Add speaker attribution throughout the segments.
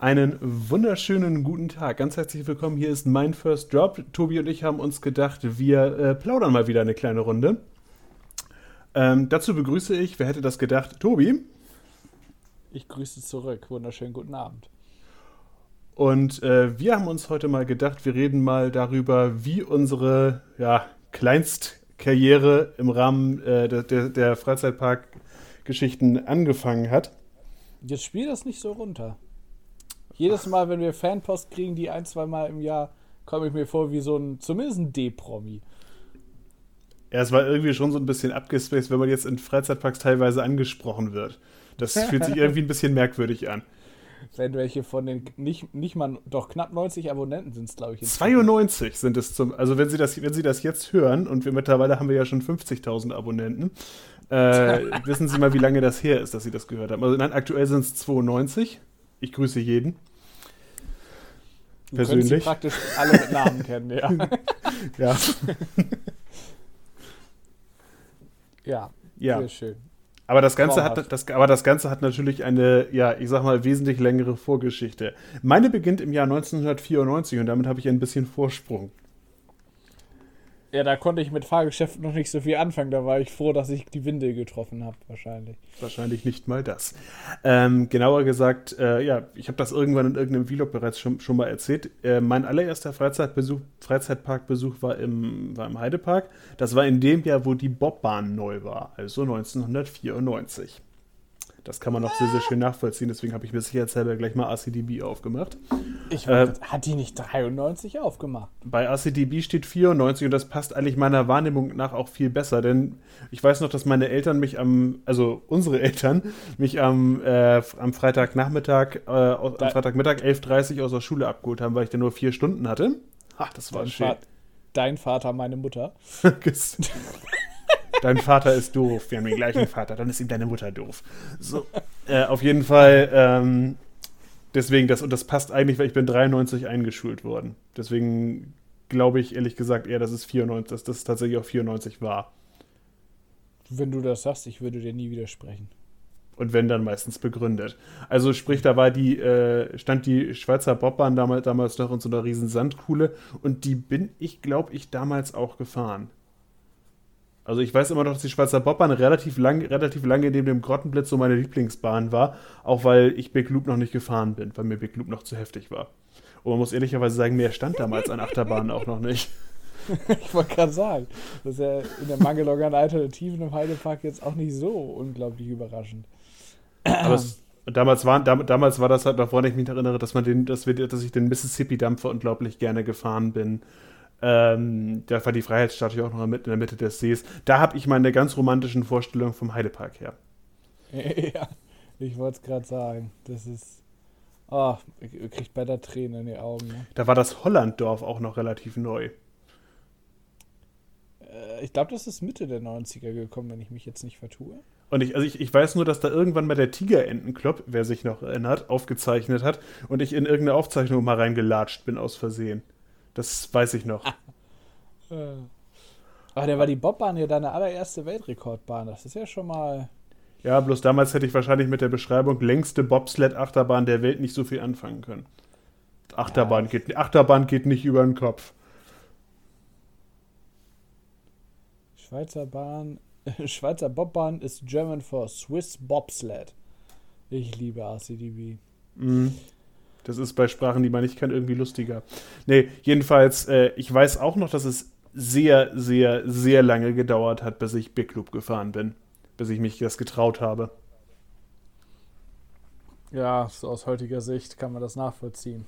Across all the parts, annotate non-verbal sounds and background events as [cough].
Speaker 1: Einen wunderschönen guten Tag. Ganz herzlich willkommen. Hier ist mein First Drop. Tobi und ich haben uns gedacht, wir äh, plaudern mal wieder eine kleine Runde. Ähm, dazu begrüße ich, wer hätte das gedacht, Tobi.
Speaker 2: Ich grüße zurück. Wunderschönen guten Abend.
Speaker 1: Und äh, wir haben uns heute mal gedacht, wir reden mal darüber, wie unsere ja, Kleinstkarriere im Rahmen äh, der, der, der Freizeitpark-Geschichten angefangen hat.
Speaker 2: Jetzt spiel das nicht so runter. Jedes Mal, wenn wir Fanpost kriegen, die ein, zwei Mal im Jahr, komme ich mir vor wie so ein, zumindest ein D-Promi.
Speaker 1: Ja, es war irgendwie schon so ein bisschen abgespaced, wenn man jetzt in Freizeitparks teilweise angesprochen wird. Das fühlt sich [laughs] irgendwie ein bisschen merkwürdig an.
Speaker 2: Wenn welche von den nicht, nicht mal, doch knapp 90 Abonnenten sind es, glaube ich.
Speaker 1: 92 sind es zum, also wenn Sie das, wenn Sie das jetzt hören und wir mittlerweile haben wir ja schon 50.000 Abonnenten, äh, [laughs] wissen Sie mal, wie lange das her ist, dass Sie das gehört haben. Also nein, aktuell sind es 92. Ich grüße jeden.
Speaker 2: Du Persönlich. Sie praktisch alle mit Namen kennen, ja. [laughs]
Speaker 1: ja. [laughs]
Speaker 2: ja.
Speaker 1: Ja. Sehr schön. Aber das Ganze hat das, aber das Ganze hat natürlich eine, ja, ich sag mal, wesentlich längere Vorgeschichte. Meine beginnt im Jahr 1994 und damit habe ich ein bisschen Vorsprung.
Speaker 2: Ja, da konnte ich mit Fahrgeschäften noch nicht so viel anfangen. Da war ich froh, dass ich die Windel getroffen habe, wahrscheinlich.
Speaker 1: Wahrscheinlich nicht mal das. Ähm, genauer gesagt, äh, ja, ich habe das irgendwann in irgendeinem Vlog bereits schon, schon mal erzählt. Äh, mein allererster Freizeitbesuch, Freizeitparkbesuch war im, war im Heidepark. Das war in dem Jahr, wo die Bobbahn neu war, also 1994. Das kann man auch sehr, sehr schön nachvollziehen. Deswegen habe ich mir sicherheitshalber gleich mal ACDB aufgemacht.
Speaker 2: Ich äh, hat die nicht 93 aufgemacht?
Speaker 1: Bei ACDB steht 94 und das passt eigentlich meiner Wahrnehmung nach auch viel besser. Denn ich weiß noch, dass meine Eltern mich am, also unsere [laughs] Eltern, mich am, äh, am Freitagnachmittag, äh, am Freitagmittag 11.30 Uhr aus der Schule abgeholt haben, weil ich da nur vier Stunden hatte. Ach, das war dein schön. Fa
Speaker 2: dein Vater, meine Mutter. [laughs] [laughs]
Speaker 1: Dein Vater ist doof. Wir haben den gleichen Vater, dann ist ihm deine Mutter doof. So, äh, auf jeden Fall, ähm, deswegen, das, und das passt eigentlich, weil ich bin 93 eingeschult worden. Deswegen glaube ich ehrlich gesagt eher, dass es 94, dass das tatsächlich auch 94 war.
Speaker 2: Wenn du das sagst, ich würde dir nie widersprechen.
Speaker 1: Und wenn dann meistens begründet. Also sprich, da war die, äh, stand die Schweizer Bobbahn damals, damals noch in so einer riesen Sandkuhle und die bin ich, glaube ich, damals auch gefahren. Also ich weiß immer noch, dass die Schweizer Bobbahn relativ, lang, relativ lange neben dem Grottenblitz so meine Lieblingsbahn war, auch weil ich Big Loop noch nicht gefahren bin, weil mir Big Loop noch zu heftig war. Und man muss ehrlicherweise sagen, mehr stand damals an Achterbahnen auch noch nicht. [laughs]
Speaker 2: ich wollte gerade sagen, das ist ja in der Mangelung an Alternativen im Heidepark jetzt auch nicht so unglaublich überraschend.
Speaker 1: Aber es, damals, war, damals war das halt woran ich mich erinnere, dass, man den, dass, wir, dass ich den Mississippi-Dampfer unglaublich gerne gefahren bin. Ähm, da war die Freiheitsstatue auch noch in der Mitte des Sees. Da habe ich meine ganz romantischen Vorstellungen vom Heidepark her. [laughs]
Speaker 2: ja, ich wollte es gerade sagen. Das ist. Oh, ich kriegt bei der Tränen in die Augen. Ne?
Speaker 1: Da war das Hollanddorf auch noch relativ neu.
Speaker 2: Äh, ich glaube, das ist Mitte der 90er gekommen, wenn ich mich jetzt nicht vertue.
Speaker 1: Und ich, also ich, ich weiß nur, dass da irgendwann mal der Tigerentenclub, wer sich noch erinnert, aufgezeichnet hat und ich in irgendeine Aufzeichnung mal reingelatscht bin aus Versehen. Das weiß ich noch. [laughs]
Speaker 2: Aber der war die Bobbahn ja deine allererste Weltrekordbahn. Das ist ja schon mal.
Speaker 1: Ja, bloß damals hätte ich wahrscheinlich mit der Beschreibung längste Bobsled-Achterbahn der Welt nicht so viel anfangen können. Achterbahn, ja. geht, Achterbahn geht nicht über den Kopf.
Speaker 2: Schweizer Bahn. [laughs] Schweizer Bobbahn ist German for Swiss Bobsled. Ich liebe ACDB.
Speaker 1: Mhm. Das ist bei Sprachen, die man nicht kann, irgendwie lustiger. Nee, jedenfalls, äh, ich weiß auch noch, dass es sehr, sehr, sehr lange gedauert hat, bis ich Big Loop gefahren bin. Bis ich mich das getraut habe.
Speaker 2: Ja, so aus heutiger Sicht kann man das nachvollziehen.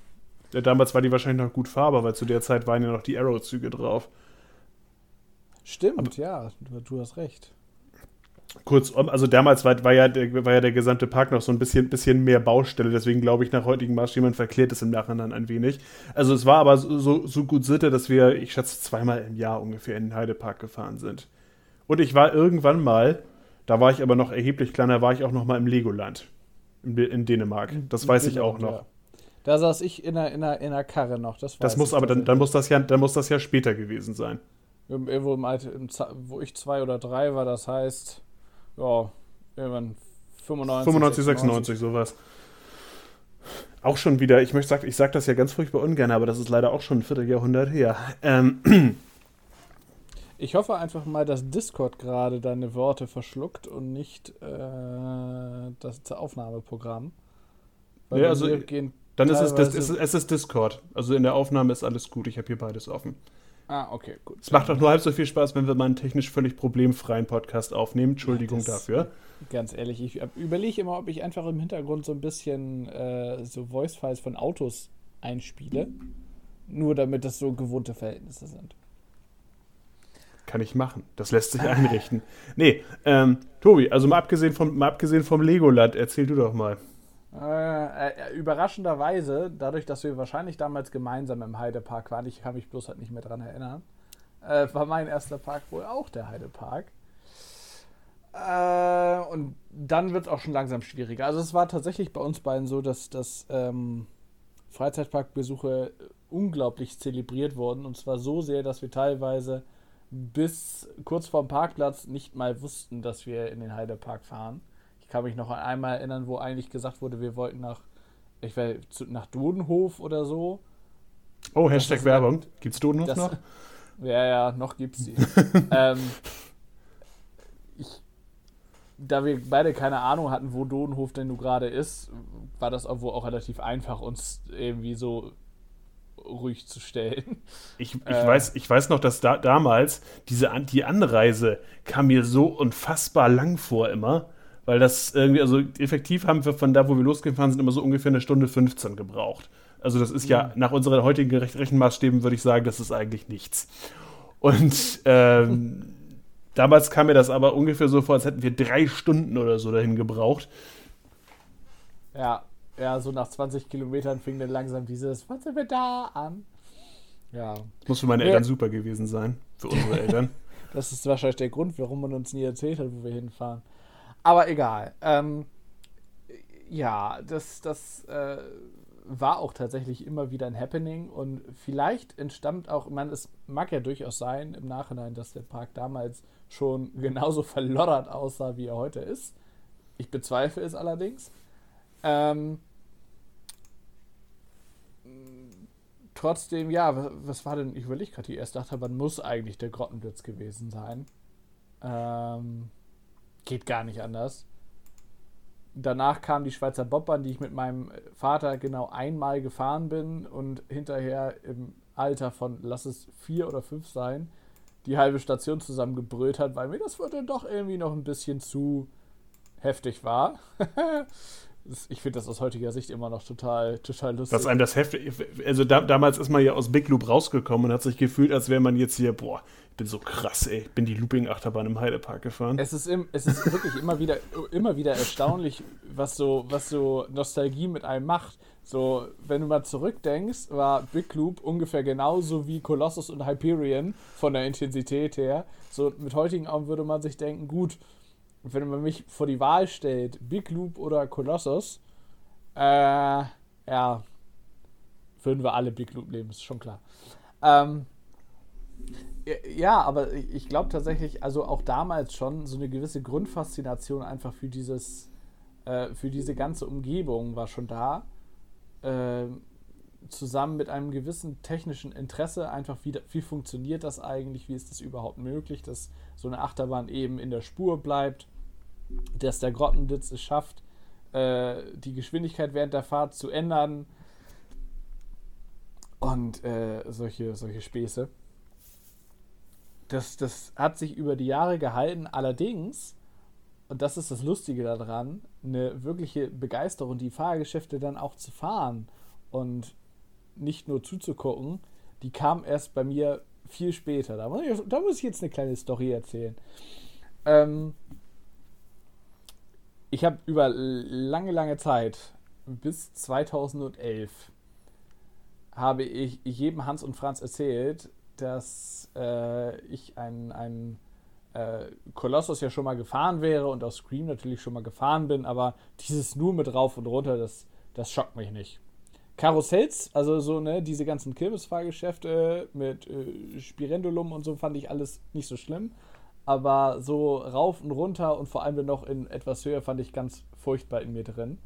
Speaker 1: Ja, damals war die wahrscheinlich noch gut fahrbar, weil zu der Zeit waren ja noch die Arrow-Züge drauf.
Speaker 2: Stimmt, Aber, ja, du, du hast recht.
Speaker 1: Kurzum, also damals war, war, ja der, war ja der gesamte Park noch so ein bisschen, bisschen mehr Baustelle, deswegen glaube ich, nach heutigen Maßstäben verklärt es im Nachhinein ein wenig. Also es war aber so, so gut Sitte, dass wir, ich schätze, zweimal im Jahr ungefähr in den Heidepark gefahren sind. Und ich war irgendwann mal, da war ich aber noch erheblich kleiner, war ich auch noch mal im Legoland in, in Dänemark. Das weiß ich auch noch. Ja.
Speaker 2: Da saß ich in der, in der, in der Karre noch. Das,
Speaker 1: das muss aber dann, dann muss das ja, dann muss das ja später gewesen sein.
Speaker 2: Irgendwo im Alter, wo ich zwei oder drei war, das heißt ja, irgendwann 95.
Speaker 1: 95, 96, sowas. auch schon wieder, ich möchte sagen, ich sage das ja ganz furchtbar ungern, aber das ist leider auch schon ein Vierteljahrhundert her. Ähm,
Speaker 2: ich hoffe einfach mal, dass Discord gerade deine Worte verschluckt und nicht äh, das Aufnahmeprogramm.
Speaker 1: Weil ja, also dann ist es, es, es ist Discord. Also in der Aufnahme ist alles gut. Ich habe hier beides offen.
Speaker 2: Ah, okay, gut.
Speaker 1: Es macht auch nur halb so viel Spaß, wenn wir mal einen technisch völlig problemfreien Podcast aufnehmen. Entschuldigung ja, dafür.
Speaker 2: Ganz ehrlich, ich überlege immer, ob ich einfach im Hintergrund so ein bisschen äh, so Voice-Files von Autos einspiele. Nur damit das so gewohnte Verhältnisse sind.
Speaker 1: Kann ich machen. Das lässt sich einrichten. Nee, ähm, Tobi, also mal abgesehen vom, mal abgesehen vom Legoland, erzähl du doch mal.
Speaker 2: Äh, äh, überraschenderweise, dadurch, dass wir wahrscheinlich damals gemeinsam im Heidepark waren, ich kann mich bloß halt nicht mehr dran erinnern, äh, war mein erster Park wohl auch der Heidepark. Äh, und dann wird es auch schon langsam schwieriger. Also es war tatsächlich bei uns beiden so, dass, dass ähm, Freizeitparkbesuche unglaublich zelebriert wurden. Und zwar so sehr, dass wir teilweise bis kurz vorm Parkplatz nicht mal wussten, dass wir in den Heidepark fahren. Ich kann mich noch einmal erinnern, wo eigentlich gesagt wurde, wir wollten nach, ich weiß, nach Dodenhof oder so.
Speaker 1: Oh, Hashtag Werbung. Gibt's Dodenhof das, noch? [laughs]
Speaker 2: Ja, ja, noch gibt's die. [laughs] ähm, ich da wir beide keine Ahnung hatten, wo Dodenhof denn nun gerade ist, war das auch, auch relativ einfach, uns irgendwie so ruhig zu stellen.
Speaker 1: Ich, ich, äh, weiß, ich weiß noch, dass da, damals diese die Anreise kam mir so unfassbar lang vor immer, weil das irgendwie, also effektiv haben wir von da, wo wir losgefahren sind, immer so ungefähr eine Stunde 15 gebraucht. Also das ist ja, mhm. nach unseren heutigen Rechenmaßstäben würde ich sagen, das ist eigentlich nichts. Und ähm, [laughs] Damals kam mir das aber ungefähr so vor, als hätten wir drei Stunden oder so dahin gebraucht.
Speaker 2: Ja, ja, so nach 20 Kilometern fing dann langsam dieses, was sind wir da an? Ja.
Speaker 1: Das muss für meine Eltern super gewesen sein. Für unsere [laughs] Eltern.
Speaker 2: das ist wahrscheinlich der Grund, warum man uns nie erzählt hat, wo wir hinfahren. Aber egal. Ähm, ja, das, das äh, war auch tatsächlich immer wieder ein Happening und vielleicht entstammt auch, meine, es mag ja durchaus sein im Nachhinein, dass der Park damals schon [laughs] genauso verloddert aussah, wie er heute ist. Ich bezweifle es allerdings. Ähm, trotzdem, ja, was war denn, ich überlege gerade, die erste Achterbahn muss eigentlich der Grottenblitz gewesen sein. Ähm, geht gar nicht anders danach kam die Schweizer Bobbahn, die ich mit meinem Vater genau einmal gefahren bin und hinterher im Alter von, lass es vier oder fünf sein, die halbe Station zusammengebrüllt hat, weil mir das wurde doch irgendwie noch ein bisschen zu heftig war. [laughs] ich finde das aus heutiger Sicht immer noch total, total lustig.
Speaker 1: Was einem das heftig, also da, damals ist man ja aus Big Loop rausgekommen und hat sich gefühlt, als wäre man jetzt hier, boah, ich bin so krass, ey, ich bin die Looping-Achterbahn im Heidepark gefahren.
Speaker 2: Es ist, im, es ist wirklich immer wieder, immer wieder erstaunlich, was so, was so Nostalgie mit einem macht. So, wenn du mal zurückdenkst, war Big Loop ungefähr genauso wie Colossus und Hyperion von der Intensität her. So, mit heutigen Augen würde man sich denken, gut, wenn man mich vor die Wahl stellt, Big Loop oder Colossus, äh, ja, würden wir alle Big Loop nehmen, ist schon klar. Ähm, ja, aber ich glaube tatsächlich, also auch damals schon so eine gewisse Grundfaszination einfach für dieses, äh, für diese ganze Umgebung war schon da. Äh, zusammen mit einem gewissen technischen Interesse einfach, wie, wie funktioniert das eigentlich, wie ist das überhaupt möglich, dass so eine Achterbahn eben in der Spur bleibt, dass der Grottenditz es schafft, äh, die Geschwindigkeit während der Fahrt zu ändern? Und äh, solche, solche Späße. Das, das hat sich über die Jahre gehalten, allerdings, und das ist das Lustige daran, eine wirkliche Begeisterung, die Fahrgeschäfte dann auch zu fahren. Und nicht nur zuzugucken, die kam erst bei mir viel später. Da muss ich, da muss ich jetzt eine kleine Story erzählen. Ähm, ich habe über lange, lange Zeit, bis 2011, habe ich jedem Hans und Franz erzählt, dass äh, ich ein, ein äh, Kolossus ja schon mal gefahren wäre und aus Scream natürlich schon mal gefahren bin, aber dieses nur mit rauf und runter, das, das schockt mich nicht. Karussells, also so, ne, diese ganzen Kirmesfahrgeschäfte mit äh, Spirendulum und so fand ich alles nicht so schlimm. Aber so rauf und runter und vor allem noch in etwas Höhe fand ich ganz furchtbar in mir drin.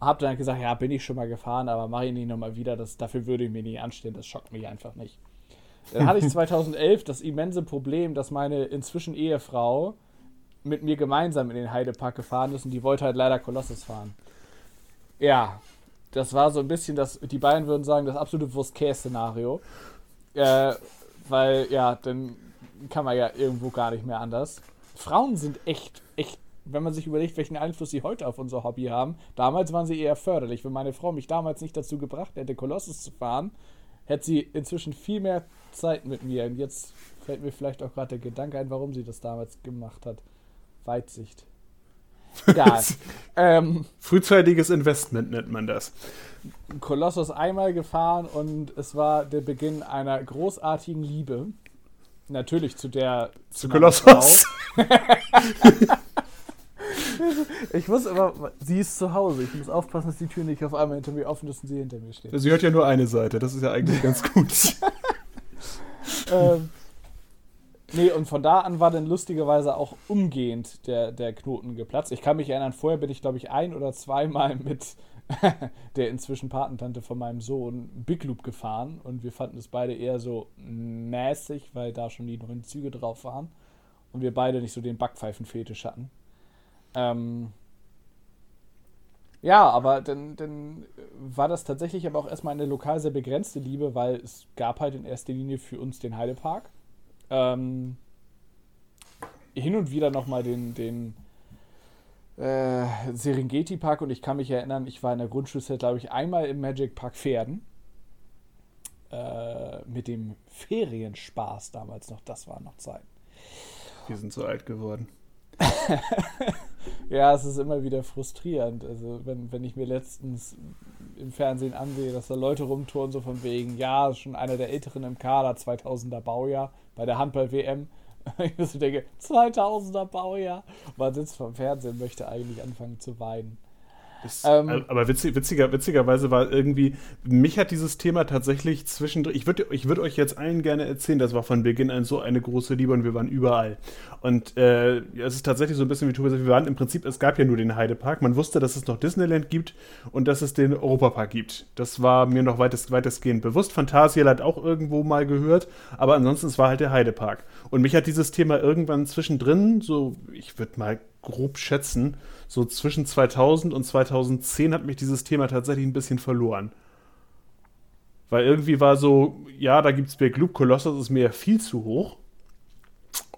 Speaker 2: Hab dann gesagt, ja, bin ich schon mal gefahren, aber mache ich nicht nochmal wieder. Das, dafür würde ich mir nicht anstehen, das schockt mich einfach nicht. Dann hatte ich [laughs] 2011 das immense Problem, dass meine inzwischen Ehefrau mit mir gemeinsam in den Heidepark gefahren ist und die wollte halt leider Kolossus fahren. Ja, das war so ein bisschen das, die beiden würden sagen, das absolute Wurst-Case-Szenario. Äh, weil, ja, dann kann man ja irgendwo gar nicht mehr anders. Frauen sind echt, echt, wenn man sich überlegt, welchen Einfluss sie heute auf unser Hobby haben. Damals waren sie eher förderlich. Wenn meine Frau mich damals nicht dazu gebracht hätte, Kolossus zu fahren, hätte sie inzwischen viel mehr Zeit mit mir. Und jetzt fällt mir vielleicht auch gerade der Gedanke ein, warum sie das damals gemacht hat. Weitsicht.
Speaker 1: Egal. [laughs] ähm, Frühzeitiges Investment nennt man das.
Speaker 2: Kolossus einmal gefahren und es war der Beginn einer großartigen Liebe. Natürlich zu der.
Speaker 1: Zu, zu Kolossus. [laughs]
Speaker 2: ich muss immer. Sie ist zu Hause. Ich muss aufpassen, dass die Tür nicht auf einmal hinter mir offen ist und sie hinter mir steht.
Speaker 1: Sie hört ja nur eine Seite. Das ist ja eigentlich ganz gut. [laughs]
Speaker 2: ähm, Nee, und von da an war dann lustigerweise auch umgehend der, der Knoten geplatzt. Ich kann mich erinnern, vorher bin ich, glaube ich, ein oder zweimal mit [laughs] der inzwischen Patentante von meinem Sohn Big Loop gefahren und wir fanden es beide eher so mäßig, weil da schon die neuen Züge drauf waren und wir beide nicht so den Backpfeifenfetisch hatten. Ähm ja, aber dann, dann war das tatsächlich aber auch erstmal eine lokal sehr begrenzte Liebe, weil es gab halt in erster Linie für uns den Heidepark ähm, hin und wieder nochmal den, den äh, Serengeti Park und ich kann mich erinnern, ich war in der Grundschulzeit, glaube ich, einmal im Magic Park Pferden. Äh, mit dem Ferienspaß damals noch, das waren noch Zeiten.
Speaker 1: Wir sind so alt geworden. [laughs]
Speaker 2: ja, es ist immer wieder frustrierend. Also, wenn, wenn ich mir letztens im Fernsehen ansehe, dass da Leute rumtouren, so von wegen, ja, schon einer der Älteren im Kader, 2000er Baujahr, bei der Handball-WM. [laughs] Ich denke, 2000er Baujahr. Man sitzt vom Fernsehen und möchte eigentlich anfangen zu weinen.
Speaker 1: Das, ähm, aber witzig, witziger, witzigerweise war irgendwie, mich hat dieses Thema tatsächlich zwischendrin, ich würde ich würd euch jetzt allen gerne erzählen, das war von Beginn an so eine große Liebe und wir waren überall. Und äh, es ist tatsächlich so ein bisschen wie Tobi sagt, wir waren im Prinzip, es gab ja nur den Heidepark, man wusste, dass es noch Disneyland gibt und dass es den Europapark gibt. Das war mir noch weitest, weitestgehend bewusst. Phantasialand auch irgendwo mal gehört, aber ansonsten, es war halt der Heidepark. Und mich hat dieses Thema irgendwann zwischendrin, so, ich würde mal grob schätzen, so zwischen 2000 und 2010 hat mich dieses Thema tatsächlich ein bisschen verloren. Weil irgendwie war so, ja, da gibt es Big Loop, Colossus ist mir viel zu hoch.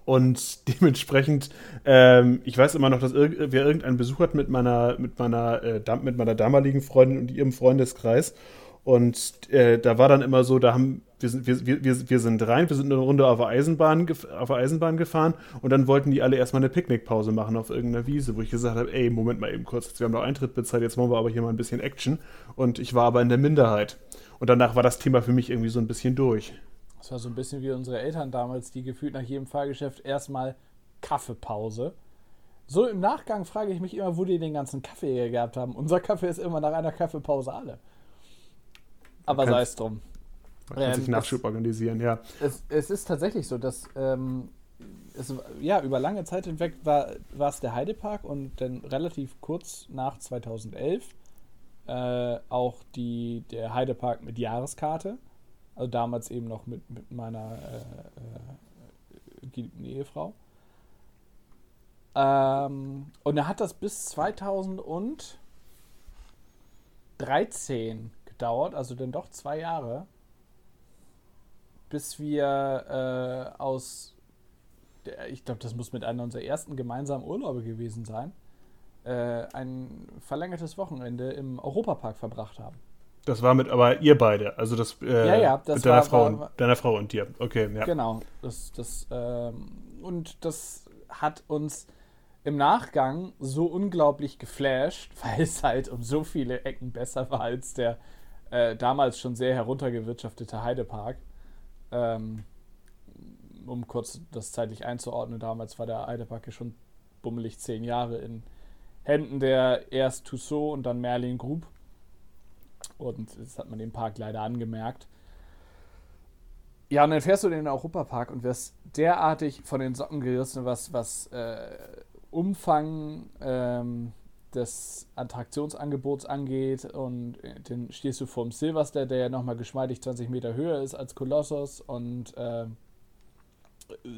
Speaker 1: Und [laughs] dementsprechend, ähm, ich weiß immer noch, dass ir wer irgendeinen Besuch hat mit meiner, mit meiner, äh, mit meiner damaligen Freundin und ihrem Freundeskreis. Und äh, da war dann immer so, da haben wir sind, wir, wir, wir sind rein, wir sind eine Runde auf der, Eisenbahn, auf der Eisenbahn gefahren und dann wollten die alle erstmal eine Picknickpause machen auf irgendeiner Wiese, wo ich gesagt habe, ey, Moment mal eben kurz, wir haben noch Eintritt bezahlt, jetzt wollen wir aber hier mal ein bisschen Action. Und ich war aber in der Minderheit. Und danach war das Thema für mich irgendwie so ein bisschen durch.
Speaker 2: Das war so ein bisschen wie unsere Eltern damals, die gefühlt nach jedem Fahrgeschäft erstmal Kaffeepause. So im Nachgang frage ich mich immer, wo die den ganzen Kaffee hier gehabt haben. Unser Kaffee ist immer nach einer Kaffeepause alle. Aber sei es drum.
Speaker 1: Man kann ähm, sich Nachschub es, organisieren, ja.
Speaker 2: Es, es, ist tatsächlich so, dass ähm, es, ja, über lange Zeit hinweg war, war es der Heidepark und dann relativ kurz nach 2011 äh, auch die, der Heidepark mit Jahreskarte. Also damals eben noch mit, mit meiner äh, äh, geliebten Ehefrau. Ähm, und er hat das bis 2013 gedauert, also dann doch zwei Jahre, bis wir äh, aus, der, ich glaube, das muss mit einer unserer ersten gemeinsamen Urlaube gewesen sein, äh, ein verlängertes Wochenende im Europapark verbracht haben.
Speaker 1: Das war mit aber ihr beide, also das,
Speaker 2: äh, ja, ja, das
Speaker 1: mit deiner, war, Frau war, und, deiner Frau und dir. Okay, ja.
Speaker 2: Genau, das, das, ähm, und das hat uns im Nachgang so unglaublich geflasht, [laughs] weil es halt um so viele Ecken besser war als der äh, damals schon sehr heruntergewirtschaftete Heidepark. Ähm, um kurz das zeitlich einzuordnen, damals war der Heidepark ja schon bummelig zehn Jahre in Händen der erst Tussaud und dann Merlin Group. Und das hat man dem Park leider angemerkt. Ja, und dann fährst du in den Europapark und wirst derartig von den Socken gerissen, was, was äh, Umfang, ähm, des Attraktionsangebots angeht. Und äh, dann stehst du vorm Silverster, der ja nochmal geschmeidig 20 Meter höher ist als Kolossos und äh,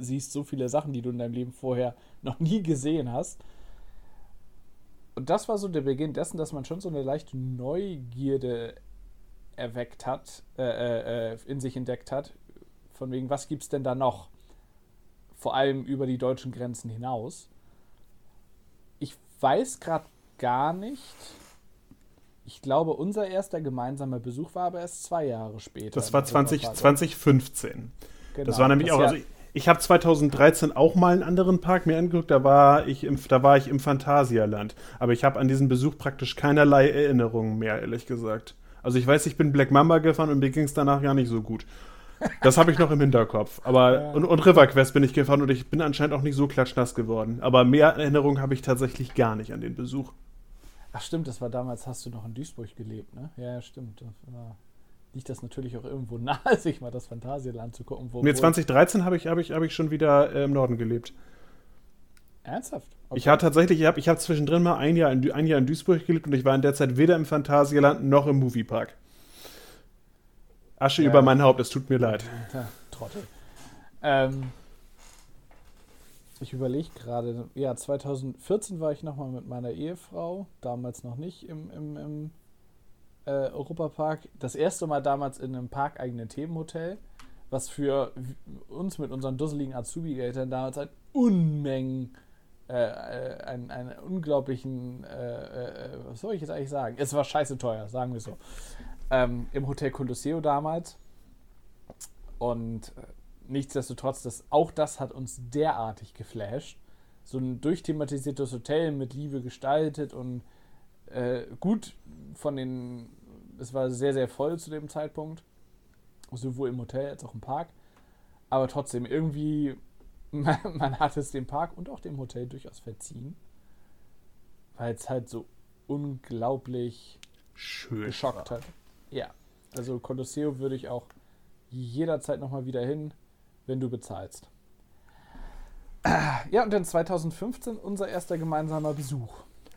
Speaker 2: siehst so viele Sachen, die du in deinem Leben vorher [laughs] noch nie gesehen hast. Und das war so der Beginn dessen, dass man schon so eine leichte Neugierde erweckt hat, äh, äh, äh in sich entdeckt hat. Von wegen, was gibt es denn da noch? Vor allem über die deutschen Grenzen hinaus. Ich weiß gerade gar nicht. Ich glaube, unser erster gemeinsamer Besuch war aber erst zwei Jahre später.
Speaker 1: Das war 20, 2015. Genau, das war nämlich das auch. Also ich habe 2013 auch mal einen anderen Park mir angeguckt, da war ich im, da war ich im Phantasialand. Aber ich habe an diesen Besuch praktisch keinerlei Erinnerungen mehr, ehrlich gesagt. Also ich weiß, ich bin Black Mamba gefahren und mir ging es danach ja nicht so gut. Das habe ich noch im Hinterkopf. Aber [laughs] ja. und, und River Quest bin ich gefahren und ich bin anscheinend auch nicht so klatschnass geworden. Aber mehr Erinnerungen habe ich tatsächlich gar nicht an den Besuch.
Speaker 2: Ach stimmt, das war damals, hast du noch in Duisburg gelebt, ne? Ja, stimmt. War liegt das natürlich auch irgendwo nahe, [laughs] sich mal das Phantasialand zu gucken.
Speaker 1: Wo, nee, 2013 habe ich, hab ich, hab ich schon wieder äh, im Norden gelebt.
Speaker 2: Ernsthaft?
Speaker 1: Okay. Ich habe tatsächlich, ich habe ich hab zwischendrin mal ein Jahr, in, ein Jahr in Duisburg gelebt und ich war in der Zeit weder im Phantasialand noch im Moviepark. Asche ja. über mein Haupt, es tut mir leid.
Speaker 2: Ja, Trottel. Ähm, ich überlege gerade, ja, 2014 war ich nochmal mit meiner Ehefrau, damals noch nicht im, im, im äh, Europapark. Das erste Mal damals in einem parkeigenen Themenhotel, was für uns mit unseren dusseligen Azubi-Eltern damals ein Unmengen, äh, äh einen, einen unglaublichen, äh, äh, was soll ich jetzt eigentlich sagen? Es war scheiße teuer, sagen wir so. Ähm, Im Hotel Colosseo damals. Und äh, nichtsdestotrotz, das, auch das hat uns derartig geflasht. So ein durchthematisiertes Hotel mit Liebe gestaltet und äh, gut von den, es war sehr, sehr voll zu dem Zeitpunkt, sowohl im Hotel als auch im Park, aber trotzdem irgendwie, man, [laughs] man hat es dem Park und auch dem Hotel durchaus verziehen, weil es halt so unglaublich
Speaker 1: Schön
Speaker 2: geschockt war. hat. Ja, also Colosseo würde ich auch jederzeit nochmal wieder hin, wenn du bezahlst. Ja, und dann 2015 unser erster gemeinsamer Besuch.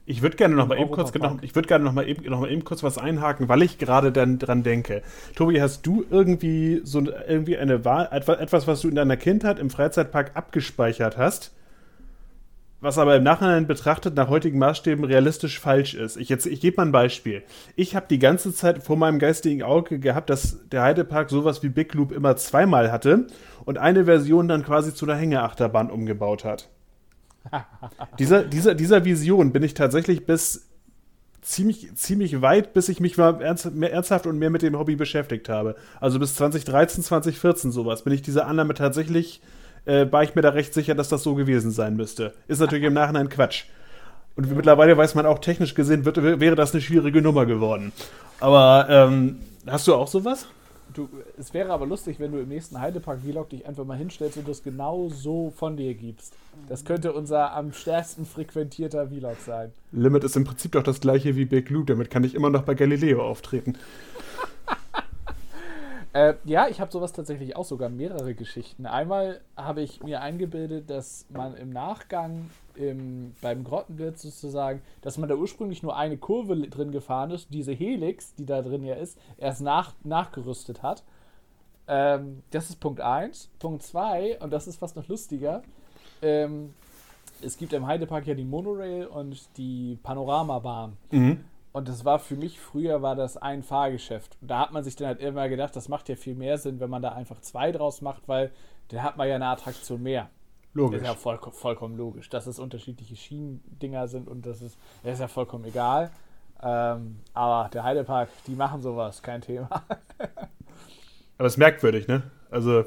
Speaker 1: Ich würde gerne noch mal eben kurz, noch, ich würde gerne noch mal, eben, noch mal eben kurz was einhaken, weil ich gerade dann dran denke. Tobi, hast du irgendwie so irgendwie eine Wahl, etwas, was du in deiner Kindheit im Freizeitpark abgespeichert hast, was aber im Nachhinein betrachtet nach heutigen Maßstäben realistisch falsch ist? Ich, ich gebe mal ein Beispiel. Ich habe die ganze Zeit vor meinem geistigen Auge gehabt, dass der Heidepark sowas wie Big Loop immer zweimal hatte und eine Version dann quasi zu einer Hängeachterbahn umgebaut hat [laughs] dieser, dieser, dieser Vision bin ich tatsächlich bis ziemlich, ziemlich weit, bis ich mich mal ernst, mehr ernsthaft und mehr mit dem Hobby beschäftigt habe. Also bis 2013, 2014 sowas, bin ich dieser Annahme tatsächlich, äh, war ich mir da recht sicher, dass das so gewesen sein müsste. Ist natürlich im Nachhinein Quatsch. Und mittlerweile weiß man auch, technisch gesehen wird, wäre das eine schwierige Nummer geworden. Aber ähm, hast du auch sowas?
Speaker 2: Du, es wäre aber lustig, wenn du im nächsten Heidepark-Vlog dich einfach mal hinstellst und das genau so von dir gibst. Das könnte unser am stärksten frequentierter Vlog sein.
Speaker 1: Limit ist im Prinzip doch das gleiche wie Big Blue, damit kann ich immer noch bei Galileo auftreten.
Speaker 2: Äh, ja, ich habe sowas tatsächlich auch sogar mehrere Geschichten. Einmal habe ich mir eingebildet, dass man im Nachgang im, beim Grottenwirt sozusagen, dass man da ursprünglich nur eine Kurve drin gefahren ist, diese Helix, die da drin ja ist, erst nach, nachgerüstet hat. Ähm, das ist Punkt 1. Punkt 2, und das ist fast noch lustiger, ähm, es gibt im Heidepark ja die Monorail und die Panoramabahn. Mhm. Und das war für mich, früher war das ein Fahrgeschäft. Da hat man sich dann halt immer gedacht, das macht ja viel mehr Sinn, wenn man da einfach zwei draus macht, weil da hat man ja eine Attraktion mehr. Logisch. Das ist ja voll, vollkommen logisch, dass es unterschiedliche Schienendinger sind und das ist, das ist ja vollkommen egal. Ähm, aber der Heidepark, die machen sowas, kein Thema. [laughs]
Speaker 1: aber es ist merkwürdig, ne? Also,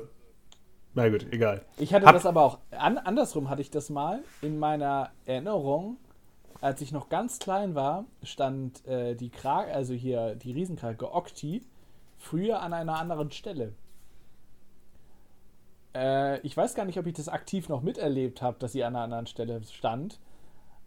Speaker 1: na gut, egal.
Speaker 2: Ich hatte Hab das aber auch, an, andersrum hatte ich das mal in meiner Erinnerung, als ich noch ganz klein war, stand äh, die Krake, also hier die Riesenkrake Okti, früher an einer anderen Stelle. Äh, ich weiß gar nicht, ob ich das aktiv noch miterlebt habe, dass sie an einer anderen Stelle stand.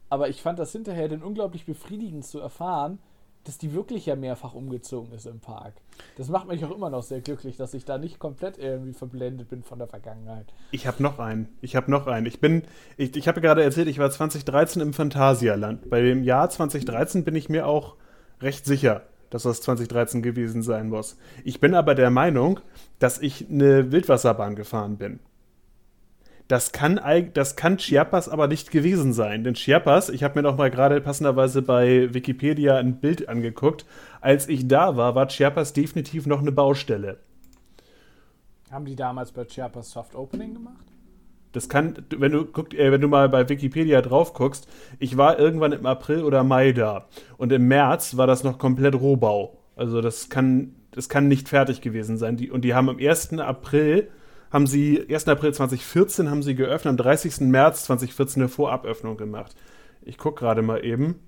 Speaker 2: Aber ich fand das hinterher dann unglaublich befriedigend zu erfahren, dass die wirklich ja mehrfach umgezogen ist im Park. Das macht mich auch immer noch sehr glücklich, dass ich da nicht komplett irgendwie verblendet bin von der Vergangenheit.
Speaker 1: Ich habe noch einen. Ich habe noch einen. Ich bin, ich, ich habe gerade erzählt, ich war 2013 im Phantasialand. Bei dem Jahr 2013 bin ich mir auch recht sicher, dass das 2013 gewesen sein muss. Ich bin aber der Meinung, dass ich eine Wildwasserbahn gefahren bin. Das kann, das kann Chiapas aber nicht gewesen sein. Denn Chiapas, ich habe mir noch mal gerade passenderweise bei Wikipedia ein Bild angeguckt. Als ich da war, war Chiapas definitiv noch eine Baustelle.
Speaker 2: Haben die damals bei Chiapas Soft Opening gemacht?
Speaker 1: Das kann, wenn du, guck, äh, wenn du mal bei Wikipedia drauf guckst, ich war irgendwann im April oder Mai da. Und im März war das noch komplett Rohbau. Also das kann, das kann nicht fertig gewesen sein. Die, und die haben am 1. April haben sie, 1. April 2014 haben sie geöffnet, am 30. März 2014 eine Voraböffnung gemacht. Ich gucke gerade mal eben.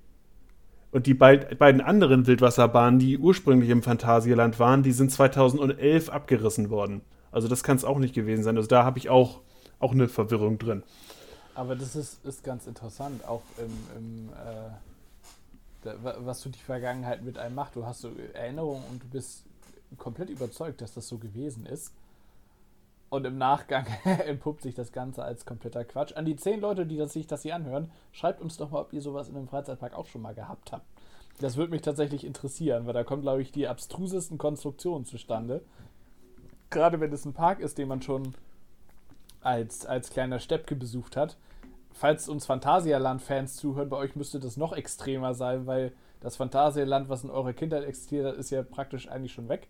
Speaker 1: Und die beid, beiden anderen Wildwasserbahnen, die ursprünglich im Phantasialand waren, die sind 2011 abgerissen worden. Also das kann es auch nicht gewesen sein. Also da habe ich auch, auch eine Verwirrung drin.
Speaker 2: Aber das ist, ist ganz interessant, auch im, im äh, was du die Vergangenheit mit einem macht. Du hast so Erinnerungen und du bist komplett überzeugt, dass das so gewesen ist. Und im Nachgang [laughs] entpuppt sich das Ganze als kompletter Quatsch. An die zehn Leute, die das, sich das hier anhören, schreibt uns doch mal, ob ihr sowas in einem Freizeitpark auch schon mal gehabt habt. Das würde mich tatsächlich interessieren, weil da kommen, glaube ich, die abstrusesten Konstruktionen zustande. Gerade wenn es ein Park ist, den man schon als, als kleiner Steppke besucht hat. Falls uns Phantasialand-Fans zuhören, bei euch müsste das noch extremer sein, weil das Phantasialand, was in eurer Kindheit existiert hat, ist ja praktisch eigentlich schon weg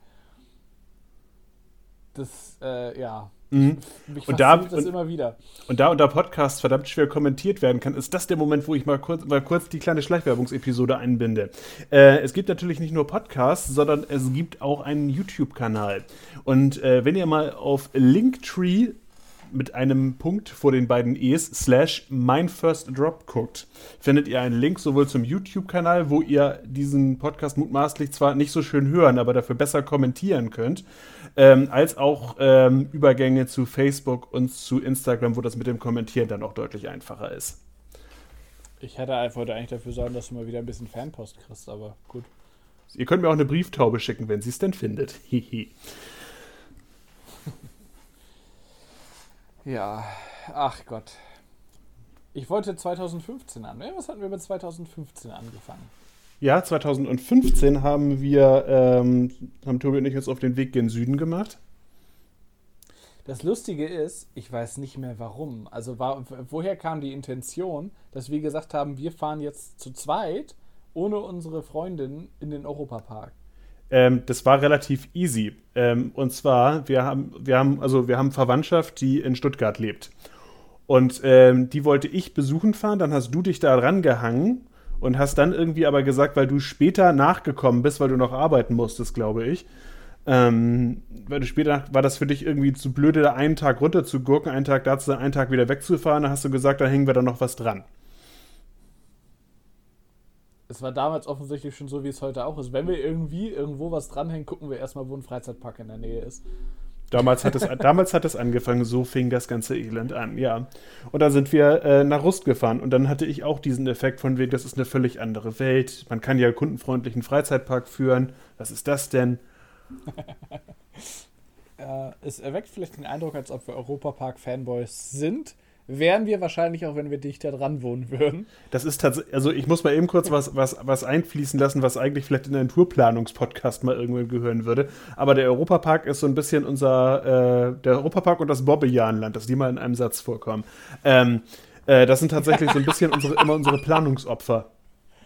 Speaker 2: das, äh, ja.
Speaker 1: Mhm. Mich und da, das und, immer wieder. Und da unter Podcast verdammt schwer kommentiert werden kann, ist das der Moment, wo ich mal kurz, mal kurz die kleine Schleichwerbungsepisode einbinde. Äh, es gibt natürlich nicht nur Podcasts, sondern es gibt auch einen YouTube-Kanal. Und äh, wenn ihr mal auf Linktree mit einem Punkt vor den beiden E's slash mein first drop guckt, findet ihr einen Link sowohl zum YouTube-Kanal, wo ihr diesen Podcast mutmaßlich zwar nicht so schön hören, aber dafür besser kommentieren könnt, ähm, als auch ähm, Übergänge zu Facebook und zu Instagram, wo das mit dem Kommentieren dann auch deutlich einfacher ist.
Speaker 2: Ich hätte einfach heute eigentlich dafür sorgen, dass du mal wieder ein bisschen Fanpost kriegst, aber gut.
Speaker 1: Ihr könnt mir auch eine Brieftaube schicken, wenn sie es denn findet. [laughs] Hihi.
Speaker 2: Ja, ach Gott. Ich wollte 2015 an. Was hatten wir mit 2015 angefangen?
Speaker 1: Ja, 2015 haben wir, ähm, haben Tobi und ich uns auf den Weg gen Süden gemacht.
Speaker 2: Das Lustige ist, ich weiß nicht mehr warum. Also war, woher kam die Intention, dass wir gesagt haben, wir fahren jetzt zu zweit ohne unsere Freundin in den Europapark?
Speaker 1: Ähm, das war relativ easy. Ähm, und zwar, wir haben, wir haben, also wir haben Verwandtschaft, die in Stuttgart lebt. Und ähm, die wollte ich besuchen fahren, dann hast du dich da rangehangen und hast dann irgendwie aber gesagt, weil du später nachgekommen bist, weil du noch arbeiten musstest, glaube ich. Ähm, weil du später war das für dich irgendwie zu blöde, da einen Tag runter zu gurken, einen Tag da zu sein, einen Tag wieder wegzufahren. Da hast du gesagt, da hängen wir dann noch was dran
Speaker 2: es war damals offensichtlich schon so, wie es heute auch ist. Wenn wir irgendwie irgendwo was dranhängen, gucken wir erstmal, wo ein Freizeitpark in der Nähe ist.
Speaker 1: Damals hat, es, [laughs] damals hat es angefangen, so fing das ganze Elend an, ja. Und dann sind wir äh, nach Rust gefahren und dann hatte ich auch diesen Effekt von wegen, das ist eine völlig andere Welt. Man kann ja kundenfreundlichen Freizeitpark führen. Was ist das denn? [laughs]
Speaker 2: äh, es erweckt vielleicht den Eindruck, als ob wir Europapark-Fanboys sind wären wir wahrscheinlich auch, wenn wir dichter dran wohnen würden.
Speaker 1: Das ist tatsächlich, also ich muss mal eben kurz was, was, was einfließen lassen, was eigentlich vielleicht in einen Tourplanungspodcast mal irgendwann gehören würde. Aber der Europapark ist so ein bisschen unser, äh, der Europapark und das Bobbejahnland, dass die mal in einem Satz vorkommen. Ähm, äh, das sind tatsächlich so ein bisschen unsere, immer unsere Planungsopfer.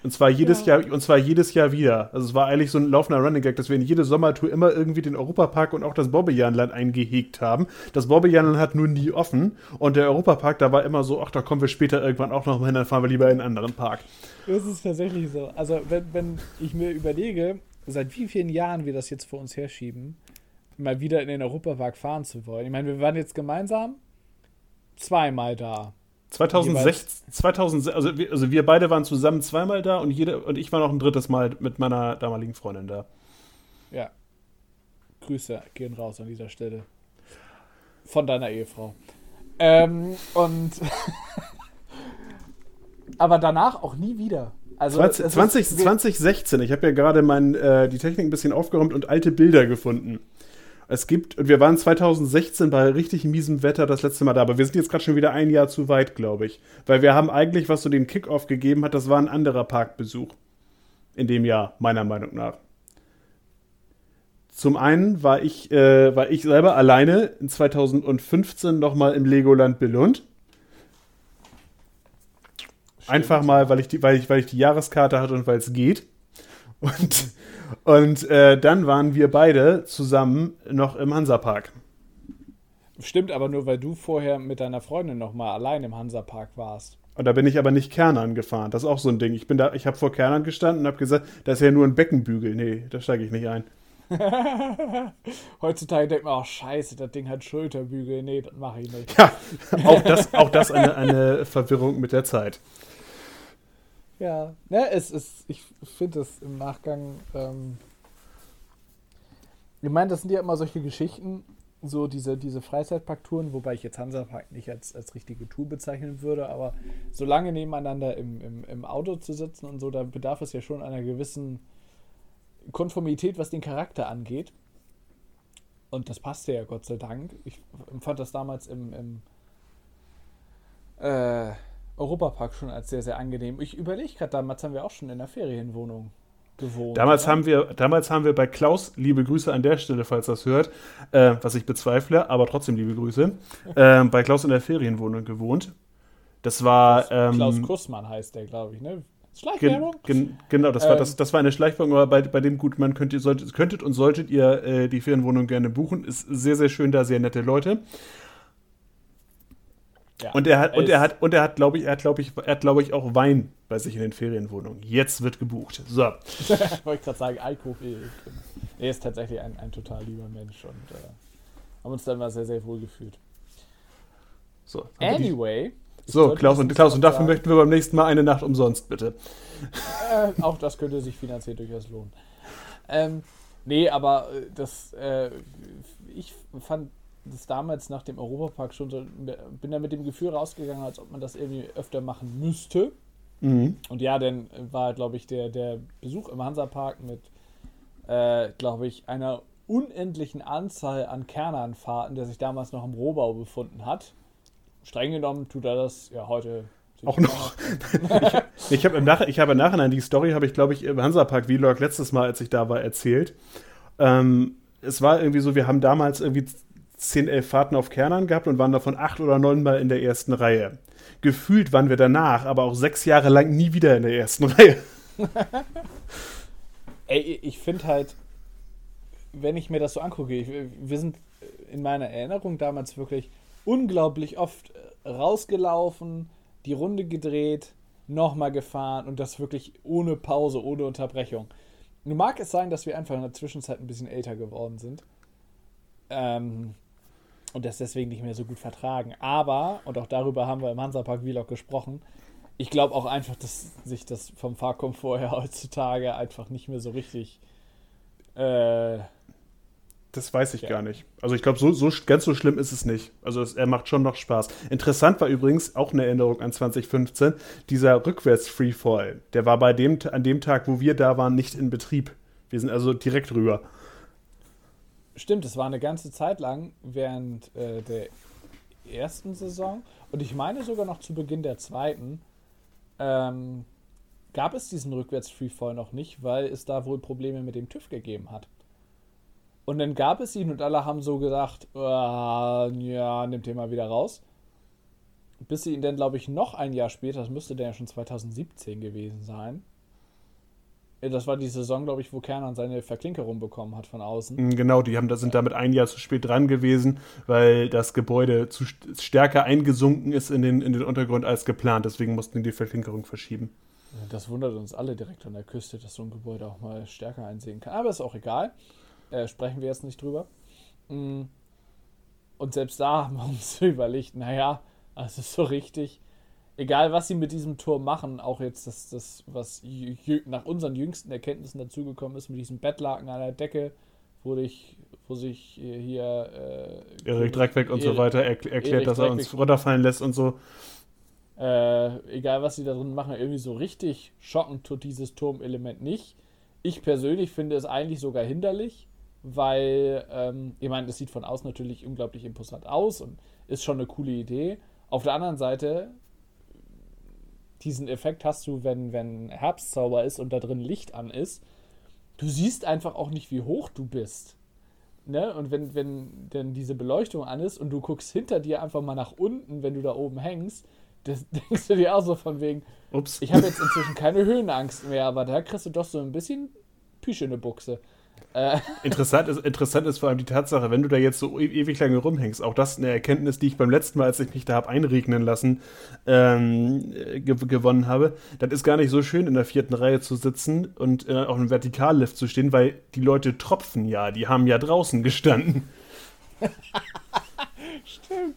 Speaker 1: Und zwar jedes ja. Jahr, und zwar jedes Jahr wieder. Also es war eigentlich so ein laufender Running Gag, dass wir in jede Sommertour immer irgendwie den Europapark und auch das Bobbejahnland eingehegt haben. Das Bobbejahnland hat nur nie offen und der Europapark, da war immer so, ach, da kommen wir später irgendwann auch noch mal hin, dann fahren wir lieber in einen anderen Park.
Speaker 2: Das ist tatsächlich so. Also wenn, wenn ich mir überlege, seit wie vielen Jahren wir das jetzt vor uns herschieben, mal wieder in den Europapark fahren zu wollen. Ich meine, wir waren jetzt gemeinsam zweimal da.
Speaker 1: 2016, 2000, also, wir, also wir beide waren zusammen zweimal da und, jede, und ich war noch ein drittes Mal mit meiner damaligen Freundin da.
Speaker 2: Ja. Grüße gehen raus an dieser Stelle. Von deiner Ehefrau. Ähm, und. [laughs] aber danach auch nie wieder. Also
Speaker 1: 20,
Speaker 2: es
Speaker 1: 20,
Speaker 2: ist-
Speaker 1: 2016, ich habe ja gerade mein, äh, die Technik ein bisschen aufgeräumt und alte Bilder gefunden. Es gibt, und wir waren 2016 bei richtig miesem Wetter das letzte Mal da, aber wir sind jetzt gerade schon wieder ein Jahr zu weit, glaube ich. Weil wir haben eigentlich, was so den Kickoff gegeben hat, das war ein anderer Parkbesuch. In dem Jahr, meiner Meinung nach. Zum einen war ich, äh, war ich selber alleine in 2015 nochmal im Legoland Billund. Einfach mal, weil ich, die, weil, ich, weil ich die Jahreskarte hatte und weil es geht. Und, und äh, dann waren wir beide zusammen noch im Hansapark.
Speaker 2: Stimmt aber nur, weil du vorher mit deiner Freundin noch mal allein im Hansapark warst.
Speaker 1: Und da bin ich aber nicht Kernern gefahren. Das ist auch so ein Ding. Ich bin da, ich habe vor Kernern gestanden und habe gesagt, das ist ja nur ein Beckenbügel. Nee, da steige ich nicht ein. [laughs]
Speaker 2: Heutzutage denkt man, oh scheiße, das Ding hat Schulterbügel. Nee, das mache ich nicht.
Speaker 1: Ja, [laughs] auch das, auch das eine, eine Verwirrung mit der Zeit.
Speaker 2: Ja, ne, es ist, ich finde es im Nachgang, ähm, ich meine, das sind ja immer solche Geschichten, so diese, diese Freizeitparktouren, wobei ich jetzt Hansapark nicht als, als richtige Tour bezeichnen würde, aber so lange nebeneinander im, im, im Auto zu sitzen und so, da bedarf es ja schon einer gewissen Konformität, was den Charakter angeht. Und das passte ja Gott sei Dank. Ich fand das damals im, im äh, Europapark schon als sehr, sehr angenehm. Ich überlege gerade, damals haben wir auch schon in der Ferienwohnung gewohnt.
Speaker 1: Damals
Speaker 2: oder?
Speaker 1: haben, wir, damals haben wir bei Klaus, liebe Grüße an der Stelle, falls das hört, äh, was ich bezweifle, aber trotzdem liebe Grüße, [laughs] äh, bei Klaus in der Ferienwohnung gewohnt. Das war. Ähm,
Speaker 2: Klaus Kussmann heißt der, glaube ich, ne? Schleichwerbung?
Speaker 1: gen, genau, das war,
Speaker 2: Ähm.
Speaker 1: das, das war eine Schleichwerbung, aber bei, bei dem gut, man könnt, ihr solltet, könntet und solltet ihr äh, die Ferienwohnung gerne buchen. Ist sehr, sehr schön da, sehr nette Leute.
Speaker 2: Ja.
Speaker 1: Und er hat, und er hat, und er hat, glaube ich, er hat, glaube ich, er hat, glaube ich, auch Wein bei sich in den Ferienwohnungen. Jetzt wird gebucht. So. [laughs]
Speaker 2: Wollte ich gerade sagen, Alkohol. Er ist tatsächlich ein, ein total lieber Mensch und äh, haben uns dann mal sehr, sehr wohl gefühlt.
Speaker 1: So,
Speaker 2: Anyway.
Speaker 1: so Klaus, und, Klaus, und dafür
Speaker 2: sagen,
Speaker 1: möchten wir beim nächsten Mal eine Nacht umsonst, bitte.
Speaker 2: Äh, auch das könnte sich finanziell durchaus lohnen. Ähm, nee, aber äh, das, äh, ich fand das damals nach dem Europapark schon so, bin da mit dem Gefühl rausgegangen, als ob man das irgendwie öfter machen müsste.
Speaker 1: Mhm.
Speaker 2: Und ja, dann war, glaube ich, der, der Besuch im Hansapark mit, äh, glaube ich, einer unendlichen Anzahl an Kernanfahrten, der sich damals noch im Rohbau befunden hat. Streng genommen tut er das ja heute.
Speaker 1: Auch noch. Ich habe im, Nach ich habe im Nachhinein die Story, habe ich, glaube ich, im Hansapark Vlog letztes Mal, als ich da war, erzählt. Ähm, es war irgendwie so, wir haben damals irgendwie 10, 11 Fahrten auf Kernern gehabt und waren davon acht oder neun Mal in der ersten Reihe. Gefühlt waren wir danach, aber auch sechs Jahre lang nie wieder in der ersten [laughs] Reihe.
Speaker 2: Ey, ich finde halt, wenn ich mir das so angucke, ich, wir sind in meiner Erinnerung damals wirklich unglaublich oft äh, rausgelaufen, die Runde gedreht, nochmal gefahren und das wirklich ohne Pause, ohne Unterbrechung. Nun mag es sein, dass wir einfach in der Zwischenzeit ein bisschen älter geworden sind. Ähm, und das deswegen nicht mehr so gut vertragen. Aber, und auch darüber haben wir im Hansapark Vlog gesprochen, ich glaube auch einfach, dass sich das vom Fahrkomfort her [laughs] heutzutage einfach nicht mehr so richtig. Äh,
Speaker 1: Das weiß ich
Speaker 2: Ja.
Speaker 1: gar nicht. Also ich glaube, so, so ganz so schlimm ist es nicht. Also es, er macht schon noch Spaß. Interessant war übrigens auch eine Erinnerung an 2015, dieser Rückwärts-Freefall. Der war bei dem, an dem Tag, wo wir da waren, nicht in Betrieb. Wir sind also direkt rüber.
Speaker 2: Stimmt, es war eine ganze Zeit lang während äh, der ersten Saison und ich meine sogar noch zu Beginn der zweiten ähm, gab es diesen Rückwärts-Freefall noch nicht, weil es da wohl Probleme mit dem TÜV gegeben hat. Und dann gab es ihn und alle haben so gedacht, "Ah, ja, nimmt den mal wieder raus. Bis sie ihn dann, glaube ich, noch ein Jahr später, das müsste dann ja schon 2017 gewesen sein. Ja, Das war die Saison, glaube ich, wo Kernan seine Verklinkerung bekommen hat von außen.
Speaker 1: Mm, Genau, die haben, da sind damit ein Jahr zu spät dran gewesen, weil das Gebäude zu st- stärker eingesunken ist in den, in den Untergrund als geplant. Deswegen mussten die die Verklinkerung verschieben.
Speaker 2: Das wundert uns alle direkt an der Küste, dass so ein Gebäude auch mal stärker einsehen kann. Aber ist auch egal. Äh, sprechen wir jetzt nicht drüber. Mm. Und selbst da haben wir uns [laughs] überlegt, naja, also so richtig, egal was sie mit diesem Turm machen, auch jetzt das, das was nach unseren jüngsten Erkenntnissen dazugekommen ist, mit diesem Bettlaken an der Decke, wo, ich, wo sich hier äh,
Speaker 1: Erik Dreckweg und so weiter erkl erklärt,
Speaker 2: Erik
Speaker 1: dass er uns runterfallen lässt und so.
Speaker 2: Äh, egal, was sie da drin machen, irgendwie so richtig schockend tut dieses Turmelement nicht. Ich persönlich finde es eigentlich sogar hinderlich, weil, ähm, ich meine, es sieht von außen natürlich unglaublich imposant aus und ist schon eine coole Idee. Auf der anderen Seite, diesen Effekt hast du, wenn, wenn Herbstzauber ist und da drin Licht an ist. Du siehst einfach auch nicht, wie hoch du bist. Ne? Und wenn, wenn denn diese Beleuchtung an ist und du guckst hinter dir einfach mal nach unten, wenn du da oben hängst, das [laughs] denkst du dir auch so von wegen, Ups. ich habe jetzt inzwischen keine Höhenangst mehr, aber da kriegst du doch so ein bisschen Püsche in der Buchse.
Speaker 1: Äh. Interessant, ist, interessant ist vor allem die Tatsache, wenn du da jetzt so e ewig lange rumhängst, auch das eine Erkenntnis, die ich beim letzten Mal, als ich mich da habe einregnen lassen, ähm, ge gewonnen habe. Das ist gar nicht so schön, in der vierten Reihe zu sitzen und äh, auf einem Vertikallift zu stehen, weil die Leute tropfen ja, die haben ja draußen gestanden. [laughs]
Speaker 2: Stimmt.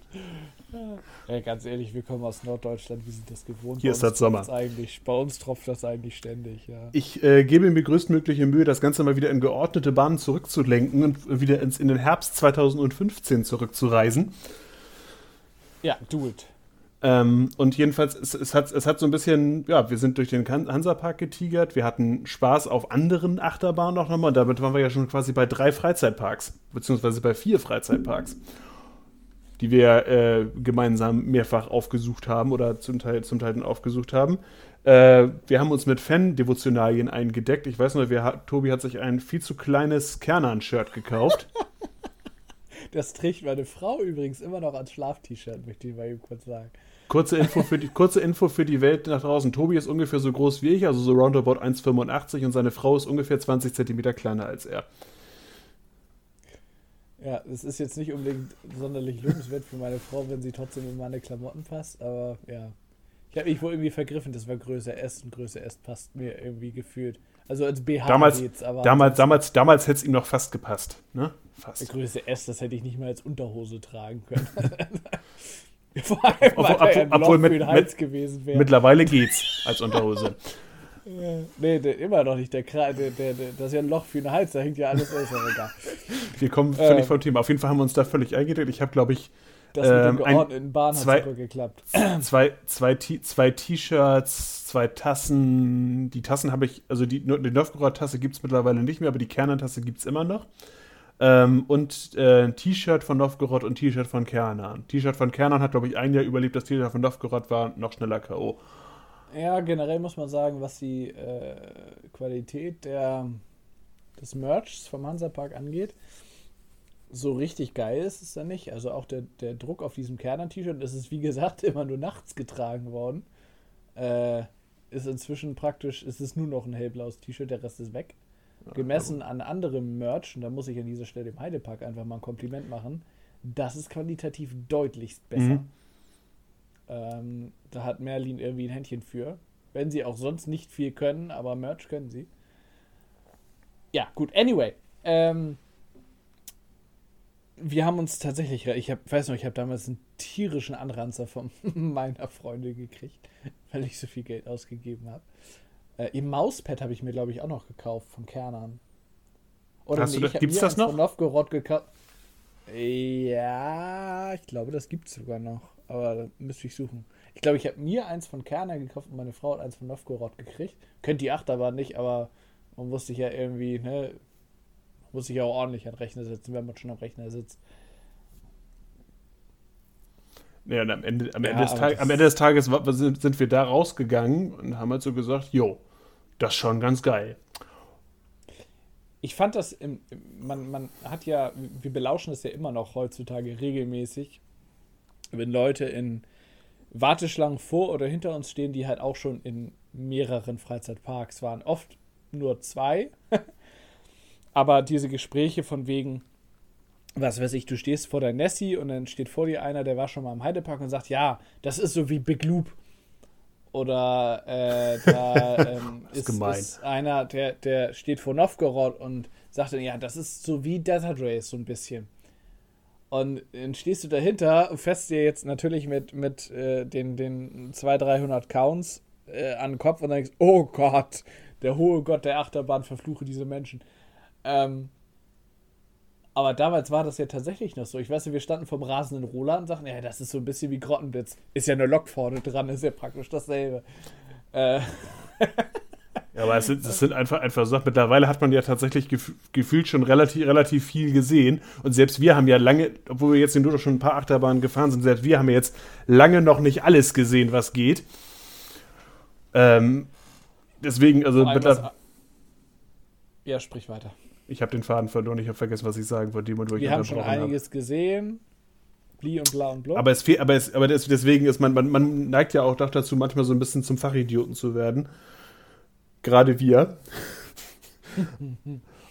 Speaker 2: Ja, ganz ehrlich, wir kommen aus Norddeutschland, wir sind das gewohnt.
Speaker 1: Hier ist das Sommer.
Speaker 2: Eigentlich, bei uns tropft das eigentlich ständig, ja.
Speaker 1: Ich äh, gebe mir größtmögliche Mühe, das Ganze mal wieder in geordnete Bahnen zurückzulenken und wieder ins, in den Herbst 2015 zurückzureisen.
Speaker 2: Ja, do it.
Speaker 1: Ähm, und jedenfalls, es, es, hat, es hat so ein bisschen, ja, wir sind durch den Hansapark getigert, wir hatten Spaß auf anderen Achterbahnen auch nochmal, damit waren wir ja schon quasi bei drei Freizeitparks, beziehungsweise bei vier Freizeitparks die wir äh, gemeinsam mehrfach aufgesucht haben oder zum Teil, zum Teil aufgesucht haben. Äh, wir haben uns mit Fan-Devotionalien eingedeckt. Ich weiß noch, wir, Tobi hat sich ein viel zu kleines Kernan-Shirt gekauft. [laughs]
Speaker 2: Das trägt meine Frau übrigens immer noch als Schlaf-T-Shirt, möchte ich mal eben kurz sagen.
Speaker 1: Kurze Info, für die, kurze Info für die Welt nach draußen. Tobi ist ungefähr so groß wie ich, also so roundabout 1,85 und seine Frau ist ungefähr 20 Zentimeter kleiner als er.
Speaker 2: Ja, es ist jetzt nicht unbedingt sonderlich lobenswert für meine Frau, wenn sie trotzdem in meine Klamotten passt, aber ja. Ich habe mich wohl irgendwie vergriffen, das war Größe S und Größe S passt mir irgendwie gefühlt. Also als BH
Speaker 1: damals, geht's, aber. Damals, damals, damals hätte es ihm noch fast gepasst, ne?
Speaker 2: Fast. Größe S, das hätte ich nicht mal als Unterhose tragen können. [laughs] Vor allem, weil obwohl,
Speaker 1: er obwohl mit, Hals gewesen wäre. Mittlerweile geht's als Unterhose.
Speaker 2: Nee, der, immer noch nicht. Der, der, der, das ist ja ein Loch für den Hals, da hängt ja alles aus. egal. [laughs]
Speaker 1: Wir kommen völlig ähm, vom Thema. Auf jeden Fall haben wir uns da völlig eingedeckt. Ich habe, glaube ich.
Speaker 2: Das mit dem ähm, geordneten Bahn zwei, hat super geklappt. [clears throat]
Speaker 1: Zwei, zwei, zwei T-Shirts, zwei Tassen. Die Tassen habe ich, also die, die Novgorod-Tasse gibt es mittlerweile nicht mehr, aber die Kernan-Tasse gibt es immer noch. Ähm, und äh, ein T-Shirt von Novgorod und ein T-Shirt von Kernan. T-Shirt von Kernan hat, glaube ich, ein Jahr überlebt. Das T-Shirt von Novgorod war noch schneller K.O.
Speaker 2: Ja, generell muss man sagen, was die äh, Qualität der, des Merchs vom Hansapark angeht, so richtig geil ist es da nicht. Also auch der, der Druck auf diesem Kerner-T-Shirt, das ist wie gesagt [laughs] immer nur nachts getragen worden. Äh, ist inzwischen praktisch, ist es nur noch ein hellblaues T-Shirt, der Rest ist weg. Gemessen an anderem Merch, und da muss ich an dieser Stelle dem Heidepark einfach mal ein Kompliment machen, das ist qualitativ deutlichst besser. Mhm. Ähm, da hat Merlin irgendwie ein Händchen für. Wenn sie auch sonst nicht viel können, aber Merch können sie. Ja, gut. Anyway. Ähm, wir haben uns tatsächlich, ich hab, weiß noch, ich habe damals einen tierischen Anranzer von [laughs] meiner Freundin gekriegt, weil ich so viel Geld ausgegeben habe. Äh, ihr Mauspad habe ich mir, glaube ich, auch noch gekauft von Kernern.
Speaker 1: Oder Hast nee, du das, gibt's das noch? Von
Speaker 2: Novgorod gekauft. Ja, ich glaube, das gibt es sogar noch aber da müsste ich suchen. Ich glaube, ich habe mir eins von Kerner gekauft und meine Frau hat eins von Novgorod gekriegt. Könnt die Achterbahn nicht, aber man muss sich ja irgendwie, ne, muss sich ja auch ordentlich an Rechner setzen, wenn man schon am Rechner sitzt.
Speaker 1: Ja, und am Ende, am, ja, Ende, des, Tag, am Ende des Tages sind, sind wir da rausgegangen und haben halt so gesagt, jo, das ist schon ganz geil.
Speaker 2: Ich fand das, im, man, man hat ja, wir belauschen das ja immer noch heutzutage regelmäßig, wenn Leute in Warteschlangen vor oder hinter uns stehen, die halt auch schon in mehreren Freizeitparks waren. Oft nur zwei. [laughs] Aber diese Gespräche von wegen, was weiß ich, du stehst vor der Nessie und dann steht vor dir einer, der war schon mal im Heidepark und sagt, ja, das ist so wie Big Loop. Oder äh, da [laughs] ähm, ist, ist, einer, der, der steht vor Novgorod und sagt dann, ja, das ist so wie Desert Race so ein bisschen. Und dann stehst du dahinter und fährst dir jetzt natürlich mit, mit äh, den, den 200, 300 Counts äh, an den Kopf und denkst, oh Gott, der hohe Gott der Achterbahn verfluche diese Menschen. Ähm, Aber damals war das ja tatsächlich noch so. Ich weiß nicht, wir standen vom rasenden Roller und sagten, ja, das ist so ein bisschen wie Grottenblitz. Ist ja eine Lok vorne dran, ist ja praktisch dasselbe. Äh. [laughs]
Speaker 1: Ja, aber es sind, es sind einfach, einfach Sachen. Mittlerweile hat man ja tatsächlich gef gefühlt schon relativ, relativ viel gesehen. Und selbst wir haben ja lange, obwohl wir jetzt nur schon ein paar Achterbahnen gefahren sind, selbst wir haben ja jetzt lange noch nicht alles gesehen, was geht. Ähm, deswegen, also
Speaker 2: mittlerweile. Ja, sprich weiter.
Speaker 1: Ich habe den Faden verloren, ich habe vergessen, was ich sagen wollte.
Speaker 2: Wir haben schon einiges habe. gesehen. Bli und bla und bla.
Speaker 1: Aber, es fehlt, aber, es, aber deswegen ist man, man, man neigt ja auch dazu, manchmal so ein bisschen zum Fachidioten zu werden. Gerade wir.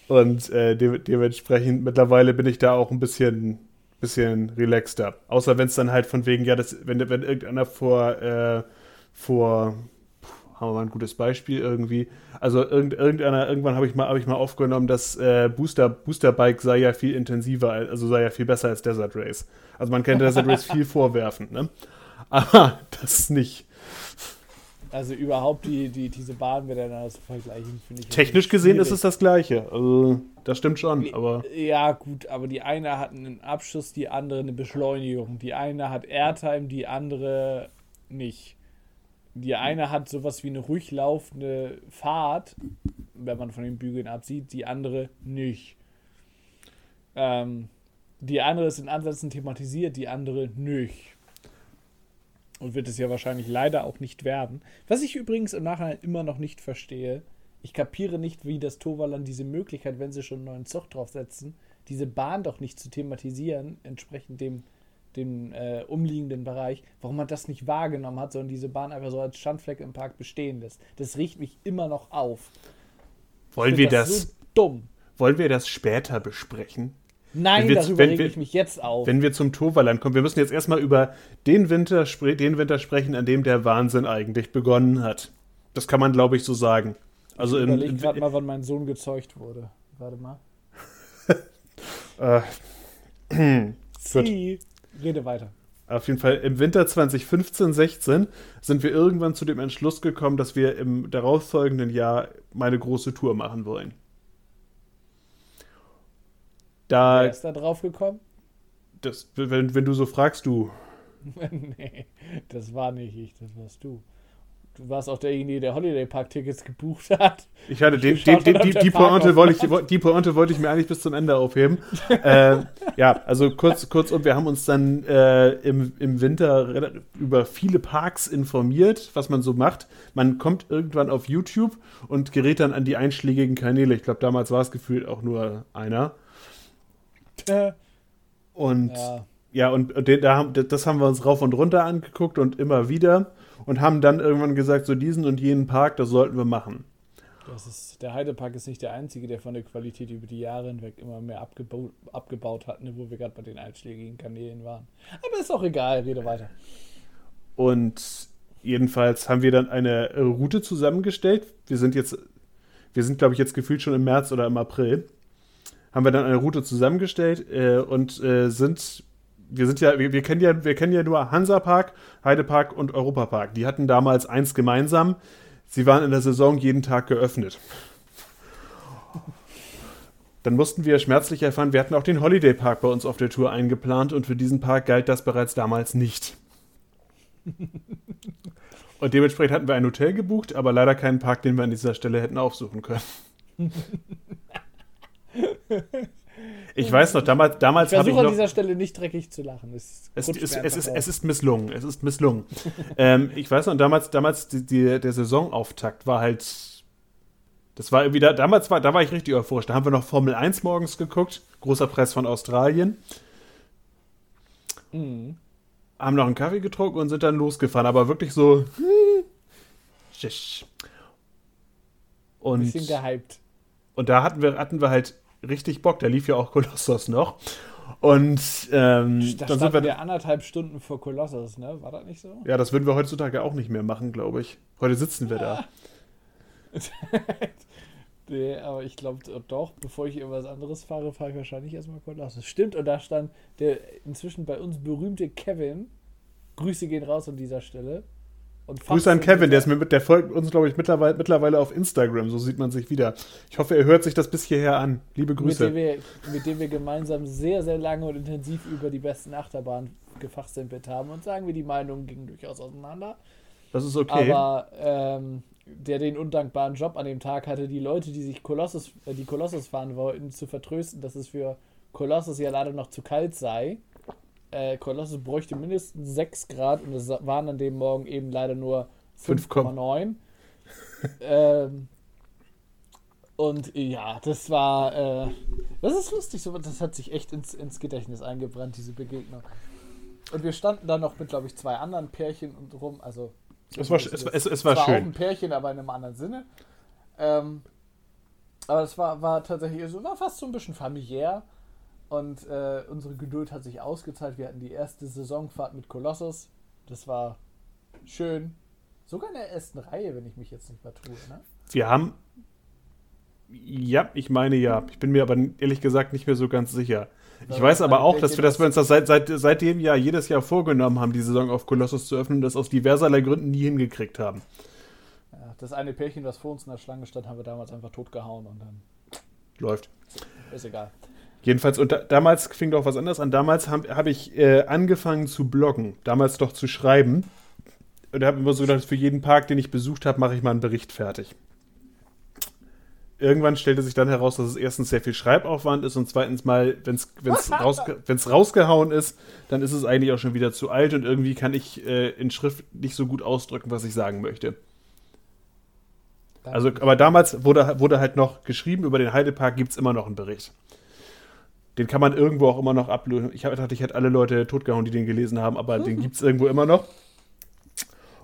Speaker 1: und äh, de dementsprechend, mittlerweile bin ich da auch ein bisschen, bisschen relaxter. Außer wenn es dann halt von wegen, ja, das, wenn, wenn irgendeiner vor, äh, vor haben wir mal ein gutes Beispiel irgendwie. Also irgend, irgendeiner, irgendwann habe ich mal, habe ich mal aufgenommen, dass äh, Booster, Booster Bike sei ja viel intensiver, also sei ja viel besser als Desert Race. Also man kann Desert Race viel [laughs] vorwerfen, ne? Aber das nicht.
Speaker 2: Also überhaupt die, die, diese Bahn miteinander zu vergleichen, finde ich.
Speaker 1: Technisch gesehen ist es das gleiche. Also, das stimmt schon, aber.
Speaker 2: Ja, gut, aber die eine hat einen Abschuss, die andere eine Beschleunigung. Die eine hat Airtime, die andere nicht. Die eine hat sowas wie eine ruhig laufende Fahrt, wenn man von den Bügeln absieht, die andere nicht. Ähm, die andere ist in Ansätzen thematisiert, die andere nicht. Und wird es ja wahrscheinlich leider auch nicht werden. Was ich übrigens im Nachhinein immer noch nicht verstehe, ich kapiere nicht, wie das Toverland diese Möglichkeit, wenn sie schon einen neuen Zug draufsetzen, diese Bahn doch nicht zu thematisieren, entsprechend dem den äh, umliegenden Bereich, warum man das nicht wahrgenommen hat, sondern diese Bahn einfach so als Standfleck im Park bestehen lässt. Das riecht mich immer noch auf.
Speaker 1: Wollen wir das, das so dumm? Wollen wir das später besprechen?
Speaker 2: Nein, wir, darüber rege ich mich jetzt auf.
Speaker 1: Wenn wir zum Toverland kommen, wir müssen jetzt erstmal über den Winter, den Winter sprechen, an dem der Wahnsinn eigentlich begonnen hat. Das kann man, glaube ich, so sagen. Also
Speaker 2: ich überlege gerade mal, wann mein Sohn gezeugt wurde. Warte mal. [laughs]
Speaker 1: äh, [clears throat]
Speaker 2: Sie. Rede weiter.
Speaker 1: Auf jeden Fall im Winter 2015, 16 sind wir irgendwann zu dem Entschluss gekommen, dass wir im darauffolgenden Jahr meine große Tour machen wollen.
Speaker 2: Da, Wer ist da drauf gekommen?
Speaker 1: Das, wenn, wenn du so fragst, du. [laughs]
Speaker 2: nee, das war nicht ich, das warst du. Du warst auch derjenige, der Holiday Park Tickets gebucht hat.
Speaker 1: Ich hatte den, den, den, die, die, Pointe wollte ich, die Pointe wollte ich mir eigentlich bis zum Ende aufheben. [laughs] äh, ja, also kurz, kurz und wir haben uns dann äh, im, im Winter über viele Parks informiert, was man so macht. Man kommt irgendwann auf YouTube und gerät dann an die einschlägigen Kanäle. Ich glaube, damals war es gefühlt auch nur einer. Und ja, ja und, da das haben wir uns rauf und runter angeguckt und immer wieder und haben dann irgendwann gesagt, so diesen und jenen Park, das sollten wir machen.
Speaker 2: Das ist, der Heidepark ist nicht der einzige, der von der Qualität über die Jahre hinweg immer mehr abgebaut, abgebaut hat, ne, wo wir gerade bei den einschlägigen Kanälen waren. Aber ist auch egal, rede weiter.
Speaker 1: Und jedenfalls haben wir dann eine Route zusammengestellt. Wir sind jetzt, wir sind, glaube ich, jetzt gefühlt schon im März oder im April. Haben wir dann eine Route zusammengestellt äh, und äh, sind wir sind ja, wir, wir, kennen ja, wir kennen ja nur Hansapark, Heidepark und Europapark. Die hatten damals eins gemeinsam. Sie waren in der Saison jeden Tag geöffnet. Dann mussten wir schmerzlich erfahren, wir hatten auch den Holiday Park bei uns auf der Tour eingeplant und für diesen Park galt das bereits damals nicht. Und dementsprechend hatten wir ein Hotel gebucht, aber leider keinen Park, den wir an dieser Stelle hätten aufsuchen können. [laughs] Ich weiß noch, damals, damals habe ich
Speaker 2: noch... an dieser Stelle nicht dreckig zu lachen.
Speaker 1: Es, es, es, es ist, es ist misslungen. Es ist misslungen. [laughs] ähm, ich weiß noch, damals, damals die, die, der Saisonauftakt war halt... Das war irgendwie, da, damals war, da war ich richtig euphorisch. Da haben wir noch Formel 1 morgens geguckt. Großer Preis von Australien. Mhm. Haben noch einen Kaffee getrunken und sind dann losgefahren. Aber wirklich so... [laughs]
Speaker 2: Und, Ein bisschen gehypt.
Speaker 1: Und da hatten wir, hatten wir halt richtig Bock. Da lief ja auch Kolossos noch. Und ähm,
Speaker 2: da dann sind wir ja anderthalb Stunden vor Kolossos, ne? War das nicht so?
Speaker 1: Ja, das würden wir heutzutage auch nicht mehr machen, glaube ich. Heute sitzen wir da. [laughs]
Speaker 2: nee, aber ich glaube doch, bevor ich irgendwas anderes fahre, fahre ich wahrscheinlich erstmal Kolossos. Stimmt, und da stand der inzwischen bei uns berühmte Kevin. Grüße gehen raus an dieser Stelle.
Speaker 1: Grüße an Kevin, der ist mit, der folgt uns, glaube ich, mittlerweile, mittlerweile auf Instagram, so sieht man sich wieder. Ich hoffe, er hört sich das bis hierher an. Liebe Grüße.
Speaker 2: Mit dem wir, mit dem wir gemeinsam sehr, sehr lange und intensiv über die besten Achterbahnen gefachsimpelt haben und sagen wir, die Meinungen gingen durchaus auseinander.
Speaker 1: Das ist okay.
Speaker 2: Aber ähm, der den undankbaren Job an dem Tag hatte, die Leute, die sich Kolossus, äh, die Kolossus fahren wollten, zu vertrösten, dass es für Kolossus ja leider noch zu kalt sei. Äh, Kolossus bräuchte mindestens 6 Grad und es waren an dem Morgen eben leider nur 5,9. [laughs] ähm, und ja, das war, äh, das ist lustig, so, das hat sich echt ins, ins Gedächtnis eingebrannt, diese Begegnung. Und wir standen da noch mit, glaube ich, zwei anderen Pärchen und rum, also
Speaker 1: es war, es, es, es war,
Speaker 2: war
Speaker 1: schön.
Speaker 2: auch ein Pärchen, aber in einem anderen Sinne. Ähm, aber es war, war tatsächlich, es war fast so ein bisschen familiär. Und äh, unsere Geduld hat sich ausgezahlt. Wir hatten die erste Saisonfahrt mit Kolossus. Das war schön. Sogar in der ersten Reihe, wenn ich mich jetzt nicht vertue. Ne?
Speaker 1: Wir haben. Ja, ich meine ja. Ich bin mir aber ehrlich gesagt nicht mehr so ganz sicher. Ich weiß aber auch, dass wir, dass wir uns das seit, seit, seitdem ja jedes Jahr vorgenommen haben, die Saison auf Kolossus zu öffnen und das aus diverserlei Gründen nie hingekriegt haben.
Speaker 2: Ja, das eine Pärchen, das vor uns in der Schlange stand, haben wir damals einfach totgehauen und dann.
Speaker 1: Läuft.
Speaker 2: Ist egal.
Speaker 1: Jedenfalls, und da, damals fing doch was anderes an. Damals habe hab ich äh, angefangen zu bloggen, damals doch zu schreiben. Und habe immer so gedacht, für jeden Park, den ich besucht habe, mache ich mal einen Bericht fertig. Irgendwann stellte sich dann heraus, dass es erstens sehr viel Schreibaufwand ist und zweitens mal, wenn es [laughs] rausge rausgehauen ist, dann ist es eigentlich auch schon wieder zu alt und irgendwie kann ich äh, in Schrift nicht so gut ausdrücken, was ich sagen möchte. Also, aber damals wurde, wurde halt noch geschrieben, über den Heidepark gibt es immer noch einen Bericht. Den kann man irgendwo auch immer noch uploaden. Ich dachte, ich hätte alle Leute totgehauen, die den gelesen haben, aber den gibt es irgendwo immer noch.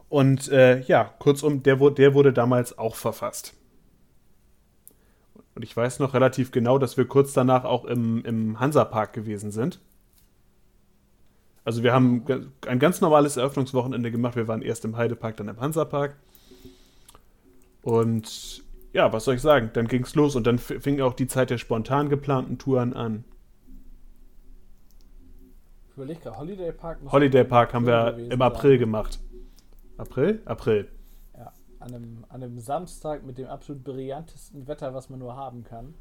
Speaker 1: Und äh, ja, kurzum, der, der wurde damals auch verfasst. Und ich weiß noch relativ genau, dass wir kurz danach auch im, im Hansapark gewesen sind. Also wir haben ein ganz normales Eröffnungswochenende gemacht. Wir waren erst im Heidepark, dann im Hansapark. Und ja, was soll ich sagen? Dann ging es los und dann fing auch die Zeit der spontan geplanten Touren an.
Speaker 2: Überlege gerade, Holiday Park.
Speaker 1: Holiday Park haben wir im April sein. gemacht. April? April.
Speaker 2: Ja, an einem, an einem Samstag mit dem absolut brillantesten Wetter, was man nur haben kann.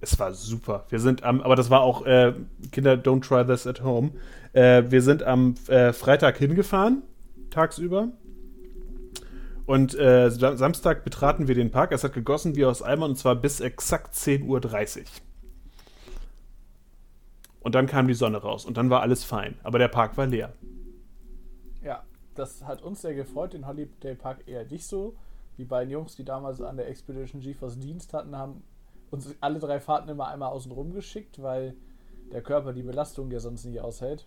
Speaker 1: Es war super. Wir sind am, aber das war auch, äh, Kinder, don't try this at home. Äh, wir sind am äh, Freitag hingefahren, tagsüber. Und äh, Samstag betraten wir den Park. Es hat gegossen wie aus Eimern und zwar bis exakt 10.30 Uhr. Und dann kam die Sonne raus und dann war alles fein. Aber der Park war leer.
Speaker 2: Ja, das hat uns sehr gefreut. Den Holiday Park eher nicht so. Die beiden Jungs, die damals an der Expedition GeForce Dienst hatten, haben uns alle drei Fahrten immer einmal außen rum geschickt, weil der Körper die Belastung ja sonst nicht aushält.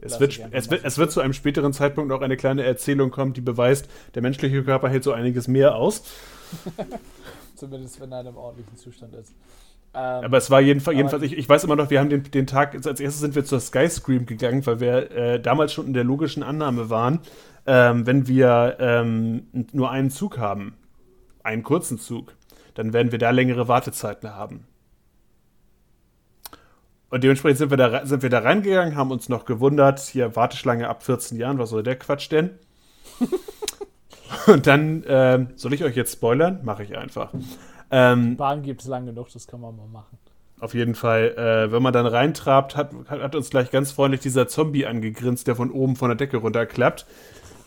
Speaker 1: Es wird, es, wird, es wird zu einem späteren Zeitpunkt noch eine kleine Erzählung kommen, die beweist, der menschliche Körper hält so einiges mehr aus. [laughs]
Speaker 2: Zumindest wenn er in einem ordentlichen Zustand ist.
Speaker 1: Ähm, aber es war jedenfalls, jedenfalls ich, ich, weiß immer noch, wir haben den, den Tag, als erstes sind wir zur Skyscream gegangen, weil wir äh, damals schon in der logischen Annahme waren, ähm, wenn wir ähm, nur einen Zug haben, einen kurzen Zug, dann werden wir da längere Wartezeiten haben. Und dementsprechend sind wir, da, sind wir da reingegangen, haben uns noch gewundert, hier Warteschlange ab 14 Jahren, was soll der Quatsch denn? [laughs] Und dann, äh, soll ich euch jetzt spoilern? Mache ich einfach.
Speaker 2: Ähm, Bahn gibt es lang genug, das kann man mal machen.
Speaker 1: Auf jeden Fall, äh, wenn man dann reintrabt, hat, hat uns gleich ganz freundlich dieser Zombie angegrinst, der von oben von der Decke runterklappt.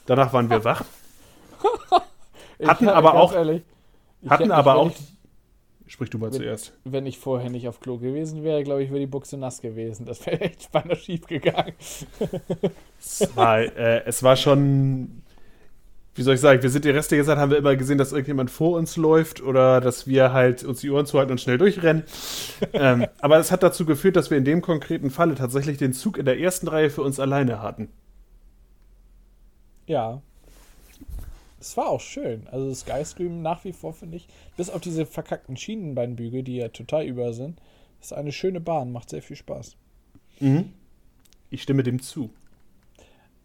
Speaker 1: Danach waren wir [laughs] wach. hatten aber auch, ehrlich, hatten aber auch, Sprich du mal
Speaker 2: wenn,
Speaker 1: zuerst.
Speaker 2: Wenn ich vorher nicht auf Klo gewesen wäre, glaube ich, wäre die Buchse nass gewesen. Das wäre echt [laughs] beinahe schief gegangen.
Speaker 1: es, war, äh, es war schon. Wie soll ich sagen, wir sind die restliche Zeit, haben wir immer gesehen, dass irgendjemand vor uns läuft oder dass wir halt uns die Ohren zuhalten und schnell durchrennen. [laughs] ähm, aber es hat dazu geführt, dass wir in dem konkreten Falle tatsächlich den Zug in der ersten Reihe für uns alleine hatten.
Speaker 2: Ja, es war auch schön. Also Skyscream nach wie vor finde ich, bis auf diese verkackten Schienenbeinbügel, die ja total über sind, ist eine schöne Bahn, macht sehr viel Spaß.
Speaker 1: Mhm. Ich stimme dem zu.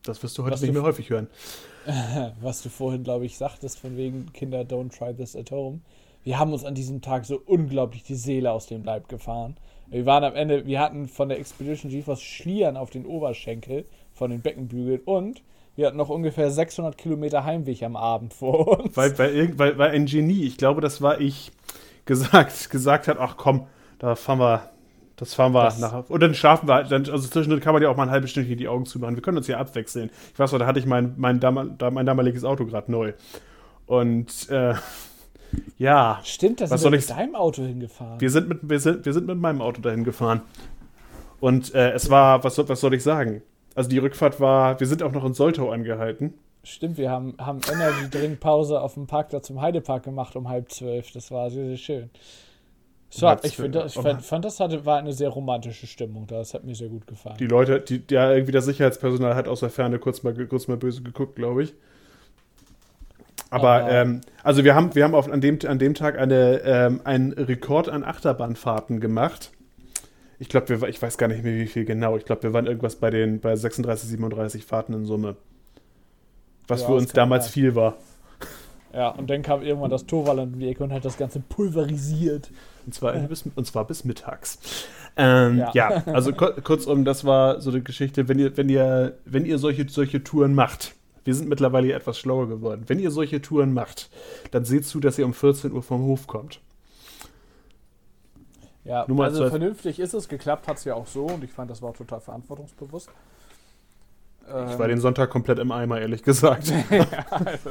Speaker 1: Das wirst du heute was nicht mehr häufig hören. [laughs]
Speaker 2: Was du vorhin, glaube ich, sagtest, von wegen Kinder don't try this at home. Wir haben uns an diesem Tag so unglaublich die Seele aus dem Leib gefahren. Wir waren am Ende, wir hatten von der Expedition GeForce Schlieren auf den Oberschenkel von den Beckenbügeln und Wir hatten noch ungefähr 600 Kilometer Heimweg am Abend vor uns.
Speaker 1: Weil, weil, weil, weil ein Genie, ich glaube, das war ich, gesagt, gesagt hat, ach komm, da fahren wir, das fahren wir das nach. Und dann schlafen wir, dann, also zwischendurch kann man ja auch mal ein halbes Stündchen die Augen zumachen. Wir können uns ja abwechseln. Ich weiß noch, da hatte ich mein, mein, mein damaliges Auto gerade neu. Und äh, [laughs] ja.
Speaker 2: Stimmt, da sind wir mit deinem Auto hingefahren.
Speaker 1: Wir sind mit, wir sind, wir sind mit meinem Auto dahin gefahren. Und äh, es war, was, was soll ich sagen? Also die Rückfahrt war, wir sind auch noch in Soltau angehalten.
Speaker 2: Stimmt, wir haben, haben Energy-Drink-Pause auf dem Parkplatz im Heidepark gemacht um halb zwölf. Das war sehr, sehr schön. So, um ich, find, ich fand, fand, das hatte, war eine sehr romantische Stimmung. Das hat mir sehr gut gefallen.
Speaker 1: Die Leute, die, ja, irgendwie das Sicherheitspersonal hat aus der Ferne kurz mal, kurz mal böse geguckt, glaube ich. Aber, oh, ähm, also wir haben, wir haben auf, an, dem, an dem Tag eine, ähm, einen Rekord an Achterbahnfahrten gemacht. Ich glaube, ich weiß gar nicht mehr, wie viel genau. Ich glaube, wir waren irgendwas bei den bei 36, 37 Fahrten in Summe. Was ja, für uns damals sein. viel war.
Speaker 2: Ja, und dann kam irgendwann das Torwalland um die Ecke und hat das Ganze pulverisiert.
Speaker 1: Und zwar, bis, und zwar bis mittags. Ähm, ja. ja. [laughs] also kurzum, das war so eine Geschichte, wenn ihr, wenn ihr, wenn ihr solche, solche Touren macht, wir sind mittlerweile etwas schlauer geworden. Wenn ihr solche Touren macht, dann seht zu, dass ihr um 14 Uhr vom Hof kommt.
Speaker 2: Ja, also vernünftig ist es. Geklappt hat es ja auch so und ich fand, das war total verantwortungsbewusst.
Speaker 1: Ich war den Sonntag komplett im Eimer, ehrlich gesagt. [laughs]
Speaker 2: ja, also,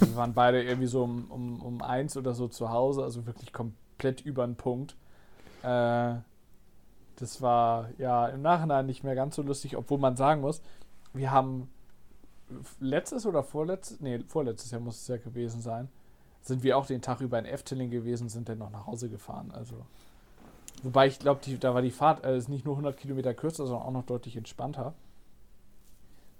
Speaker 2: wir waren beide irgendwie so um, um, um eins oder so zu Hause, also wirklich komplett über den Punkt. Äh, das war ja im Nachhinein nicht mehr ganz so lustig, obwohl man sagen muss, wir haben letztes oder vorletztes, nee, vorletztes Jahr muss es ja gewesen sein, sind wir auch den Tag über in Efteling gewesen, sind dann noch nach Hause gefahren. Also, wobei ich glaube, da war die Fahrt äh, ist nicht nur 100 Kilometer kürzer, sondern auch noch deutlich entspannter.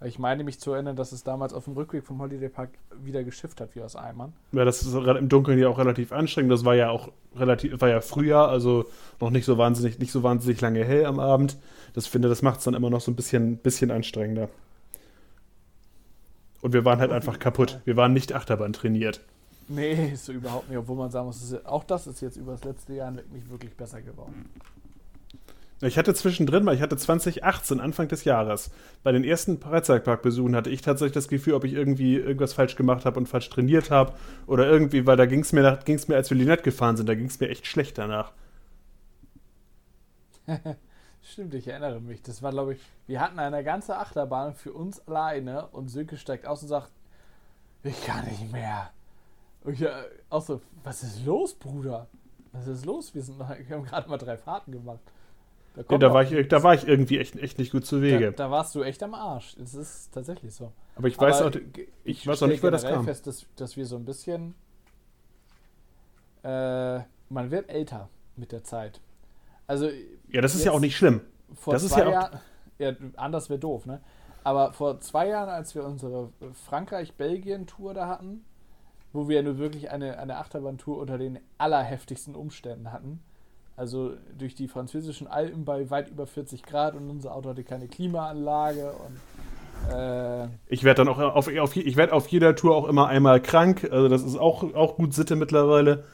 Speaker 2: Ich meine mich zu erinnern, dass es damals auf dem Rückweg vom Holiday Park wieder geschifft hat wie aus Eimern.
Speaker 1: Ja, das ist im Dunkeln ja auch relativ anstrengend. Das war ja auch relativ, war ja Frühjahr, also noch nicht so wahnsinnig, nicht so wahnsinnig lange hell am Abend. Das finde, das macht es dann immer noch so ein bisschen, bisschen anstrengender. Und wir waren halt einfach kaputt. Wir waren nicht Achterbahn trainiert.
Speaker 2: Nee, so überhaupt nicht. Obwohl man sagen muss, auch das ist jetzt über das letzte Jahr nicht wirklich besser geworden.
Speaker 1: Ich hatte zwischendrin mal, ich hatte 2018, Anfang des Jahres, bei den ersten Freizeitparkbesuchen hatte ich tatsächlich das Gefühl, ob ich irgendwie irgendwas falsch gemacht habe und falsch trainiert habe oder irgendwie, weil da ging es mir, mir, als wir Linette gefahren sind, da ging es mir echt schlecht danach. [laughs]
Speaker 2: Stimmt, ich erinnere mich. Das war, glaube ich, wir hatten eine ganze Achterbahn für uns alleine und Sönke steigt aus und sagt, ich kann nicht mehr. Und ich äh, auch so, was ist los, Bruder? Was ist los? Wir, sind, wir haben gerade mal drei Fahrten gemacht.
Speaker 1: Da, ja, da, war ich, da war ich irgendwie echt, echt nicht gut zu Wege.
Speaker 2: Da, da warst du echt am Arsch. Es ist tatsächlich so.
Speaker 1: Aber ich weiß Aber auch, ich, ich weiß auch nicht, wer das kam.
Speaker 2: fest, dass, dass wir so ein bisschen. Äh, man wird älter mit der Zeit. Also.
Speaker 1: Ja, das ist ja auch nicht schlimm.
Speaker 2: Vor
Speaker 1: das
Speaker 2: zwei ist ja, Jahren, ja anders wäre doof, ne? Aber vor zwei Jahren, als wir unsere Frankreich-Belgien-Tour da hatten, wo wir nur wirklich eine, eine Achterbahntour unter den allerheftigsten Umständen hatten, also durch die französischen Alpen bei weit über 40 Grad und unser Auto hatte keine Klimaanlage und äh
Speaker 1: ich werde dann auch auf, auf, ich werd auf jeder Tour auch immer einmal krank, also das ist auch, auch gut Sitte mittlerweile.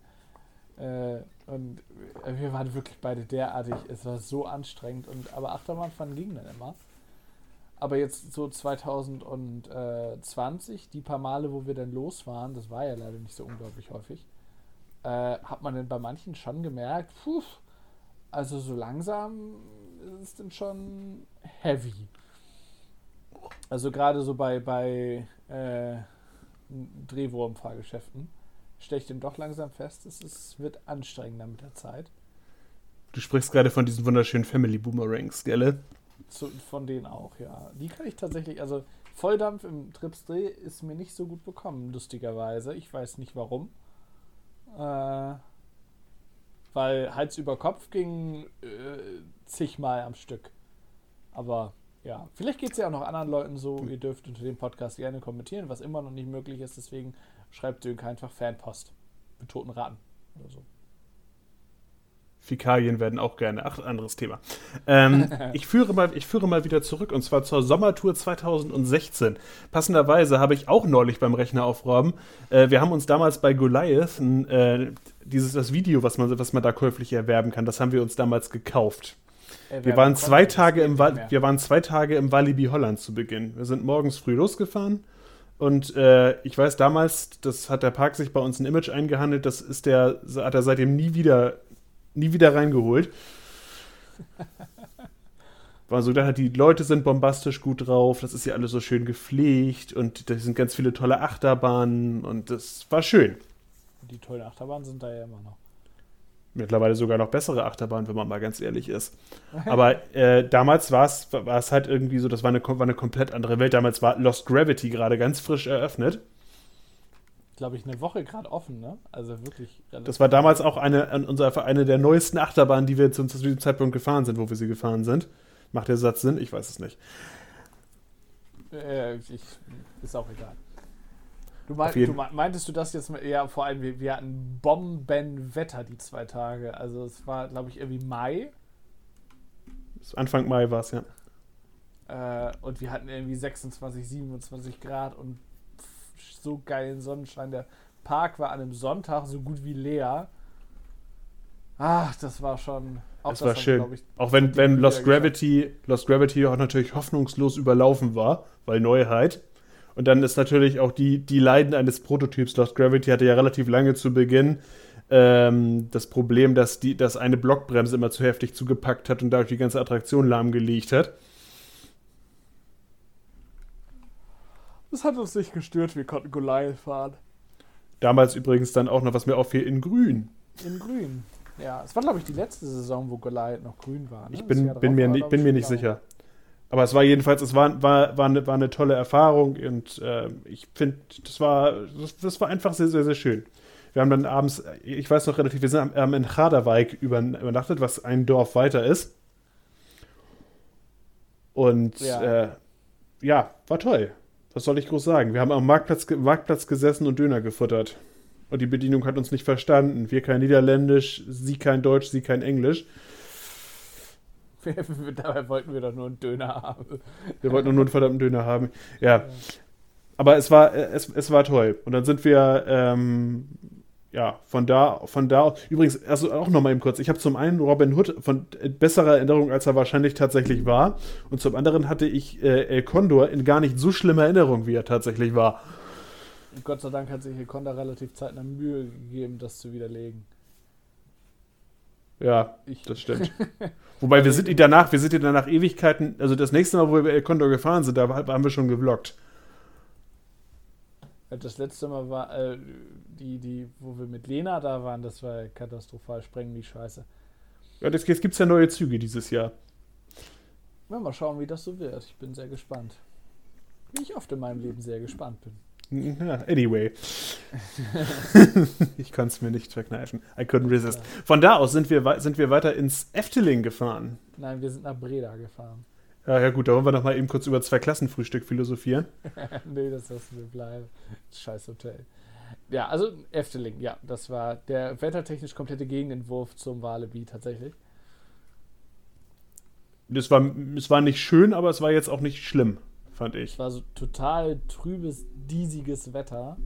Speaker 1: [laughs]
Speaker 2: äh, und wir waren wirklich beide derartig, es war so anstrengend. Und, aber Achterbahnfahren ging dann immer. Aber jetzt so 2020, die paar Male, wo wir dann los waren, das war ja leider nicht so unglaublich häufig, äh, hat man dann bei manchen schon gemerkt, puh, also so langsam ist es dann schon heavy. Also gerade so bei, bei äh, Drehwurmfahrgeschäften stelle ich dann doch langsam fest, es ist, wird anstrengender mit der Zeit.
Speaker 1: Du sprichst gerade von diesen wunderschönen Family Boomerangs, gell?
Speaker 2: Zu, von denen auch, ja. Die kann ich tatsächlich, also Volldampf im Tripsdreh ist mir nicht so gut bekommen, lustigerweise. Ich weiß nicht warum. Äh, weil Hals über Kopf ging äh, zigmal am Stück. Aber ja, vielleicht geht es ja auch noch anderen Leuten so. Ihr dürft unter dem Podcast gerne kommentieren, was immer noch nicht möglich ist. Deswegen schreibt Dönk einfach Fanpost mit toten Raten oder so.
Speaker 1: Fäkalien werden auch gerne. Ach, anderes Thema. Ähm, [laughs] ich, führe mal, ich führe mal wieder zurück und zwar zur Sommertour 2016. Passenderweise habe ich auch neulich beim Rechner aufräumen. Äh, wir haben uns damals bei Goliath äh, dieses das Video, was man, was man da käuflich erwerben kann, das haben wir uns damals gekauft. Ey, wir, waren zwei Tage im wir waren zwei Tage im Walibi Holland zu Beginn. Wir sind morgens früh losgefahren und äh, ich weiß damals, das hat der Park sich bei uns ein Image eingehandelt, das ist der, hat er seitdem nie wieder, nie wieder reingeholt. War so gedacht, die Leute sind bombastisch gut drauf, das ist ja alles so schön gepflegt und da sind ganz viele tolle Achterbahnen und das war schön.
Speaker 2: Die tollen Achterbahnen sind da ja immer noch
Speaker 1: mittlerweile sogar noch bessere Achterbahn, wenn man mal ganz ehrlich ist. [laughs] Aber äh, damals war es halt irgendwie so, das war eine, war eine komplett andere Welt. Damals war Lost Gravity gerade ganz frisch eröffnet.
Speaker 2: Glaube ich, eine Woche gerade offen, ne? Also wirklich.
Speaker 1: Das war damals auch eine, unser, eine der neuesten Achterbahnen, die wir zu diesem Zeitpunkt gefahren sind, wo wir sie gefahren sind. Macht der Satz Sinn? Ich weiß es nicht.
Speaker 2: Äh, ich, ist auch egal. Du, mein, du, meintest du das jetzt? Ja, vor allem, wir, wir hatten Bombenwetter die zwei Tage. Also es war, glaube ich, irgendwie Mai.
Speaker 1: Anfang Mai war es, ja.
Speaker 2: Äh, und wir hatten irgendwie 26, 27 Grad und so geilen Sonnenschein. Der Park war an einem Sonntag so gut wie leer. Ach, das war schon.
Speaker 1: Auch das war schön. Ich, auch wenn, wenn Lost Gravity, Lost Gravity auch natürlich hoffnungslos überlaufen war, weil Neuheit. Und dann ist natürlich auch die, die Leiden eines Prototyps. Lost Gravity hatte ja relativ lange zu Beginn ähm, das Problem, dass, die, dass eine Blockbremse immer zu heftig zugepackt hat und dadurch die ganze Attraktion lahmgelegt hat.
Speaker 2: Das hat uns nicht gestört, wir konnten Goliath fahren.
Speaker 1: Damals übrigens dann auch noch, was mir auffiel, in grün.
Speaker 2: In grün. Ja, es war, glaube ich, die letzte Saison, wo Goliath noch grün war.
Speaker 1: Ne? Ich bin, bin mir, war, bin mir nicht sicher. Aber es war jedenfalls, es war, war, war, eine, war eine tolle Erfahrung und äh, ich finde, das war, das, das, war einfach sehr, sehr, sehr schön. Wir haben dann abends, ich weiß noch relativ, wir sind am, in Chaderwijk übernachtet, was ein Dorf weiter ist. Und ja. Äh, ja, war toll. Was soll ich groß sagen? Wir haben am Marktplatz, Marktplatz gesessen und Döner gefuttert. Und die Bedienung hat uns nicht verstanden. Wir kein Niederländisch, sie kein Deutsch, sie kein Englisch. [laughs]
Speaker 2: Dabei wollten wir doch nur einen Döner haben.
Speaker 1: Wir wollten nur einen verdammten Döner haben. Ja. Aber es war, es, es war toll. Und dann sind wir, ähm, ja, von da, von da, übrigens, also auch nochmal eben kurz, ich habe zum einen Robin Hood von besserer Erinnerung, als er wahrscheinlich tatsächlich war. Und zum anderen hatte ich äh, El Condor in gar nicht so schlimmer Erinnerung, wie er tatsächlich war.
Speaker 2: Gott sei Dank hat sich El Condor relativ zeitnah Mühe gegeben, das zu widerlegen.
Speaker 1: Ja, ich. das stimmt. [laughs] Wobei wir sind ihn danach, wir sind ihn danach Ewigkeiten, also das nächste Mal, wo wir bei El Condor gefahren sind, da haben wir schon gevloggt.
Speaker 2: Das letzte Mal war, äh, die, die, wo wir mit Lena da waren, das war katastrophal, sprengen die Scheiße.
Speaker 1: Ja, jetzt, gibt es ja neue Züge dieses Jahr.
Speaker 2: Ja, mal schauen, wie das so wird. Ich bin sehr gespannt. Wie ich oft in meinem Leben sehr gespannt bin.
Speaker 1: Ja, anyway. [laughs] ich konnte es mir nicht verkneifen. I couldn't resist. Von da aus sind wir, sind wir weiter ins Efteling gefahren.
Speaker 2: Nein, wir sind nach Breda gefahren.
Speaker 1: Ja, ja gut, da wollen wir noch mal eben kurz über zwei Klassenfrühstück philosophieren. [laughs]
Speaker 2: nee, das lassen wir bleiben. Scheiß Hotel. Ja, also Efteling, ja, das war der wettertechnisch komplette Gegenentwurf zum Walibi tatsächlich.
Speaker 1: Das war, es war nicht schön, aber es war jetzt auch nicht schlimm fand ich.
Speaker 2: Es war so total trübes, diesiges Wetter.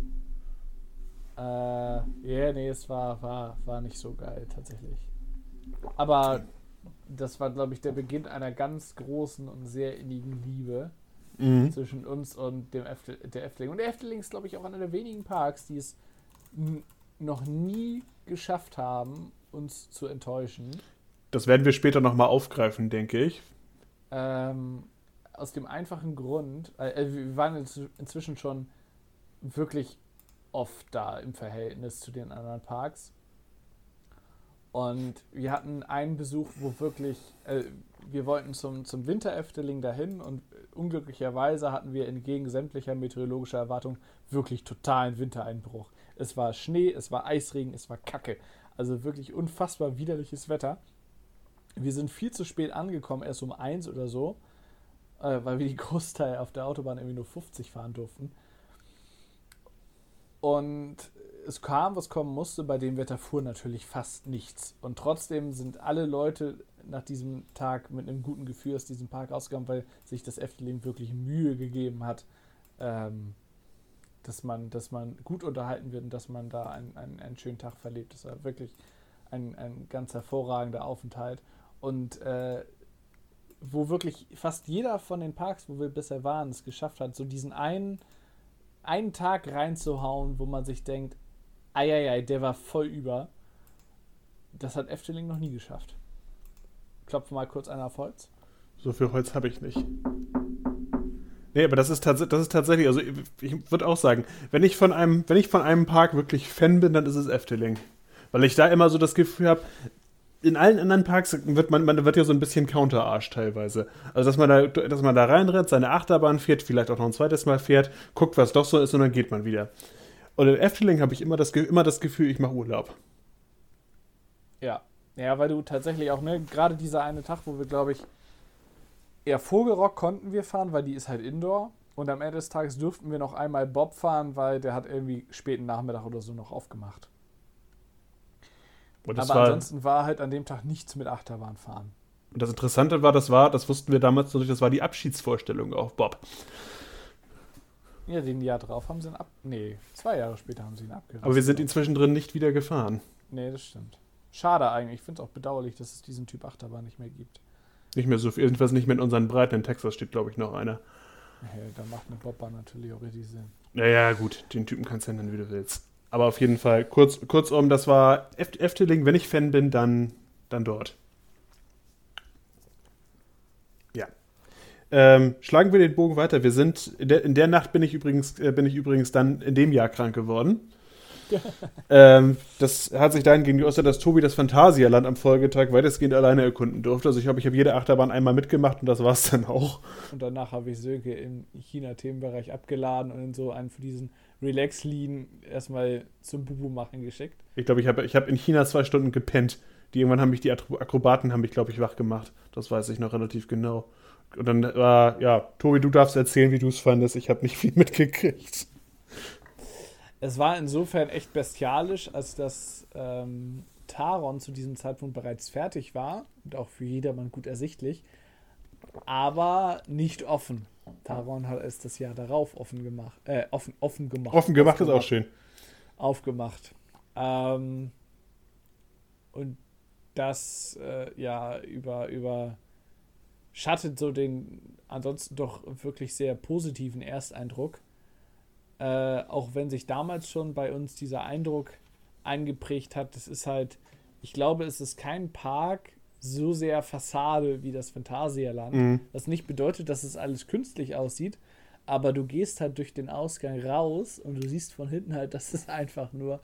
Speaker 2: Äh, ja, yeah, nee, es war, war, war nicht so geil tatsächlich. Aber das war, glaube ich, der Beginn einer ganz großen und sehr innigen Liebe mhm. zwischen uns und dem Eftel der Efteling. Und der Efteling ist, glaube ich, auch einer der wenigen Parks, die es noch nie geschafft haben, uns zu enttäuschen.
Speaker 1: Das werden wir später nochmal aufgreifen, denke ich.
Speaker 2: Ähm, aus dem einfachen Grund, äh, äh wir waren inzwischen schon wirklich oft da im Verhältnis zu den anderen Parks. Und wir hatten einen Besuch, wo wirklich, äh, wir wollten zum, zum Winter-Efteling dahin und unglücklicherweise hatten wir entgegen sämtlicher meteorologischer Erwartungen wirklich totalen Wintereinbruch. Es war Schnee, es war Eisregen, es war Kacke. Also wirklich unfassbar widerliches Wetter. Wir sind viel zu spät angekommen, erst um eins oder so äh, weil wir die [laughs] Großteil auf der Autobahn irgendwie nur 50 fahren durften. Und es kam, was kommen musste, bei dem Wetter fuhr natürlich fast nichts. Und trotzdem sind alle Leute nach diesem Tag mit einem guten Gefühl aus diesem Park rausgegangen, weil sich das Efteling wirklich Mühe gegeben hat, ähm, dass, man, dass man gut unterhalten wird und dass man da einen, einen, einen schönen Tag verlebt. Das war wirklich ein, ein ganz hervorragender Aufenthalt. Und äh, wo wirklich fast jeder von den Parks, wo wir bisher waren, es geschafft hat, so diesen einen, einen Tag reinzuhauen, wo man sich denkt, eieiei, der war voll über. Das hat Efteling noch nie geschafft. Klopfe mal kurz einer auf Holz.
Speaker 1: So viel Holz habe ich nicht. Nee, aber das ist, das ist tatsächlich, also ich, ich würde auch sagen, wenn ich, von einem, wenn ich von einem Park wirklich Fan bin, dann ist es Efteling. Weil ich da immer so das Gefühl habe, in allen anderen Parks wird man, man wird ja so ein bisschen Counterarsch teilweise. Also, dass man da, dass man da reinrennt, seine Achterbahn fährt, vielleicht auch noch ein zweites Mal fährt, guckt, was doch so ist und dann geht man wieder. Und in Efteling habe ich immer das, immer das Gefühl, ich mache Urlaub.
Speaker 2: Ja. Ja, weil du tatsächlich auch, ne, gerade dieser eine Tag, wo wir, glaube ich, eher Vogelrock konnten wir fahren, weil die ist halt Indoor. Und am Ende des Tages durften wir noch einmal Bob fahren, weil der hat irgendwie späten Nachmittag oder so noch aufgemacht. Aber war, ansonsten war halt an dem Tag nichts mit Achterbahn fahren.
Speaker 1: Und das Interessante war, das war, das wussten wir damals noch nicht, das war die Abschiedsvorstellung auf Bob.
Speaker 2: Ja, den Jahr drauf haben sie ihn ab. Nee, zwei Jahre später haben sie ihn abgerissen.
Speaker 1: Aber wir sind ihn zwischendrin nicht wieder gefahren.
Speaker 2: Nee, das stimmt. Schade eigentlich. Ich finde es auch bedauerlich, dass es diesen Typ Achterbahn nicht mehr gibt.
Speaker 1: Nicht mehr so viel, jedenfalls nicht mehr in unseren Breiten. In Texas steht, glaube ich, noch einer.
Speaker 2: Ja, da macht eine Bobbahn natürlich auch richtig Sinn.
Speaker 1: Naja, gut, den Typen kannst du nennen, wie du willst. Aber auf jeden Fall, kurz, kurzum, das war Efteling. Wenn ich Fan bin, dann, dann dort. Ja. Ähm, schlagen wir den Bogen weiter. Wir sind, in der, in der Nacht bin ich, übrigens, äh, bin ich übrigens dann in dem Jahr krank geworden. [laughs] ähm, das hat sich dahingehend geäußert, dass Tobi das Phantasialand am Folgetag weitestgehend alleine erkunden durfte. Also ich glaube, ich habe jede Achterbahn einmal mitgemacht und das war es dann auch.
Speaker 2: Und danach habe ich Söke im China-Themenbereich abgeladen und in so einen von diesen Relax-Lean erstmal zum Bubu machen geschickt.
Speaker 1: Ich glaube, ich habe ich hab in China zwei Stunden gepennt. Die irgendwann haben mich die Akrobaten, haben mich, glaube ich, wach gemacht. Das weiß ich noch relativ genau. Und dann war, ja, Tobi, du darfst erzählen, wie du es fandest. Ich habe nicht viel [laughs] mitgekriegt.
Speaker 2: Es war insofern echt bestialisch, als dass ähm, Taron zu diesem Zeitpunkt bereits fertig war und auch für jedermann gut ersichtlich, aber nicht offen. Taron hat es das Jahr darauf offen gemacht. Äh, offen, offen gemacht.
Speaker 1: Offen gemacht ist auch schön.
Speaker 2: Aufgemacht. Ähm, und das äh, ja über, über schattet so den ansonsten doch wirklich sehr positiven Ersteindruck. Äh, auch wenn sich damals schon bei uns dieser Eindruck eingeprägt hat, das ist halt, ich glaube, es ist kein Park so sehr Fassade wie das Phantasialand. Mhm. Was nicht bedeutet, dass es alles künstlich aussieht, aber du gehst halt durch den Ausgang raus und du siehst von hinten halt, dass es einfach nur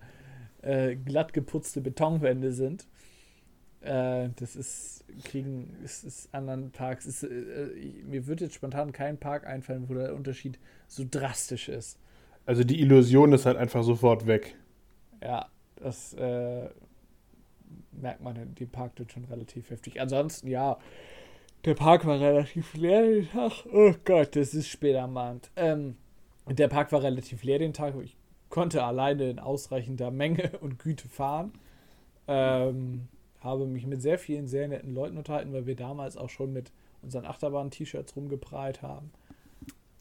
Speaker 2: äh, glatt geputzte Betonwände sind. Äh, das ist, kriegen, es ist anderen Parks, ist, äh, mir wird jetzt spontan kein Park einfallen, wo der Unterschied so drastisch ist.
Speaker 1: Also die Illusion ist halt einfach sofort weg.
Speaker 2: Ja, das äh, merkt man in dem Park dann schon relativ heftig. Ansonsten, ja, der Park war relativ leer den Tag. Oh Gott, das ist später am Abend. Ähm, der Park war relativ leer den Tag. Ich konnte alleine in ausreichender Menge und Güte fahren. Ähm, habe mich mit sehr vielen sehr netten Leuten unterhalten, weil wir damals auch schon mit unseren Achterbahn-T-Shirts rumgeprallt haben.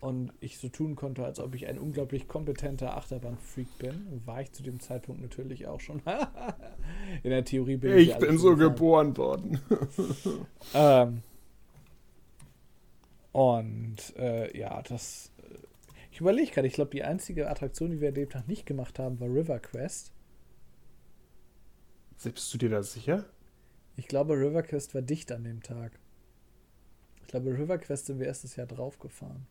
Speaker 2: Und ich so tun konnte, als ob ich ein unglaublich kompetenter Achterbahn-Freak bin. War ich zu dem Zeitpunkt natürlich auch schon. [laughs] In der Theorie
Speaker 1: bin ich. Ich bin so geboren worden.
Speaker 2: ähm, und äh, ja, das. Äh, ich überlege gerade, ich glaube, die einzige Attraktion, die wir an dem Tag nicht gemacht haben, war River Quest.
Speaker 1: Bist du dir da sicher?
Speaker 2: Ich glaube, River Quest war dicht an dem Tag. Ich glaube, River Quest sind wir erstes Jahr draufgefahren.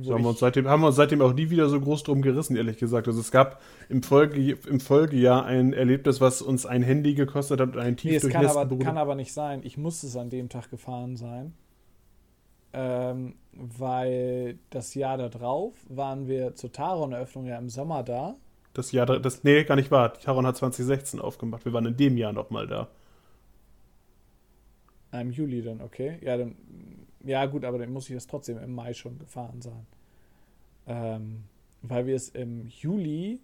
Speaker 1: So haben, wir uns seitdem, haben wir uns seitdem auch nie wieder so groß drum gerissen, ehrlich gesagt. Also es gab im, Folge, im Folgejahr ein Erlebnis, was uns ein Handy gekostet hat und ein tief
Speaker 2: nee, es kann aber, kann aber nicht sein. Ich musste es an dem Tag gefahren sein. Ähm, weil das Jahr darauf waren wir zur Taron-Eröffnung ja im Sommer da.
Speaker 1: Das Jahr, das, nee, gar nicht wahr. Taron hat 2016 aufgemacht. Wir waren in dem Jahr nochmal da.
Speaker 2: Ah, Im Juli dann, okay. Ja, dann ja, gut, aber dann muss ich das trotzdem im Mai schon gefahren sein. Ähm, weil wir es im Juli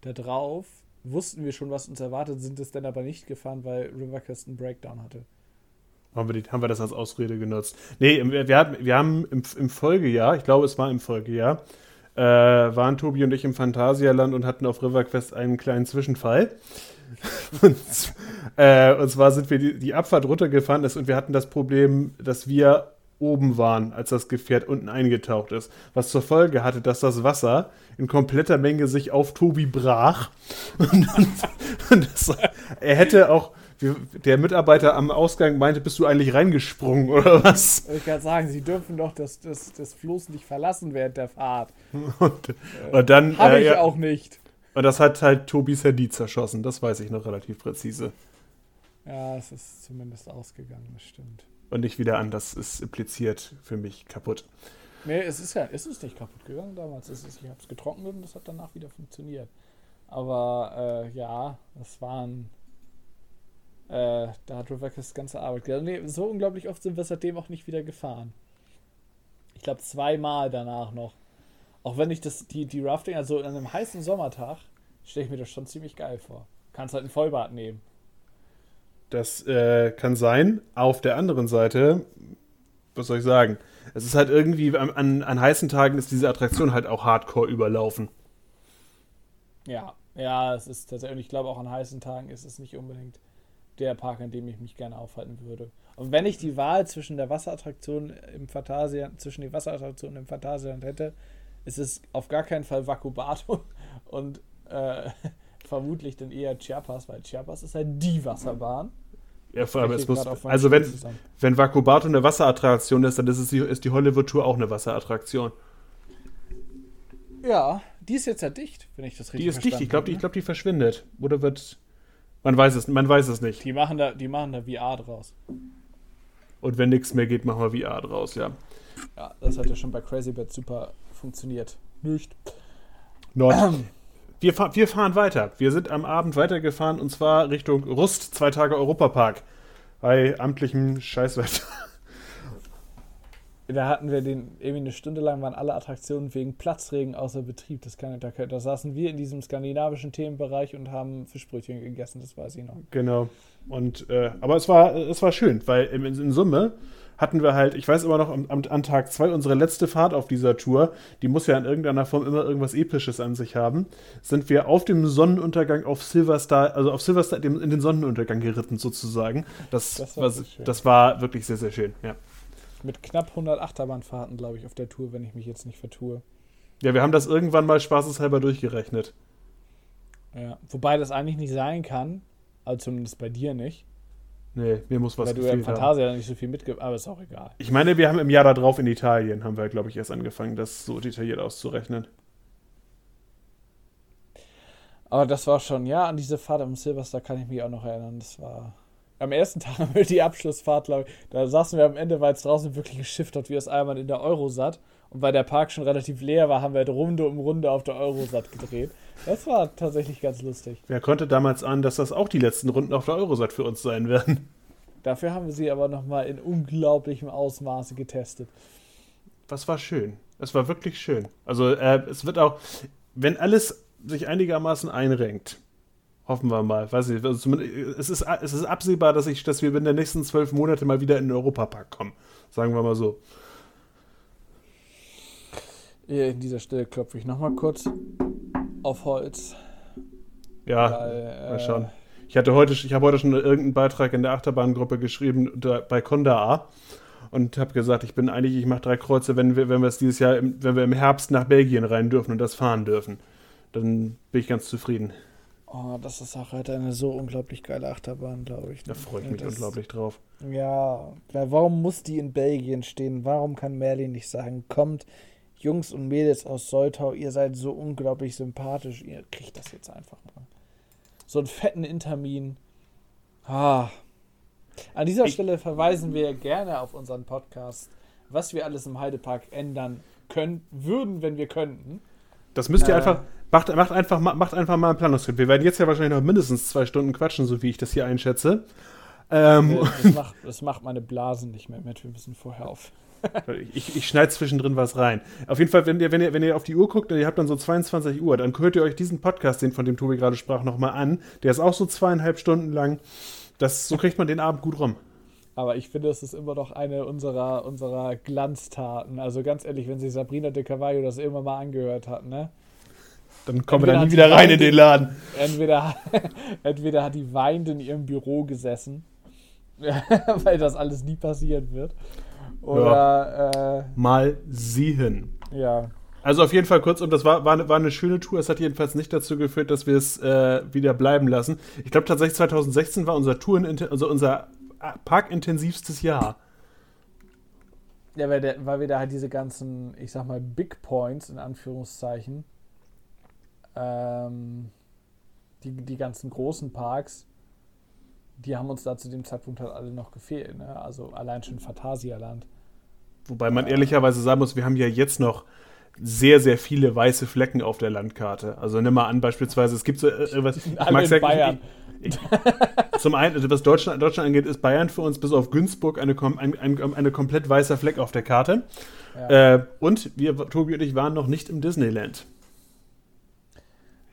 Speaker 2: da drauf wussten wir schon, was uns erwartet, sind es dann aber nicht gefahren, weil Rivercrest einen Breakdown hatte.
Speaker 1: Haben wir, die, haben wir das als Ausrede genutzt? Nee, wir, wir, hatten, wir haben im, im Folgejahr, ich glaube, es war im Folgejahr, äh, waren Tobi und ich im Phantasialand und hatten auf Riverquest einen kleinen Zwischenfall. [laughs] und, Äh, und zwar sind wir die, die Abfahrt runtergefahren ist und wir hatten das Problem, dass wir oben waren, als das Gefährt unten eingetaucht ist. Was zur Folge hatte, dass das Wasser in kompletter Menge sich auf Tobi brach. [laughs] Und, und das, er hätte auch, der Mitarbeiter am Ausgang meinte, bist du eigentlich reingesprungen oder was?
Speaker 2: Ich kann sagen, sie dürfen doch das, das, das Floß nicht verlassen während der Fahrt. [laughs]
Speaker 1: Und, und dann.
Speaker 2: Habe
Speaker 1: äh,
Speaker 2: ich
Speaker 1: ja,
Speaker 2: auch nicht.
Speaker 1: Und das hat halt Tobis Handy zerschossen. Das weiß ich noch relativ präzise.
Speaker 2: Ja, es ist zumindest ausgegangen, das stimmt.
Speaker 1: Und nicht wieder an, das ist impliziert für mich kaputt.
Speaker 2: Nee, es ist ja, es ist nicht kaputt gegangen damals. Es ist, ich habe es getrocknet und es hat danach wieder funktioniert. Aber äh, ja, das waren. Äh, da hat das ganze Arbeit gemacht. Nee, so unglaublich oft sind wir seitdem auch nicht wieder gefahren. Ich glaube zweimal danach noch. Auch wenn ich das, die, die Rafting, also an einem heißen Sommertag, stelle ich mir das schon ziemlich geil vor. Kannst halt ein Vollbad nehmen.
Speaker 1: Das äh, kann sein. Auf der anderen Seite, was soll ich sagen? Es ist halt irgendwie, an, an, an heißen Tagen ist diese Attraktion halt auch hardcore überlaufen.
Speaker 2: Ja, ja, es ist tatsächlich, und ich glaube auch an heißen Tagen ist es nicht unbedingt der Park, an dem ich mich gerne aufhalten würde. Und wenn ich die Wahl zwischen der Wasserattraktion im Phantasialand, zwischen den Wasserattraktionen im Phantasialand hätte, ist es auf gar keinen Fall Vakubato [laughs] und äh, [laughs] vermutlich dann eher Chiapas, weil Chiapas ist halt die Wasserbahn.
Speaker 1: Ja, vor allem, es muss, also wenn,
Speaker 2: zusammen.
Speaker 1: wenn Vakubato eine Wasserattraktion ist, dann ist, es die, ist die Hollywood Tour auch eine Wasserattraktion.
Speaker 2: Ja, die ist jetzt ja dicht, wenn ich das richtig
Speaker 1: Die ist dicht, ich glaube, die, ich glaub, die verschwindet. Oder wird. Man weiß es, man weiß es nicht.
Speaker 2: Die machen da, die machen da VR draus.
Speaker 1: Und wenn nichts mehr geht, machen wir VR draus, ja.
Speaker 2: Ja, das hat ja schon bei Crazy Bad super funktioniert. Nicht.
Speaker 1: Not. Wir, fahr, wir fahren weiter. Wir sind am Abend weitergefahren und zwar Richtung Rust, zwei Tage Europapark. Bei amtlichem Scheißwetter.
Speaker 2: Da hatten wir den, irgendwie eine Stunde lang waren alle Attraktionen wegen Platzregen außer Betrieb. Das kann, da, da saßen wir in diesem skandinavischen Themenbereich und haben Fischbrötchen gegessen, das weiß ich noch.
Speaker 1: Genau. Und, äh, aber es war, es war schön, weil in, in Summe hatten wir halt, ich weiß immer noch, am, an Tag zwei unsere letzte Fahrt auf dieser Tour, die muss ja in irgendeiner Form immer irgendwas Episches an sich haben, sind wir auf dem Sonnenuntergang auf Silverstar, also auf Silverstar in den Sonnenuntergang geritten sozusagen. Das,
Speaker 2: Das war
Speaker 1: das war wirklich sehr, sehr schön, ja.
Speaker 2: Mit knapp 100 Achterbahnfahrten, glaube ich, auf der Tour, wenn ich mich jetzt nicht vertue.
Speaker 1: Ja, wir haben das irgendwann mal spaßeshalber durchgerechnet.
Speaker 2: Ja. Wobei das eigentlich nicht sein kann, also zumindest bei dir nicht,
Speaker 1: Nee, mir muss was
Speaker 2: weil du ja im. Fantasia nicht so viel mitgibst, aber ist auch egal.
Speaker 1: Ich meine, wir haben im Jahr darauf in Italien, haben wir, glaube ich, erst angefangen, das so detailliert auszurechnen.
Speaker 2: Aber das war schon, ja, an diese Fahrt am Silvester kann ich mich auch noch erinnern. Das war am ersten [laughs] Tag haben wir die Abschlussfahrt, glaube ich. Da saßen wir am Ende, weil es draußen wirklich geschifft hat, wie aus Eimern in der Eurosat. Und weil der Park schon relativ leer war, haben wir halt Runde um Runde auf der Eurosat gedreht. Das war tatsächlich ganz lustig.
Speaker 1: Wer konnte damals an, dass das auch die letzten Runden auf der Eurosat für uns sein werden? [laughs]
Speaker 2: Dafür haben wir sie aber nochmal in unglaublichem Ausmaße getestet.
Speaker 1: Was war schön. Es war wirklich schön. Also, äh, es wird auch, wenn alles sich einigermaßen einrenkt, hoffen wir mal, weiß ich, also es, ist, es ist absehbar, dass, ich, dass wir in den nächsten zwölf Monaten mal wieder in den Europapark kommen. Sagen wir mal so.
Speaker 2: Hier in dieser Stelle klopfe ich nochmal kurz auf Holz.
Speaker 1: Ja,
Speaker 2: weil,
Speaker 1: mal
Speaker 2: äh,
Speaker 1: schauen. Ich hatte heute, ich habe heute schon irgendeinen Beitrag in der Achterbahngruppe geschrieben bei Conda A und habe gesagt, ich bin eigentlich, ich mache drei Kreuze, wenn wir, wenn wir es dieses Jahr, im, wenn wir im Herbst nach Belgien rein dürfen und das fahren dürfen, dann bin ich ganz zufrieden.
Speaker 2: Oh, das ist auch halt eine so unglaublich geile Achterbahn, glaube ich.
Speaker 1: Da freue ich mich
Speaker 2: das-
Speaker 1: unglaublich drauf.
Speaker 2: Ja, weil warum muss die in Belgien stehen? Warum kann Merlin nicht sagen, kommt, Jungs und Mädels aus Soltau, ihr seid so unglaublich sympathisch, ihr kriegt das jetzt einfach mal. So einen fetten Intermin. Ah. An dieser
Speaker 1: Ich-
Speaker 2: Stelle verweisen wir gerne auf unseren Podcast, was wir alles im Heidepark ändern können, würden, wenn wir könnten.
Speaker 1: Das müsst ihr
Speaker 2: Äh.
Speaker 1: einfach, macht, macht, einfach, ma- macht einfach mal einen Planungskript. Wir werden jetzt ja wahrscheinlich noch mindestens zwei Stunden quatschen, so wie ich das hier einschätze. Ähm,
Speaker 2: Äh, Das [laughs] macht, das macht meine Blasen nicht mehr mit. Wir müssen vorher auf. [laughs]
Speaker 1: Ich, ich schneide zwischendrin was rein. Auf jeden Fall, wenn ihr, wenn, ihr, wenn ihr auf die Uhr guckt, ihr habt dann so 22 Uhr, dann hört ihr euch diesen Podcast, den von dem Tobi gerade sprach, nochmal an. Der ist auch so zweieinhalb Stunden lang. Das, so kriegt man den Abend gut rum.
Speaker 2: Aber ich finde, es ist immer noch eine unserer, unserer Glanztaten. Also ganz ehrlich, wenn sich Sabrina de Cavallo das irgendwann mal angehört hat, ne?
Speaker 1: Dann kommen wir dann nie wieder rein in den Laden.
Speaker 2: Entweder, [laughs] entweder hat die weinend in ihrem Büro gesessen, [laughs] weil das alles nie passieren wird. Oder ja. äh,
Speaker 1: mal sehen.
Speaker 2: Ja.
Speaker 1: Also auf jeden Fall kurzum, das war, war, war eine schöne Tour. Es hat jedenfalls nicht dazu geführt, dass wir es äh, wieder bleiben lassen. Ich glaube tatsächlich 2016 war unser Touren, also unser parkintensivstes Jahr.
Speaker 2: Ja, weil, der, weil wir da halt diese ganzen, ich sag mal, Big Points in Anführungszeichen, ähm, die, die ganzen großen Parks, die haben uns da zu dem Zeitpunkt halt alle noch gefehlt. Ne? Also allein schon Phantasialand.
Speaker 1: Wobei man ehrlicherweise sagen muss, wir haben ja jetzt noch sehr, sehr viele weiße Flecken auf der Landkarte. Also nimm mal an, beispielsweise, es gibt so äh, [laughs] was.
Speaker 2: Ich mag sagen, Bayern.
Speaker 1: Ich, ich, zum einen, also was Deutschland, Deutschland angeht, ist Bayern für uns bis auf Günzburg eine, ein, ein, eine komplett weißer Fleck auf der Karte. Ja. Äh, und wir, Tobi und ich, waren noch nicht im Disneyland.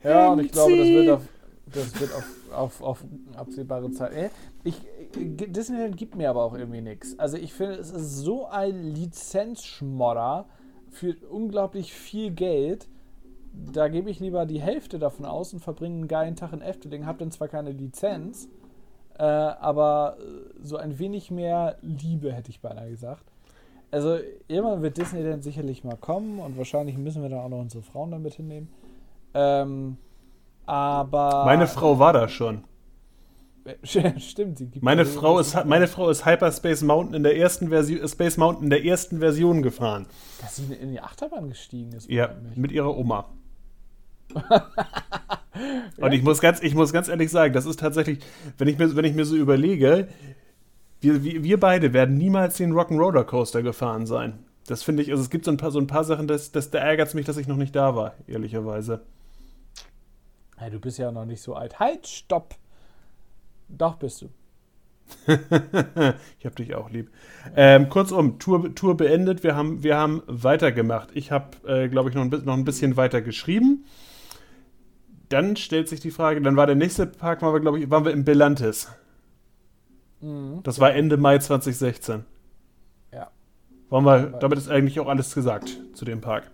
Speaker 2: Ja, und ich glaube, das wird auf, das wird auf, auf, auf absehbare Zeit. Äh, ich, Disneyland gibt mir aber auch irgendwie nichts. Also ich finde, es ist so ein Lizenzschmodder für unglaublich viel Geld. Da gebe ich lieber die Hälfte davon aus und verbringe einen geilen Tag in Efteling. Habe dann zwar keine Lizenz, äh, aber so ein wenig mehr Liebe, hätte ich beinahe gesagt. Also irgendwann wird Disney dann sicherlich mal kommen und wahrscheinlich müssen wir dann auch noch unsere Frauen damit hinnehmen. Ähm, aber.
Speaker 1: Meine Frau war da schon. [laughs]
Speaker 2: Stimmt,
Speaker 1: sie gibt meine Frau ist meine Frau ist Hyperspace Mountain in der ersten Version Space Mountain in der ersten Version gefahren.
Speaker 2: Dass sie in die Achterbahn gestiegen ist.
Speaker 1: Ja, mit ihrer Oma. [laughs] Und ich muss ganz ich muss ganz ehrlich sagen, das ist tatsächlich, wenn ich mir wenn ich mir so überlege, wir, wir, wir beide werden niemals den Rock'n'Roller Coaster gefahren sein. Das finde ich, also es gibt so ein paar, so ein paar Sachen, das, das, da ärgert es mich, dass ich noch nicht da war, ehrlicherweise.
Speaker 2: Hey, du bist ja noch nicht so alt. Halt, stopp! Doch, bist du. [laughs]
Speaker 1: ich hab dich auch lieb. Ähm, kurzum, Tour, Tour beendet. Wir haben, wir haben weitergemacht. Ich habe, äh, glaube ich, noch ein, noch ein bisschen weiter geschrieben. Dann stellt sich die Frage, dann war der nächste Park, waren wir, glaube ich, waren wir im Belantes. Mhm. Das war Ende Mai 2016.
Speaker 2: Ja.
Speaker 1: Wollen wir, damit ist eigentlich auch alles gesagt zu dem Park.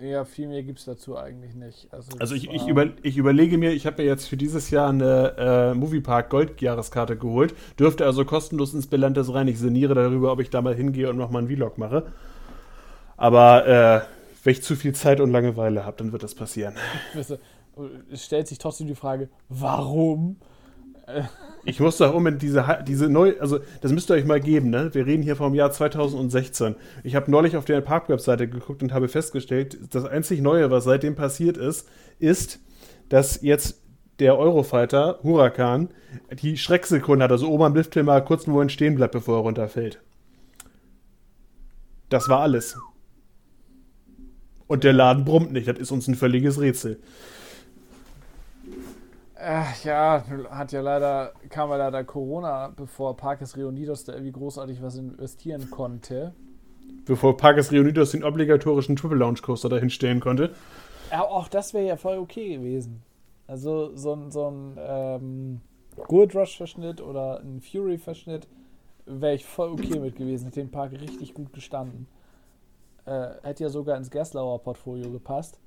Speaker 2: Ja, viel mehr gibt es dazu eigentlich nicht.
Speaker 1: Also, also ich, ich, über, ich, überlege mir, ich habe mir jetzt für dieses Jahr eine äh, Moviepark Gold-Jahreskarte geholt, dürfte also kostenlos ins Belantes rein. Ich sinniere darüber, ob ich da mal hingehe und nochmal einen Vlog mache. Aber äh, wenn ich zu viel Zeit und Langeweile habe, dann wird das passieren. [laughs]
Speaker 2: Es stellt sich trotzdem die Frage, warum? [laughs]
Speaker 1: Ich muss doch unbedingt diese, diese neu, also das müsst ihr euch mal geben, ne? Wir reden hier vom Jahr 2016. Ich habe neulich auf der Parkwebseite geguckt und habe festgestellt, das einzig Neue, was seitdem passiert ist, ist, dass jetzt der Eurofighter Huracan die Schrecksekunde hat, also oben am Lifthill mal kurz nur stehen bleibt, bevor er runterfällt. Das war alles. Und der Laden brummt nicht, das ist uns ein völliges Rätsel.
Speaker 2: Äh, ja, hat ja leider, kam ja leider Corona, bevor Parkes Reunidos da irgendwie großartig was investieren konnte.
Speaker 1: Bevor Parkes Reunidos den obligatorischen Triple Launch Coaster dahin stellen konnte.
Speaker 2: Ja, auch das wäre ja voll okay gewesen. Also so ein, so ein ähm, Gold Rush-Verschnitt oder ein Fury-Verschnitt wäre ich voll okay mit gewesen. Hätte den Park richtig gut gestanden. Äh, hätte ja sogar ins Gerslauer Portfolio gepasst.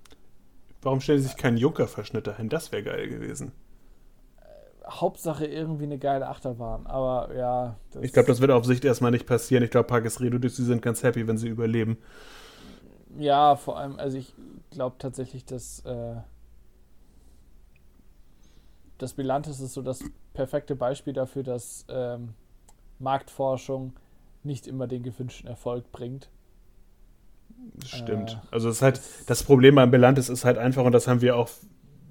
Speaker 1: Warum stellen sie sich keinen Junker-Verschnitt dahin? Das wäre geil gewesen.
Speaker 2: Hauptsache irgendwie eine geile Achterbahn. Aber ja.
Speaker 1: Ich glaube, das wird auf Sicht erstmal nicht passieren. Ich glaube, Parkes Redudis, sie sind ganz happy, wenn sie überleben.
Speaker 2: Ja, vor allem, also ich glaube tatsächlich, dass äh, das Bilantes ist so das perfekte Beispiel dafür, dass ähm, Marktforschung nicht immer den gewünschten Erfolg bringt.
Speaker 1: Stimmt. Äh, also das ist halt das Problem beim Bilantes ist halt einfach und das haben wir auch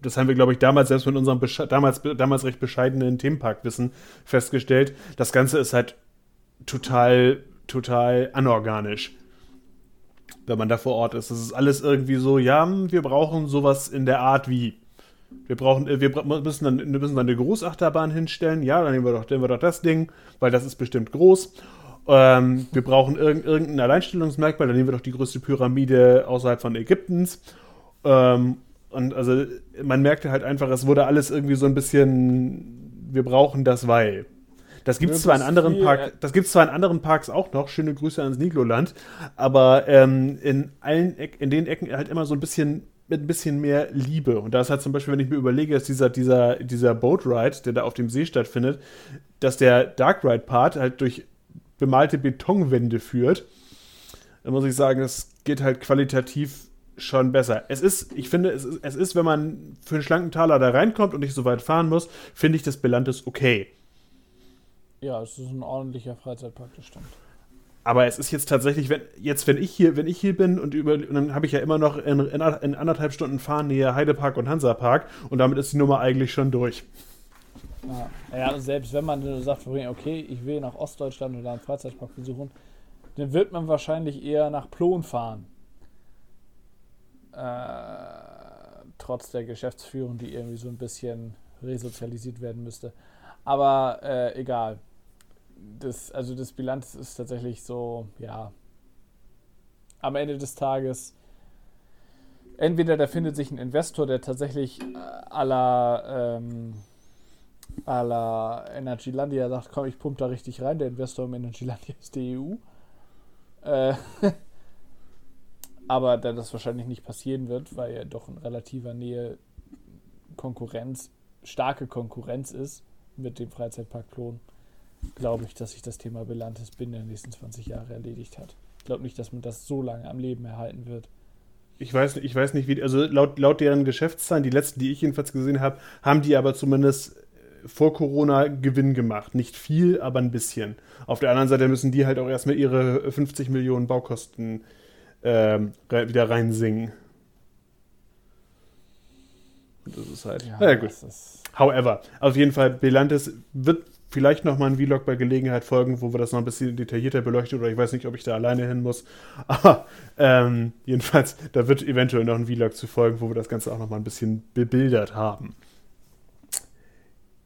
Speaker 1: das haben wir, glaube ich, damals selbst mit unserem damals, damals recht bescheidenen Themenparkwissen festgestellt. Das Ganze ist halt total, total anorganisch, wenn man da vor Ort ist. Das ist alles irgendwie so, ja, wir brauchen sowas in der Art wie. Wir brauchen, äh, wir müssen dann, wir müssen dann eine Großachterbahn hinstellen. Ja, dann nehmen wir doch, nehmen wir doch das Ding, weil das ist bestimmt groß. Ähm, wir brauchen irg irgendein Alleinstellungsmerkmal, dann nehmen wir doch die größte Pyramide außerhalb von Ägyptens. Ähm, und also man merkte halt einfach, es wurde alles irgendwie so ein bisschen, wir brauchen das, weil. Das gibt es zwar in anderen viel, Park, das gibt's zwar in anderen Parks auch noch, schöne Grüße ans Nigloland, aber ähm, in allen Eck, in den Ecken halt immer so ein bisschen mit ein bisschen mehr Liebe. Und da ist halt zum Beispiel, wenn ich mir überlege, dass dieser, dieser, dieser Boat Ride, der da auf dem See stattfindet, dass der Dark Ride Part halt durch bemalte Betonwände führt, dann muss ich sagen, es geht halt qualitativ schon besser. Es ist, ich finde, es ist, es ist, wenn man für einen schlanken Taler da reinkommt und nicht so weit fahren muss, finde ich das Belantes okay.
Speaker 2: Ja, es ist ein ordentlicher Freizeitpark, das stimmt.
Speaker 1: Aber es ist jetzt tatsächlich, wenn, jetzt, wenn ich hier, wenn ich hier bin und über, und dann habe ich ja immer noch in, in, in, anderthalb Stunden Fahren näher Heidepark und Hansapark und damit ist die Nummer eigentlich schon durch.
Speaker 2: Ja, ja selbst wenn man sagt, okay, ich will nach Ostdeutschland oder einen Freizeitpark besuchen, dann wird man wahrscheinlich eher nach Plon fahren. Äh, trotz der Geschäftsführung, die irgendwie so ein bisschen resozialisiert werden müsste. Aber äh, egal das, also das Bilanz ist tatsächlich so, ja, am Ende des Tages entweder da findet sich ein Investor, der tatsächlich äh, aller ähm, aller Energylandia sagt, komm, ich pumpe da richtig rein. Der Investor im Energylandia ist die EU. Äh, [laughs] aber da das wahrscheinlich nicht passieren wird, weil er doch in relativer Nähe Konkurrenz, starke Konkurrenz ist mit dem Freizeitpark Klon, glaube ich, dass sich das Thema Belantes binnen der nächsten 20 Jahre erledigt hat. Ich glaube nicht, dass man das so lange am Leben erhalten wird.
Speaker 1: Ich weiß, ich weiß nicht, wie, also laut, laut deren Geschäftszahlen, die letzten, die ich jedenfalls gesehen habe, haben die aber zumindest vor Corona Gewinn gemacht. Nicht viel, aber ein bisschen. Auf der anderen Seite müssen die halt auch erstmal ihre 50 Millionen Baukosten äh, wieder reinsingen. Das ist halt. Ja, naja, gut. However, auf jeden Fall, Belantes wird vielleicht nochmal ein Vlog bei Gelegenheit folgen, wo wir das noch ein bisschen detaillierter beleuchten oder ich weiß nicht, ob ich da alleine hin muss. [laughs] Aber ähm, jedenfalls, da wird eventuell noch ein Vlog zu folgen, wo wir das Ganze auch nochmal ein bisschen bebildert haben.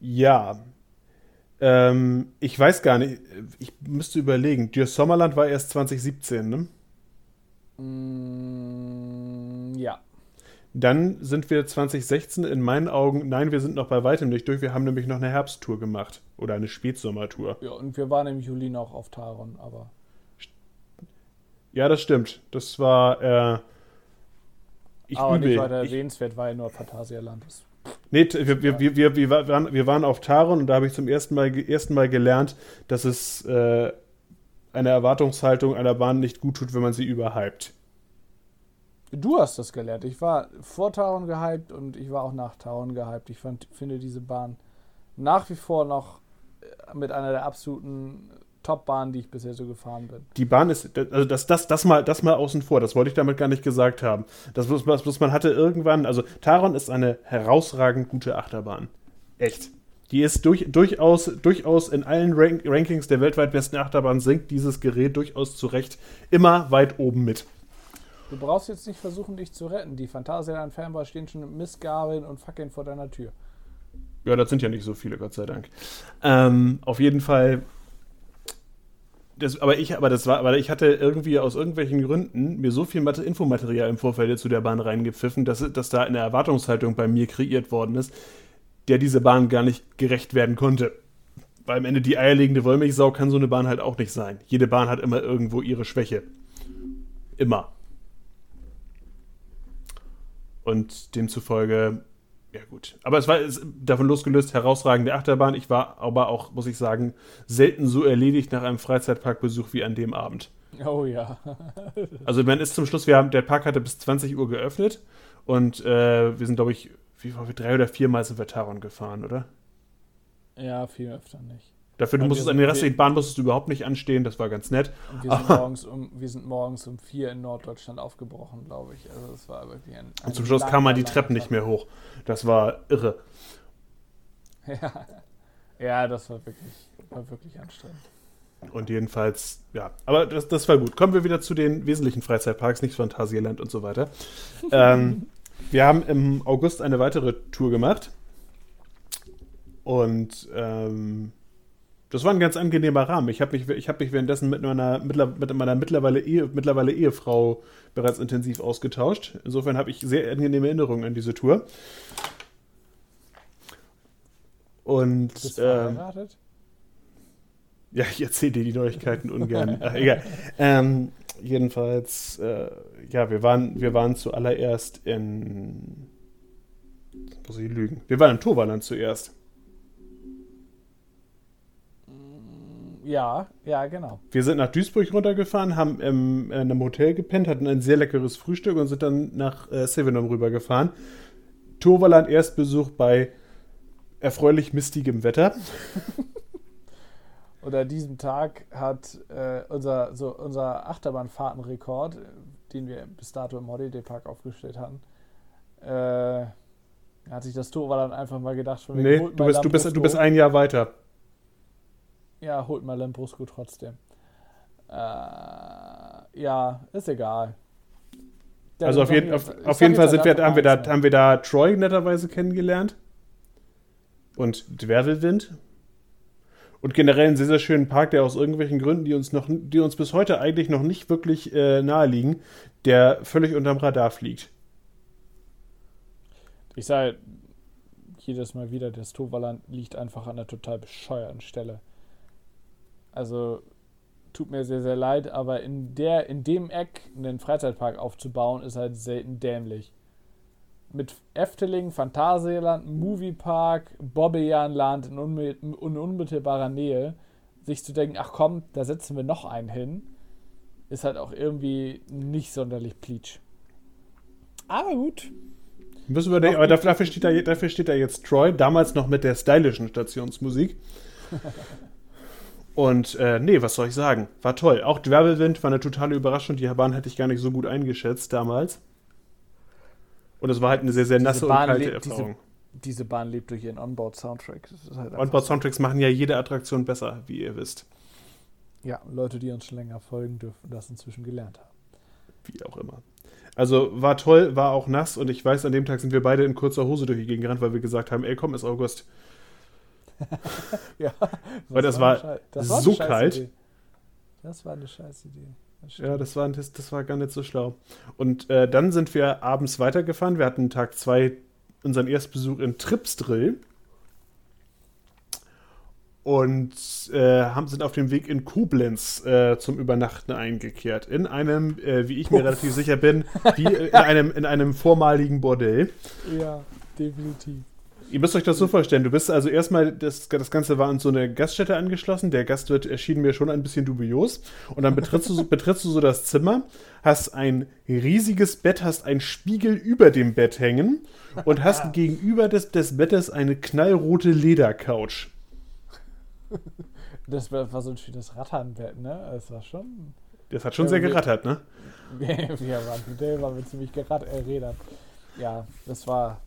Speaker 1: Ja. Ähm, ich weiß gar nicht, ich müsste überlegen. Dir Sommerland war erst 2017, ne?
Speaker 2: Mm, ja.
Speaker 1: Dann sind wir 2016 in meinen Augen, nein, wir sind noch bei weitem nicht durch. Wir haben nämlich noch eine Herbsttour gemacht oder eine Spätsommertour.
Speaker 2: Ja, und wir waren im Juli noch auf Taron, aber.
Speaker 1: Ja, das stimmt. Das war. Äh,
Speaker 2: ich aber übel. nicht weiter erwähnenswert, weil nur Phantasialand ist.
Speaker 1: Nee, wir, wir, wir, wir, waren, wir waren auf Taron und da habe ich zum ersten Mal, ersten Mal gelernt, dass es äh, eine Erwartungshaltung einer Bahn nicht gut tut, wenn man sie überhypt.
Speaker 2: Du hast das gelernt. Ich war vor Taron gehypt und ich war auch nach Taron gehypt. Ich fand, finde diese Bahn nach wie vor noch äh, mit einer der absoluten Top-Bahnen, die ich bisher so gefahren bin.
Speaker 1: Die Bahn ist, also das, das, das, mal, das mal außen vor, das wollte ich damit gar nicht gesagt haben. Das bloß, bloß man hatte irgendwann, also Taron ist eine herausragend gute Achterbahn. Echt. Die ist durch, durchaus, durchaus in allen Rank Rankings der weltweit besten Achterbahn sinkt dieses Gerät durchaus zurecht immer weit oben mit.
Speaker 2: Du brauchst jetzt nicht versuchen, dich zu retten. Die Phantasialand-Fanboys stehen schon mit Missgabeln und Fackeln vor deiner Tür.
Speaker 1: Ja, das sind ja nicht so viele, Gott sei Dank. Ähm, auf jeden Fall. Das, aber ich, aber das war, aber ich hatte irgendwie aus irgendwelchen Gründen mir so viel Infomaterial im Vorfeld zu der Bahn reingepfiffen, dass, dass da eine Erwartungshaltung bei mir kreiert worden ist, der diese Bahn gar nicht gerecht werden konnte. Weil am Ende die eierlegende Wollmilchsau kann so eine Bahn halt auch nicht sein. Jede Bahn hat immer irgendwo ihre Schwäche. Immer. Und demzufolge, ja gut. Aber es war davon losgelöst herausragende Achterbahn. Ich war aber auch, muss ich sagen, selten so erledigt nach einem Freizeitparkbesuch wie an dem Abend.
Speaker 2: Oh ja. [laughs]
Speaker 1: also man ist zum Schluss, wir haben, der Park hatte bis 20 Uhr geöffnet und äh, wir sind, glaube ich, wie drei oder viermal sind wir Taron gefahren, oder?
Speaker 2: Ja, viel öfter nicht.
Speaker 1: Dafür du musstest an der restlichen Bahn musstest du überhaupt nicht anstehen, das war ganz nett.
Speaker 2: Und wir sind, morgens um, wir sind morgens um vier in Norddeutschland aufgebrochen, glaube ich. Also das war wirklich ein.
Speaker 1: ein Und zum Schluss kam man die Treppen nicht mehr hoch. Das war irre. [laughs]
Speaker 2: Ja, ja das war wirklich, war wirklich anstrengend.
Speaker 1: Und jedenfalls, ja, aber das, das war gut. Kommen wir wieder zu den wesentlichen Freizeitparks, nicht Phantasialand und so weiter. [laughs] ähm, wir haben im August eine weitere Tour gemacht. Und ähm, das war ein ganz angenehmer Rahmen. Ich habe mich, hab mich währenddessen mit meiner, mit meiner mittlerweile, Ehe, mittlerweile Ehefrau bereits intensiv ausgetauscht. Insofern habe ich sehr angenehme Erinnerungen an diese Tour. Und.
Speaker 2: Bist du ähm, verheiratet?
Speaker 1: Ja, ich erzähle dir die Neuigkeiten ungern. [laughs] Ach, egal. Ähm, jedenfalls, äh, ja, wir waren, wir waren zuallererst in. Muss ich lügen? Wir waren im Turbaland zuerst.
Speaker 2: Ja, ja, genau.
Speaker 1: Wir sind nach Duisburg runtergefahren, haben im, in einem Hotel gepennt, hatten ein sehr leckeres Frühstück und sind dann nach äh, Sevenum rübergefahren. Turvaland Erstbesuch bei erfreulich mistigem Wetter. [laughs]
Speaker 2: Und an diesem Tag hat äh, unser, so unser Achterbahnfahrtenrekord, den wir bis dato im Holiday Park aufgestellt hatten, äh, hat sich das Turvaland einfach mal gedacht,
Speaker 1: von nee, du bist, du, bist, du bist ein Jahr weiter.
Speaker 2: Ja, holt mal Lambrusco trotzdem. Äh, ja, ist egal.
Speaker 1: Der also auf, jeden, auf, auf jeden Fall sind wir, haben, wir da, haben wir da Troy netterweise kennengelernt. Und Dwervelwind. Und generell einen sehr, sehr schönen Park, der aus irgendwelchen Gründen, die uns noch, die uns bis heute eigentlich noch nicht wirklich äh, nahe liegen, der völlig unterm Radar fliegt.
Speaker 2: Ich sage jedes Mal wieder, das Toverland liegt einfach an einer total bescheuerten Stelle. Also tut mir sehr, sehr leid, aber in, der, in dem Eck einen Freizeitpark aufzubauen, ist halt selten dämlich. Mit Efteling, Phantasialand, Moviepark, Bobbejaanland in, unmi in unmittelbarer Nähe, sich zu denken, ach komm, da setzen wir noch einen hin, ist halt auch irgendwie nicht sonderlich pleatsch. Aber gut.
Speaker 1: Müssen wir aber dafür steht, da, dafür steht da jetzt Troy, damals noch mit der stylischen Stationsmusik. [laughs] Und äh, nee, was soll ich sagen? War toll. Auch Dwerbelwind war eine totale Überraschung. Die Bahn hätte ich gar nicht so gut eingeschätzt damals. Und es war halt eine sehr, sehr nasse und kalte Erfahrung.
Speaker 2: Diese, diese, Bahn lebt durch ihren Onboard-Soundtrack.
Speaker 1: Halt Onboard-Soundtracks machen ja jede Attraktion besser, wie ihr wisst.
Speaker 2: Ja, Leute, die uns schon länger folgen, dürfen das inzwischen gelernt haben.
Speaker 1: Wie auch immer. Also war toll, war auch nass und ich weiß, an dem Tag sind wir beide in kurzer Hose durch die Gegend gerannt, weil wir gesagt haben, ey komm, ist August [laughs] ja. Weil das war, war das war so kalt. Idee.
Speaker 2: Das war eine scheiß Idee.
Speaker 1: Das ja, das war, das, das war gar nicht so schlau. Und äh, dann sind wir abends weitergefahren. Wir hatten Tag zwei unseren Erstbesuch in Tripsdrill und äh, haben, sind auf dem Weg in Koblenz äh, zum Übernachten eingekehrt. In einem, äh, wie ich mir Uff. relativ sicher bin, wie [laughs] in, einem, in einem vormaligen Bordell.
Speaker 2: Ja, definitiv.
Speaker 1: Ihr müsst euch das so vorstellen. Du bist also erstmal, das, das Ganze war an so eine Gaststätte angeschlossen. Der Gastwirt erschien mir schon ein bisschen dubios. Und dann betrittst du, [laughs] betrittst du so das Zimmer, hast ein riesiges Bett, hast einen Spiegel über dem Bett hängen und hast gegenüber des, des Bettes eine knallrote Ledercouch.
Speaker 2: Das war, so ein schönes Ratternbett, ne? Das war schon.
Speaker 1: Das hat schon sehr gerattert, ne? [laughs]
Speaker 2: Wir waren, der war mir ziemlich gerat, äh, Ja, das war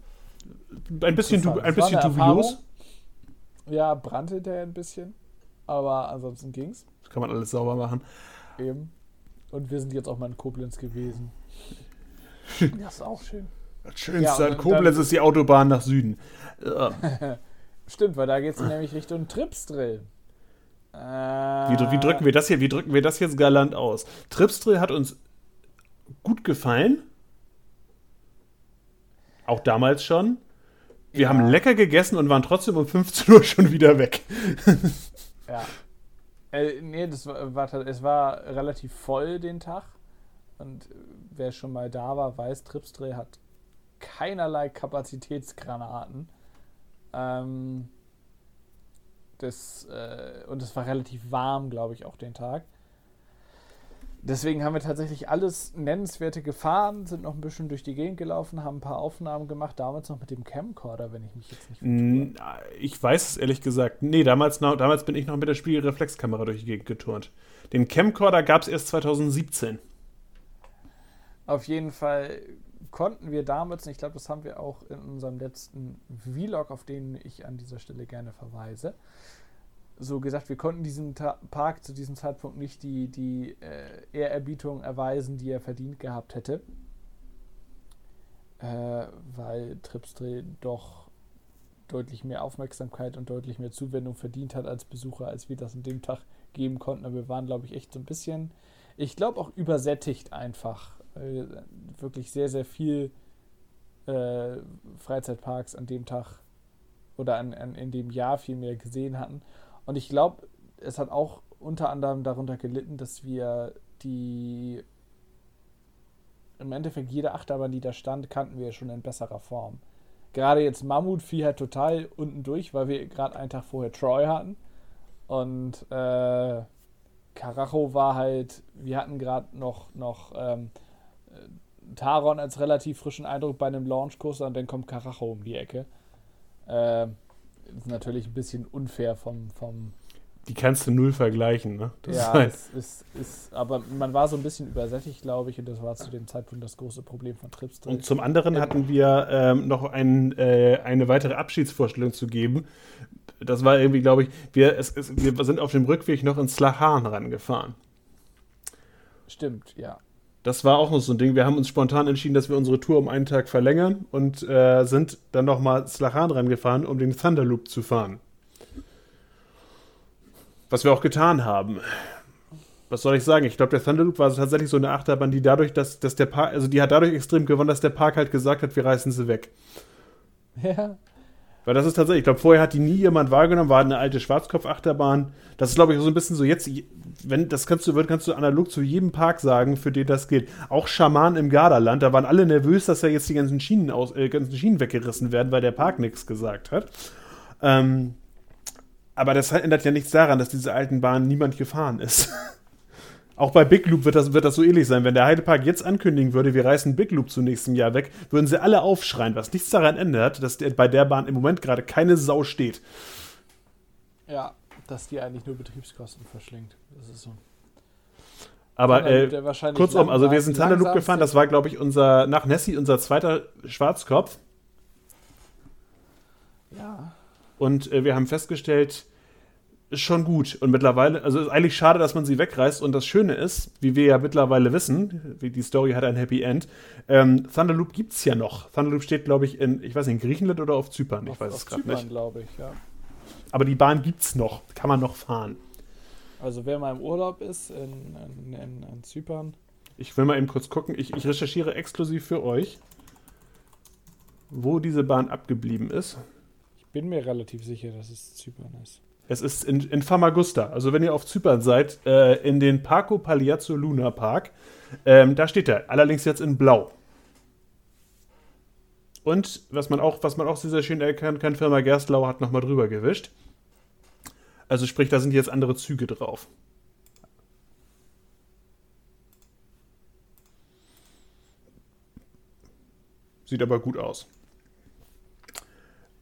Speaker 1: ein bisschen, du, ein bisschen dubios.
Speaker 2: Ja, brannte der ein bisschen. Aber ansonsten ging's.
Speaker 1: Das kann man alles sauber machen.
Speaker 2: Eben. Und wir sind jetzt auch mal in Koblenz gewesen. [laughs] das ist auch schön.
Speaker 1: Das Schönste ja, an Koblenz ist die Autobahn nach Süden. [laughs]
Speaker 2: Stimmt, weil da geht es nämlich Richtung Tripsdrill.
Speaker 1: Äh, wie, wie, drücken wir das hier? Wie drücken wir das jetzt galant aus? Tripsdrill hat uns gut gefallen. Auch damals schon. Wir ja. haben lecker gegessen und waren trotzdem um 15 Uhr schon wieder weg. [laughs]
Speaker 2: ja. Äh, nee, das war, war, es war relativ voll den Tag. Und wer schon mal da war, weiß, Tripsdreh hat keinerlei Kapazitätsgranaten. Ähm, das, äh, und es war relativ warm, glaube ich, auch den Tag. Deswegen haben wir tatsächlich alles Nennenswerte gefahren, sind noch ein bisschen durch die Gegend gelaufen, haben ein paar Aufnahmen gemacht, damals noch mit dem Camcorder, wenn ich mich jetzt nicht
Speaker 1: vertue. Ich weiß es ehrlich gesagt. Nee, damals, noch, damals bin ich noch mit der Spiegelreflexkamera durch die Gegend geturnt. Den Camcorder gab es erst 2017.
Speaker 2: Auf jeden Fall konnten wir damals, und ich glaube, das haben wir auch in unserem letzten Vlog, auf den ich an dieser Stelle gerne verweise, so gesagt, wir konnten diesem Ta Park zu diesem Zeitpunkt nicht die, die äh, Ehrerbietung erweisen, die er verdient gehabt hätte. Äh, weil Tripsdrill doch deutlich mehr Aufmerksamkeit und deutlich mehr Zuwendung verdient hat als Besucher, als wir das an dem Tag geben konnten. Aber wir waren, glaube ich, echt so ein bisschen, ich glaube auch übersättigt einfach. Weil wirklich sehr, sehr viel äh, Freizeitparks an dem Tag oder an, an, in dem Jahr viel mehr gesehen hatten. Und ich glaube, es hat auch unter anderem darunter gelitten, dass wir die im Endeffekt jede Achterbahn, die da stand, kannten wir schon in besserer Form. Gerade jetzt Mammut fiel halt total unten durch, weil wir gerade einen Tag vorher Troy hatten. Und äh, Karacho war halt, wir hatten gerade noch, noch ähm, Taron als relativ frischen Eindruck bei einem Launchkurs und dann kommt Karacho um die Ecke. Äh, ist natürlich ein bisschen unfair vom, vom
Speaker 1: die kannst du null vergleichen, ne?
Speaker 2: Das ja, halt es ist, ist, aber man war so ein bisschen übersättigt, glaube ich, und das war zu dem Zeitpunkt das große Problem von Trips.
Speaker 1: Und zum anderen ähm, hatten wir ähm, noch ein, äh, eine weitere Abschiedsvorstellung zu geben. Das war irgendwie, glaube ich, wir, es, es, wir sind auf dem Rückweg noch ins Slahan rangefahren.
Speaker 2: Stimmt, ja.
Speaker 1: Das war auch noch so ein Ding. Wir haben uns spontan entschieden, dass wir unsere Tour um einen Tag verlängern und äh, sind dann nochmal Slahan rangefahren, um den Thunderloop zu fahren. Was wir auch getan haben. Was soll ich sagen? Ich glaube, der Thunderloop war tatsächlich so eine Achterbahn, die dadurch, dass, dass der Park, also die hat dadurch extrem gewonnen, dass der Park halt gesagt hat, wir reißen sie weg. Ja. Weil das ist tatsächlich, ich glaube, vorher hat die nie jemand wahrgenommen, war eine alte Schwarzkopf-Achterbahn. Das ist, glaube ich, so ein bisschen so jetzt, wenn das kannst du, kannst du analog zu jedem Park sagen, für den das geht. Auch Schaman im Gardaland, da waren alle nervös, dass ja jetzt die ganzen Schienen, aus, äh, ganzen Schienen weggerissen werden, weil der Park nichts gesagt hat. Ähm, aber das ändert ja nichts daran, dass diese alten Bahnen niemand gefahren ist. [laughs] Auch bei Big Loop wird das, wird das so ähnlich sein. Wenn der Heidepark jetzt ankündigen würde, wir reißen Big Loop zum nächsten Jahr weg, würden sie alle aufschreien, was nichts daran ändert, dass bei der Bahn im Moment gerade keine Sau steht.
Speaker 2: Ja, dass die eigentlich nur Betriebskosten verschlingt. Das ist so.
Speaker 1: Aber äh, kurzum, also wir sind Thunderloop gefahren, das war, glaube ich, unser, nach Nessie unser zweiter Schwarzkopf.
Speaker 2: Ja.
Speaker 1: Und äh, wir haben festgestellt, ist schon gut. Und mittlerweile, also ist eigentlich schade, dass man sie wegreißt. Und das Schöne ist, wie wir ja mittlerweile wissen, die Story hat ein Happy End, ähm, Thunderloop gibt es ja noch. Thunderloop steht, glaube ich, in, ich weiß nicht, in Griechenland oder auf Zypern.
Speaker 2: Auf,
Speaker 1: ich weiß
Speaker 2: es gerade nicht. glaube ich, ja.
Speaker 1: Aber die Bahn gibt es noch, kann man noch fahren.
Speaker 2: Also wer mal im Urlaub ist in, in, in, in Zypern.
Speaker 1: Ich will mal eben kurz gucken. Ich, ich recherchiere exklusiv für euch, wo diese Bahn abgeblieben ist
Speaker 2: bin mir relativ sicher, dass es Zypern ist.
Speaker 1: Es ist in, in Famagusta. Also wenn ihr auf Zypern seid, äh, in den Parco Pagliazzo Luna Park, ähm, da steht er. Allerdings jetzt in Blau. Und was man auch, was man auch sehr, sehr schön erkennen kann, Firma Gerstlau hat nochmal drüber gewischt. Also sprich, da sind jetzt andere Züge drauf. Sieht aber gut aus.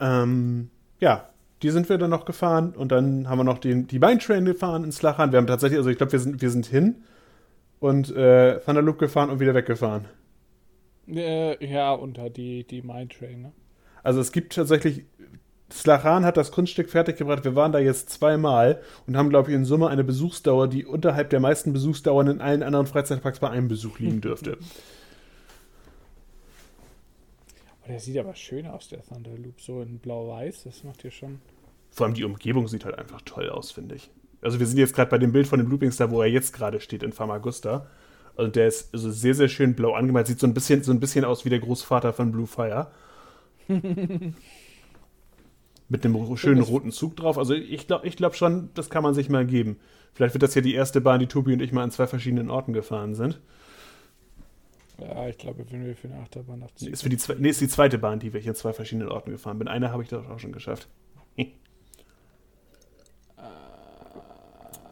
Speaker 1: Ähm, ja, die sind wir dann noch gefahren und dann haben wir noch den, die Train gefahren ins Lachan. Wir haben tatsächlich, also ich glaube, wir sind, wir sind hin und äh, Thunderloop gefahren und wieder weggefahren.
Speaker 2: Äh, ja, unter die, die Train, ne?
Speaker 1: Also es gibt tatsächlich, Slachan hat das Kunststück fertiggebracht. Wir waren da jetzt zweimal und haben, glaube ich, in Summe eine Besuchsdauer, die unterhalb der meisten Besuchsdauern in allen anderen Freizeitparks bei einem Besuch liegen [laughs] dürfte.
Speaker 2: Oh, der sieht aber schön aus, der Thunderloop, so in blau-weiß. Das macht hier schon.
Speaker 1: Vor allem die Umgebung sieht halt einfach toll aus, finde ich. Also wir sind jetzt gerade bei dem Bild von dem Looping wo er jetzt gerade steht in Famagusta. Also der ist also sehr, sehr schön blau angemalt. Sieht so ein bisschen, so ein bisschen aus wie der Großvater von Blue Fire. [laughs] Mit einem schönen roten Zug drauf. Also ich glaube ich glaub schon, das kann man sich mal geben. Vielleicht wird das ja die erste Bahn, die Tobi und ich mal an zwei verschiedenen Orten gefahren sind.
Speaker 2: Ja, ich glaube, wenn wir für eine Achterbahn nach.
Speaker 1: Ist, für die, nee, ist die zweite Bahn, die wir hier in zwei verschiedenen Orten gefahren bin. Eine habe ich doch auch schon geschafft. [laughs]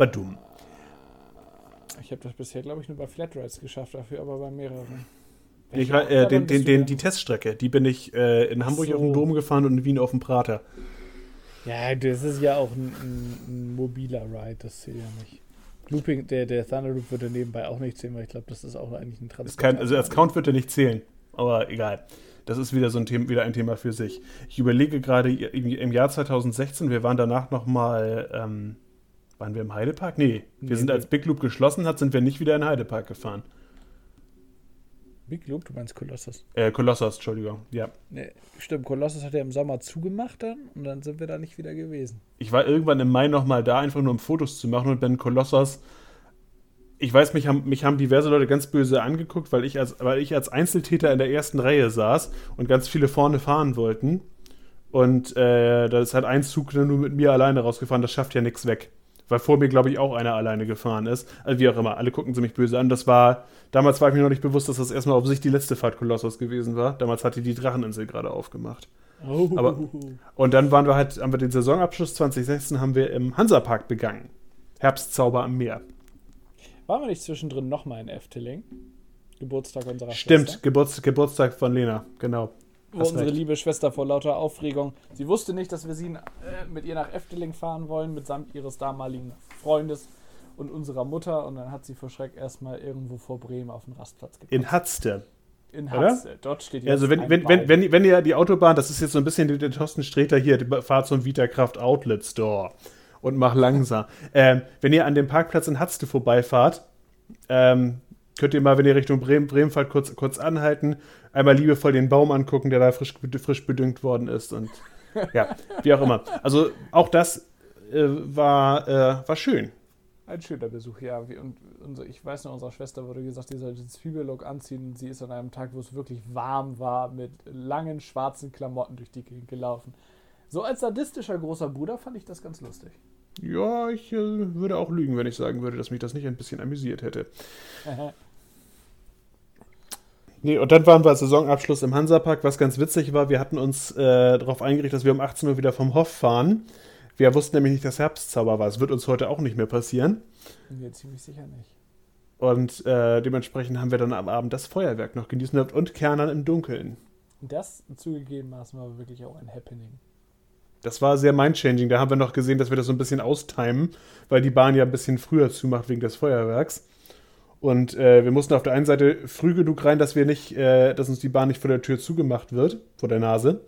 Speaker 1: Badum.
Speaker 2: Ich habe das bisher, glaube ich, nur bei Flatrides geschafft, dafür aber bei mehreren.
Speaker 1: Ich, äh, den, den, den, die Teststrecke, die bin ich äh, in Hamburg so. auf dem Dom gefahren und in Wien auf dem Prater.
Speaker 2: Ja, das ist ja auch ein, ein, ein mobiler Ride, das zählt ja nicht. Looping, der, der Thunderloop würde nebenbei auch nicht zählen, weil ich glaube, das ist auch eigentlich ein
Speaker 1: Transport. also als Count wird er nicht zählen, aber egal. Das ist wieder so ein Thema, wieder ein Thema für sich. Ich überlege gerade im Jahr 2016, wir waren danach nochmal, ähm, waren wir im Heidepark? Nee, wir nee, sind als Big Loop geschlossen hat, sind wir nicht wieder in Heidepark gefahren.
Speaker 2: Big Loop, du meinst Kolossus?
Speaker 1: Äh, Kolossus, Entschuldigung, ja.
Speaker 2: Nee, stimmt, Kolossus hat ja im Sommer zugemacht dann und dann sind wir da nicht wieder gewesen.
Speaker 1: Ich war irgendwann im Mai nochmal da, einfach nur um Fotos zu machen und bin Kolossus. Ich weiß, mich haben, mich haben diverse Leute ganz böse angeguckt, weil ich, als, weil ich als Einzeltäter in der ersten Reihe saß und ganz viele vorne fahren wollten. Und äh, da ist halt ein Zug nur mit mir alleine rausgefahren, das schafft ja nichts weg weil vor mir, glaube ich, auch einer alleine gefahren ist. Also wie auch immer, alle gucken sie mich böse an. Das war, damals war ich mir noch nicht bewusst, dass das erstmal auf sich die letzte Fahrt Kolossos gewesen war. Damals hatte die Dracheninsel gerade aufgemacht. Oh. Aber, und dann waren wir halt, haben wir den Saisonabschluss 2016 haben wir im Hansapark begangen. Herbstzauber am Meer.
Speaker 2: Waren wir nicht zwischendrin nochmal in Efteling? Geburtstag unserer
Speaker 1: Stimmt, Schwester? Stimmt, Geburtstag von Lena, genau.
Speaker 2: Unsere recht. liebe Schwester vor lauter Aufregung, sie wusste nicht, dass wir sie äh, mit ihr nach Efteling fahren wollen, mitsamt ihres damaligen Freundes und unserer Mutter. Und dann hat sie vor Schreck erstmal irgendwo vor Bremen auf den Rastplatz
Speaker 1: gepasst. In Hatzte.
Speaker 2: In Hatzte. Dort steht
Speaker 1: Also wenn, wenn, wenn, wenn, wenn ihr die Autobahn, das ist jetzt so ein bisschen der Thorsten Sträter hier, fahrt zum Vitakraft Outlet Store und mach langsam. ähm, wenn ihr an dem Parkplatz in Hatzte vorbeifahrt, ähm, könnt ihr mal, wenn ihr Richtung Bremen, Bremen fahrt, kurz, kurz anhalten, einmal liebevoll den Baum angucken, der da frisch, frisch bedüngt worden ist und [laughs] ja, wie auch immer. Also auch das äh, war, äh, war schön.
Speaker 2: Ein schöner Besuch, ja. Und unser, ich weiß noch, unserer Schwester wurde gesagt, sie sollte den Zwiebellook anziehen. Sie ist an einem Tag, wo es wirklich warm war, mit langen schwarzen Klamotten durch die Gegend gelaufen. So als sadistischer großer Bruder fand ich das ganz lustig.
Speaker 1: Ja, ich äh, würde auch lügen, wenn ich sagen würde, dass mich das nicht ein bisschen amüsiert hätte. [laughs] nee, und dann waren wir Saisonabschluss im Hansapark, was ganz witzig war. Wir hatten uns äh, darauf eingerichtet, dass wir um 18 Uhr wieder vom Hof fahren. Wir wussten nämlich nicht, dass Herbstzauber war. Es wird uns heute auch nicht mehr passieren.
Speaker 2: Mir ziemlich sicher nicht.
Speaker 1: Und äh, dementsprechend haben wir dann am Abend das Feuerwerk noch genießen und Kernern im Dunkeln.
Speaker 2: Das zugegebenermaßen war wirklich auch ein Happening.
Speaker 1: Das war sehr mind-changing. Da haben wir noch gesehen, dass wir das so ein bisschen austimen, weil die Bahn ja ein bisschen früher zumacht wegen des Feuerwerks. Und äh, wir mussten auf der einen Seite früh genug rein, dass wir nicht, äh, dass uns die Bahn nicht vor der Tür zugemacht wird, vor der Nase.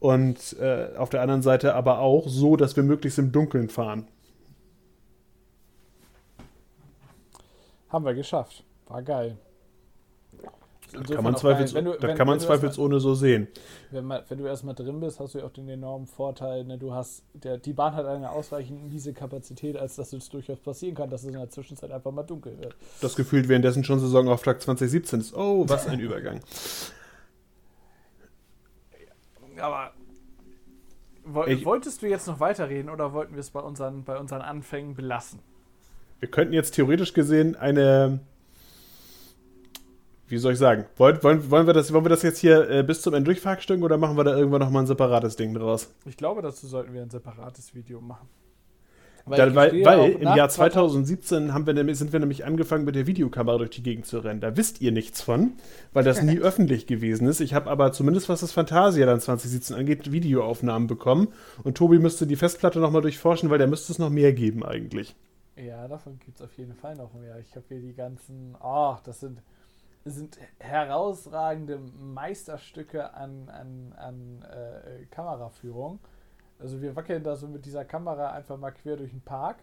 Speaker 1: Und äh, auf der anderen Seite aber auch so, dass wir möglichst im Dunkeln fahren.
Speaker 2: Haben wir geschafft. War geil.
Speaker 1: Das kann man, zweifels, du, das wenn, kann man zweifelsohne so sehen.
Speaker 2: Wenn, man, wenn du erstmal drin bist, hast du ja auch den enormen Vorteil, ne, du hast, der, die Bahn hat eine ausreichend miese Kapazität, als dass es durchaus passieren kann, dass es in der Zwischenzeit einfach mal dunkel wird.
Speaker 1: Das gefühlt währenddessen schon Saisonauftakt 2017 ist. Oh, was ein Übergang.
Speaker 2: Aber ich, wolltest du jetzt noch weiterreden oder wollten wir es bei unseren, bei unseren Anfängen belassen?
Speaker 1: Wir könnten jetzt theoretisch gesehen eine wie soll ich sagen? Wollen, wollen, wollen, wir, das, wollen wir das jetzt hier äh, bis zum Ende durchverhackstücken oder machen wir da irgendwann nochmal ein separates Ding draus?
Speaker 2: Ich glaube, dazu sollten wir ein separates Video machen.
Speaker 1: Weil, da, weil, weil im Jahr 2017 haben wir nämlich, sind wir nämlich angefangen, mit der Videokamera durch die Gegend zu rennen. Da wisst ihr nichts von, weil das nie [laughs] öffentlich gewesen ist. Ich habe aber zumindest, was das Fantasia dann 2017 angeht, Videoaufnahmen bekommen. Und Tobi müsste die Festplatte nochmal durchforschen, weil da müsste es noch mehr geben eigentlich.
Speaker 2: Ja, davon gibt es auf jeden Fall noch mehr. Ich habe hier die ganzen, oh, das sind sind herausragende Meisterstücke an, an, an äh, Kameraführung. Also wir wackeln da so mit dieser Kamera einfach mal quer durch den Park.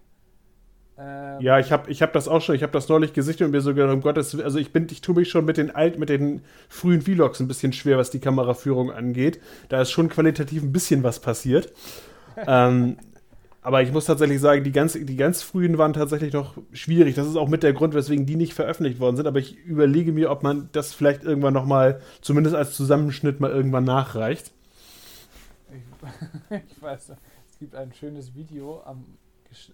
Speaker 1: Ähm, ja, ich habe ich hab das auch schon, ich habe das neulich gesichtet und mir so gedacht, um Gottes also ich bin, ich tue mich schon mit den alt, mit den frühen Vlogs ein bisschen schwer, was die Kameraführung angeht. Da ist schon qualitativ ein bisschen was passiert. [laughs] ähm, aber ich muss tatsächlich sagen, die ganz, die ganz frühen waren tatsächlich noch schwierig. Das ist auch mit der Grund, weswegen die nicht veröffentlicht worden sind. Aber ich überlege mir, ob man das vielleicht irgendwann noch mal, zumindest als Zusammenschnitt, mal irgendwann nachreicht.
Speaker 2: Ich, [laughs] ich weiß, es gibt ein schönes Video am,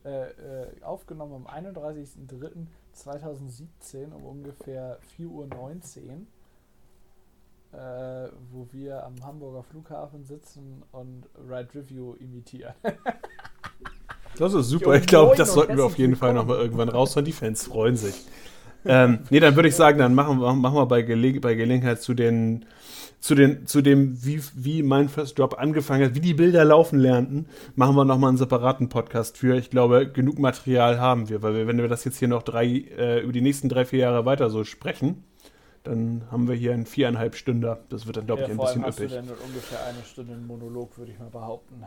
Speaker 2: äh, äh aufgenommen am 31.03.2017 um ungefähr 4.19 Uhr. Äh, wo wir am Hamburger Flughafen sitzen und Ride Review imitieren. [laughs]
Speaker 1: Das ist super. Ich glaube, das sollten wir auf jeden Fall nochmal irgendwann raushauen. Die Fans freuen sich. ähm, nee, dann würde ich sagen, dann machen wir, machen wir bei, Gele bei Gelegenheit zu den zu, den, zu dem, wie, wie mein First Drop angefangen hat, wie die Bilder laufen lernten, machen wir nochmal einen separaten Podcast für. Ich glaube, genug Material haben wir, weil wir, wenn wir das jetzt hier noch drei, äh, über die nächsten drei, vier Jahre weiter so sprechen, dann haben wir hier einen viereinhalb Stünder. Das wird dann, glaube ja, ich, ein bisschen
Speaker 2: üppig. Du denn ungefähr eine Stunde Monolog, würde ich mal behaupten.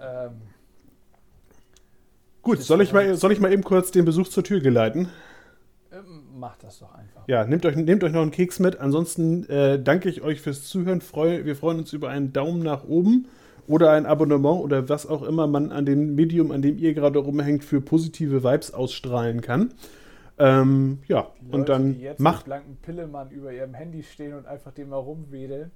Speaker 2: Ähm,
Speaker 1: Gut, soll ich, mal, soll ich mal eben kurz den Besuch zur Tür geleiten?
Speaker 2: Ähm, macht das doch einfach.
Speaker 1: Ja, nehmt euch, nehmt euch noch einen Keks mit. Ansonsten äh, danke ich euch fürs Zuhören. Freu, wir freuen uns über einen Daumen nach oben oder ein Abonnement oder was auch immer man an dem Medium, an dem ihr gerade rumhängt, für positive Vibes ausstrahlen kann. Ähm, ja, Leute, und dann
Speaker 2: die jetzt
Speaker 1: macht.
Speaker 2: blanken Pillemann über ihrem Handy stehen und einfach dem herumwedeln.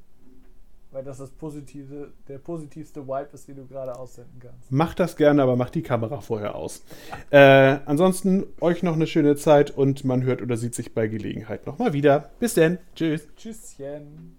Speaker 2: Weil das, das positive, der positivste Wipe ist, den du gerade aussenden kannst.
Speaker 1: Macht das gerne, aber macht die Kamera vorher aus. äh, ansonsten euch noch eine schöne Zeit und man hört oder sieht sich bei Gelegenheit nochmal wieder. Bis denn. Tschüss.
Speaker 2: Tschüsschen.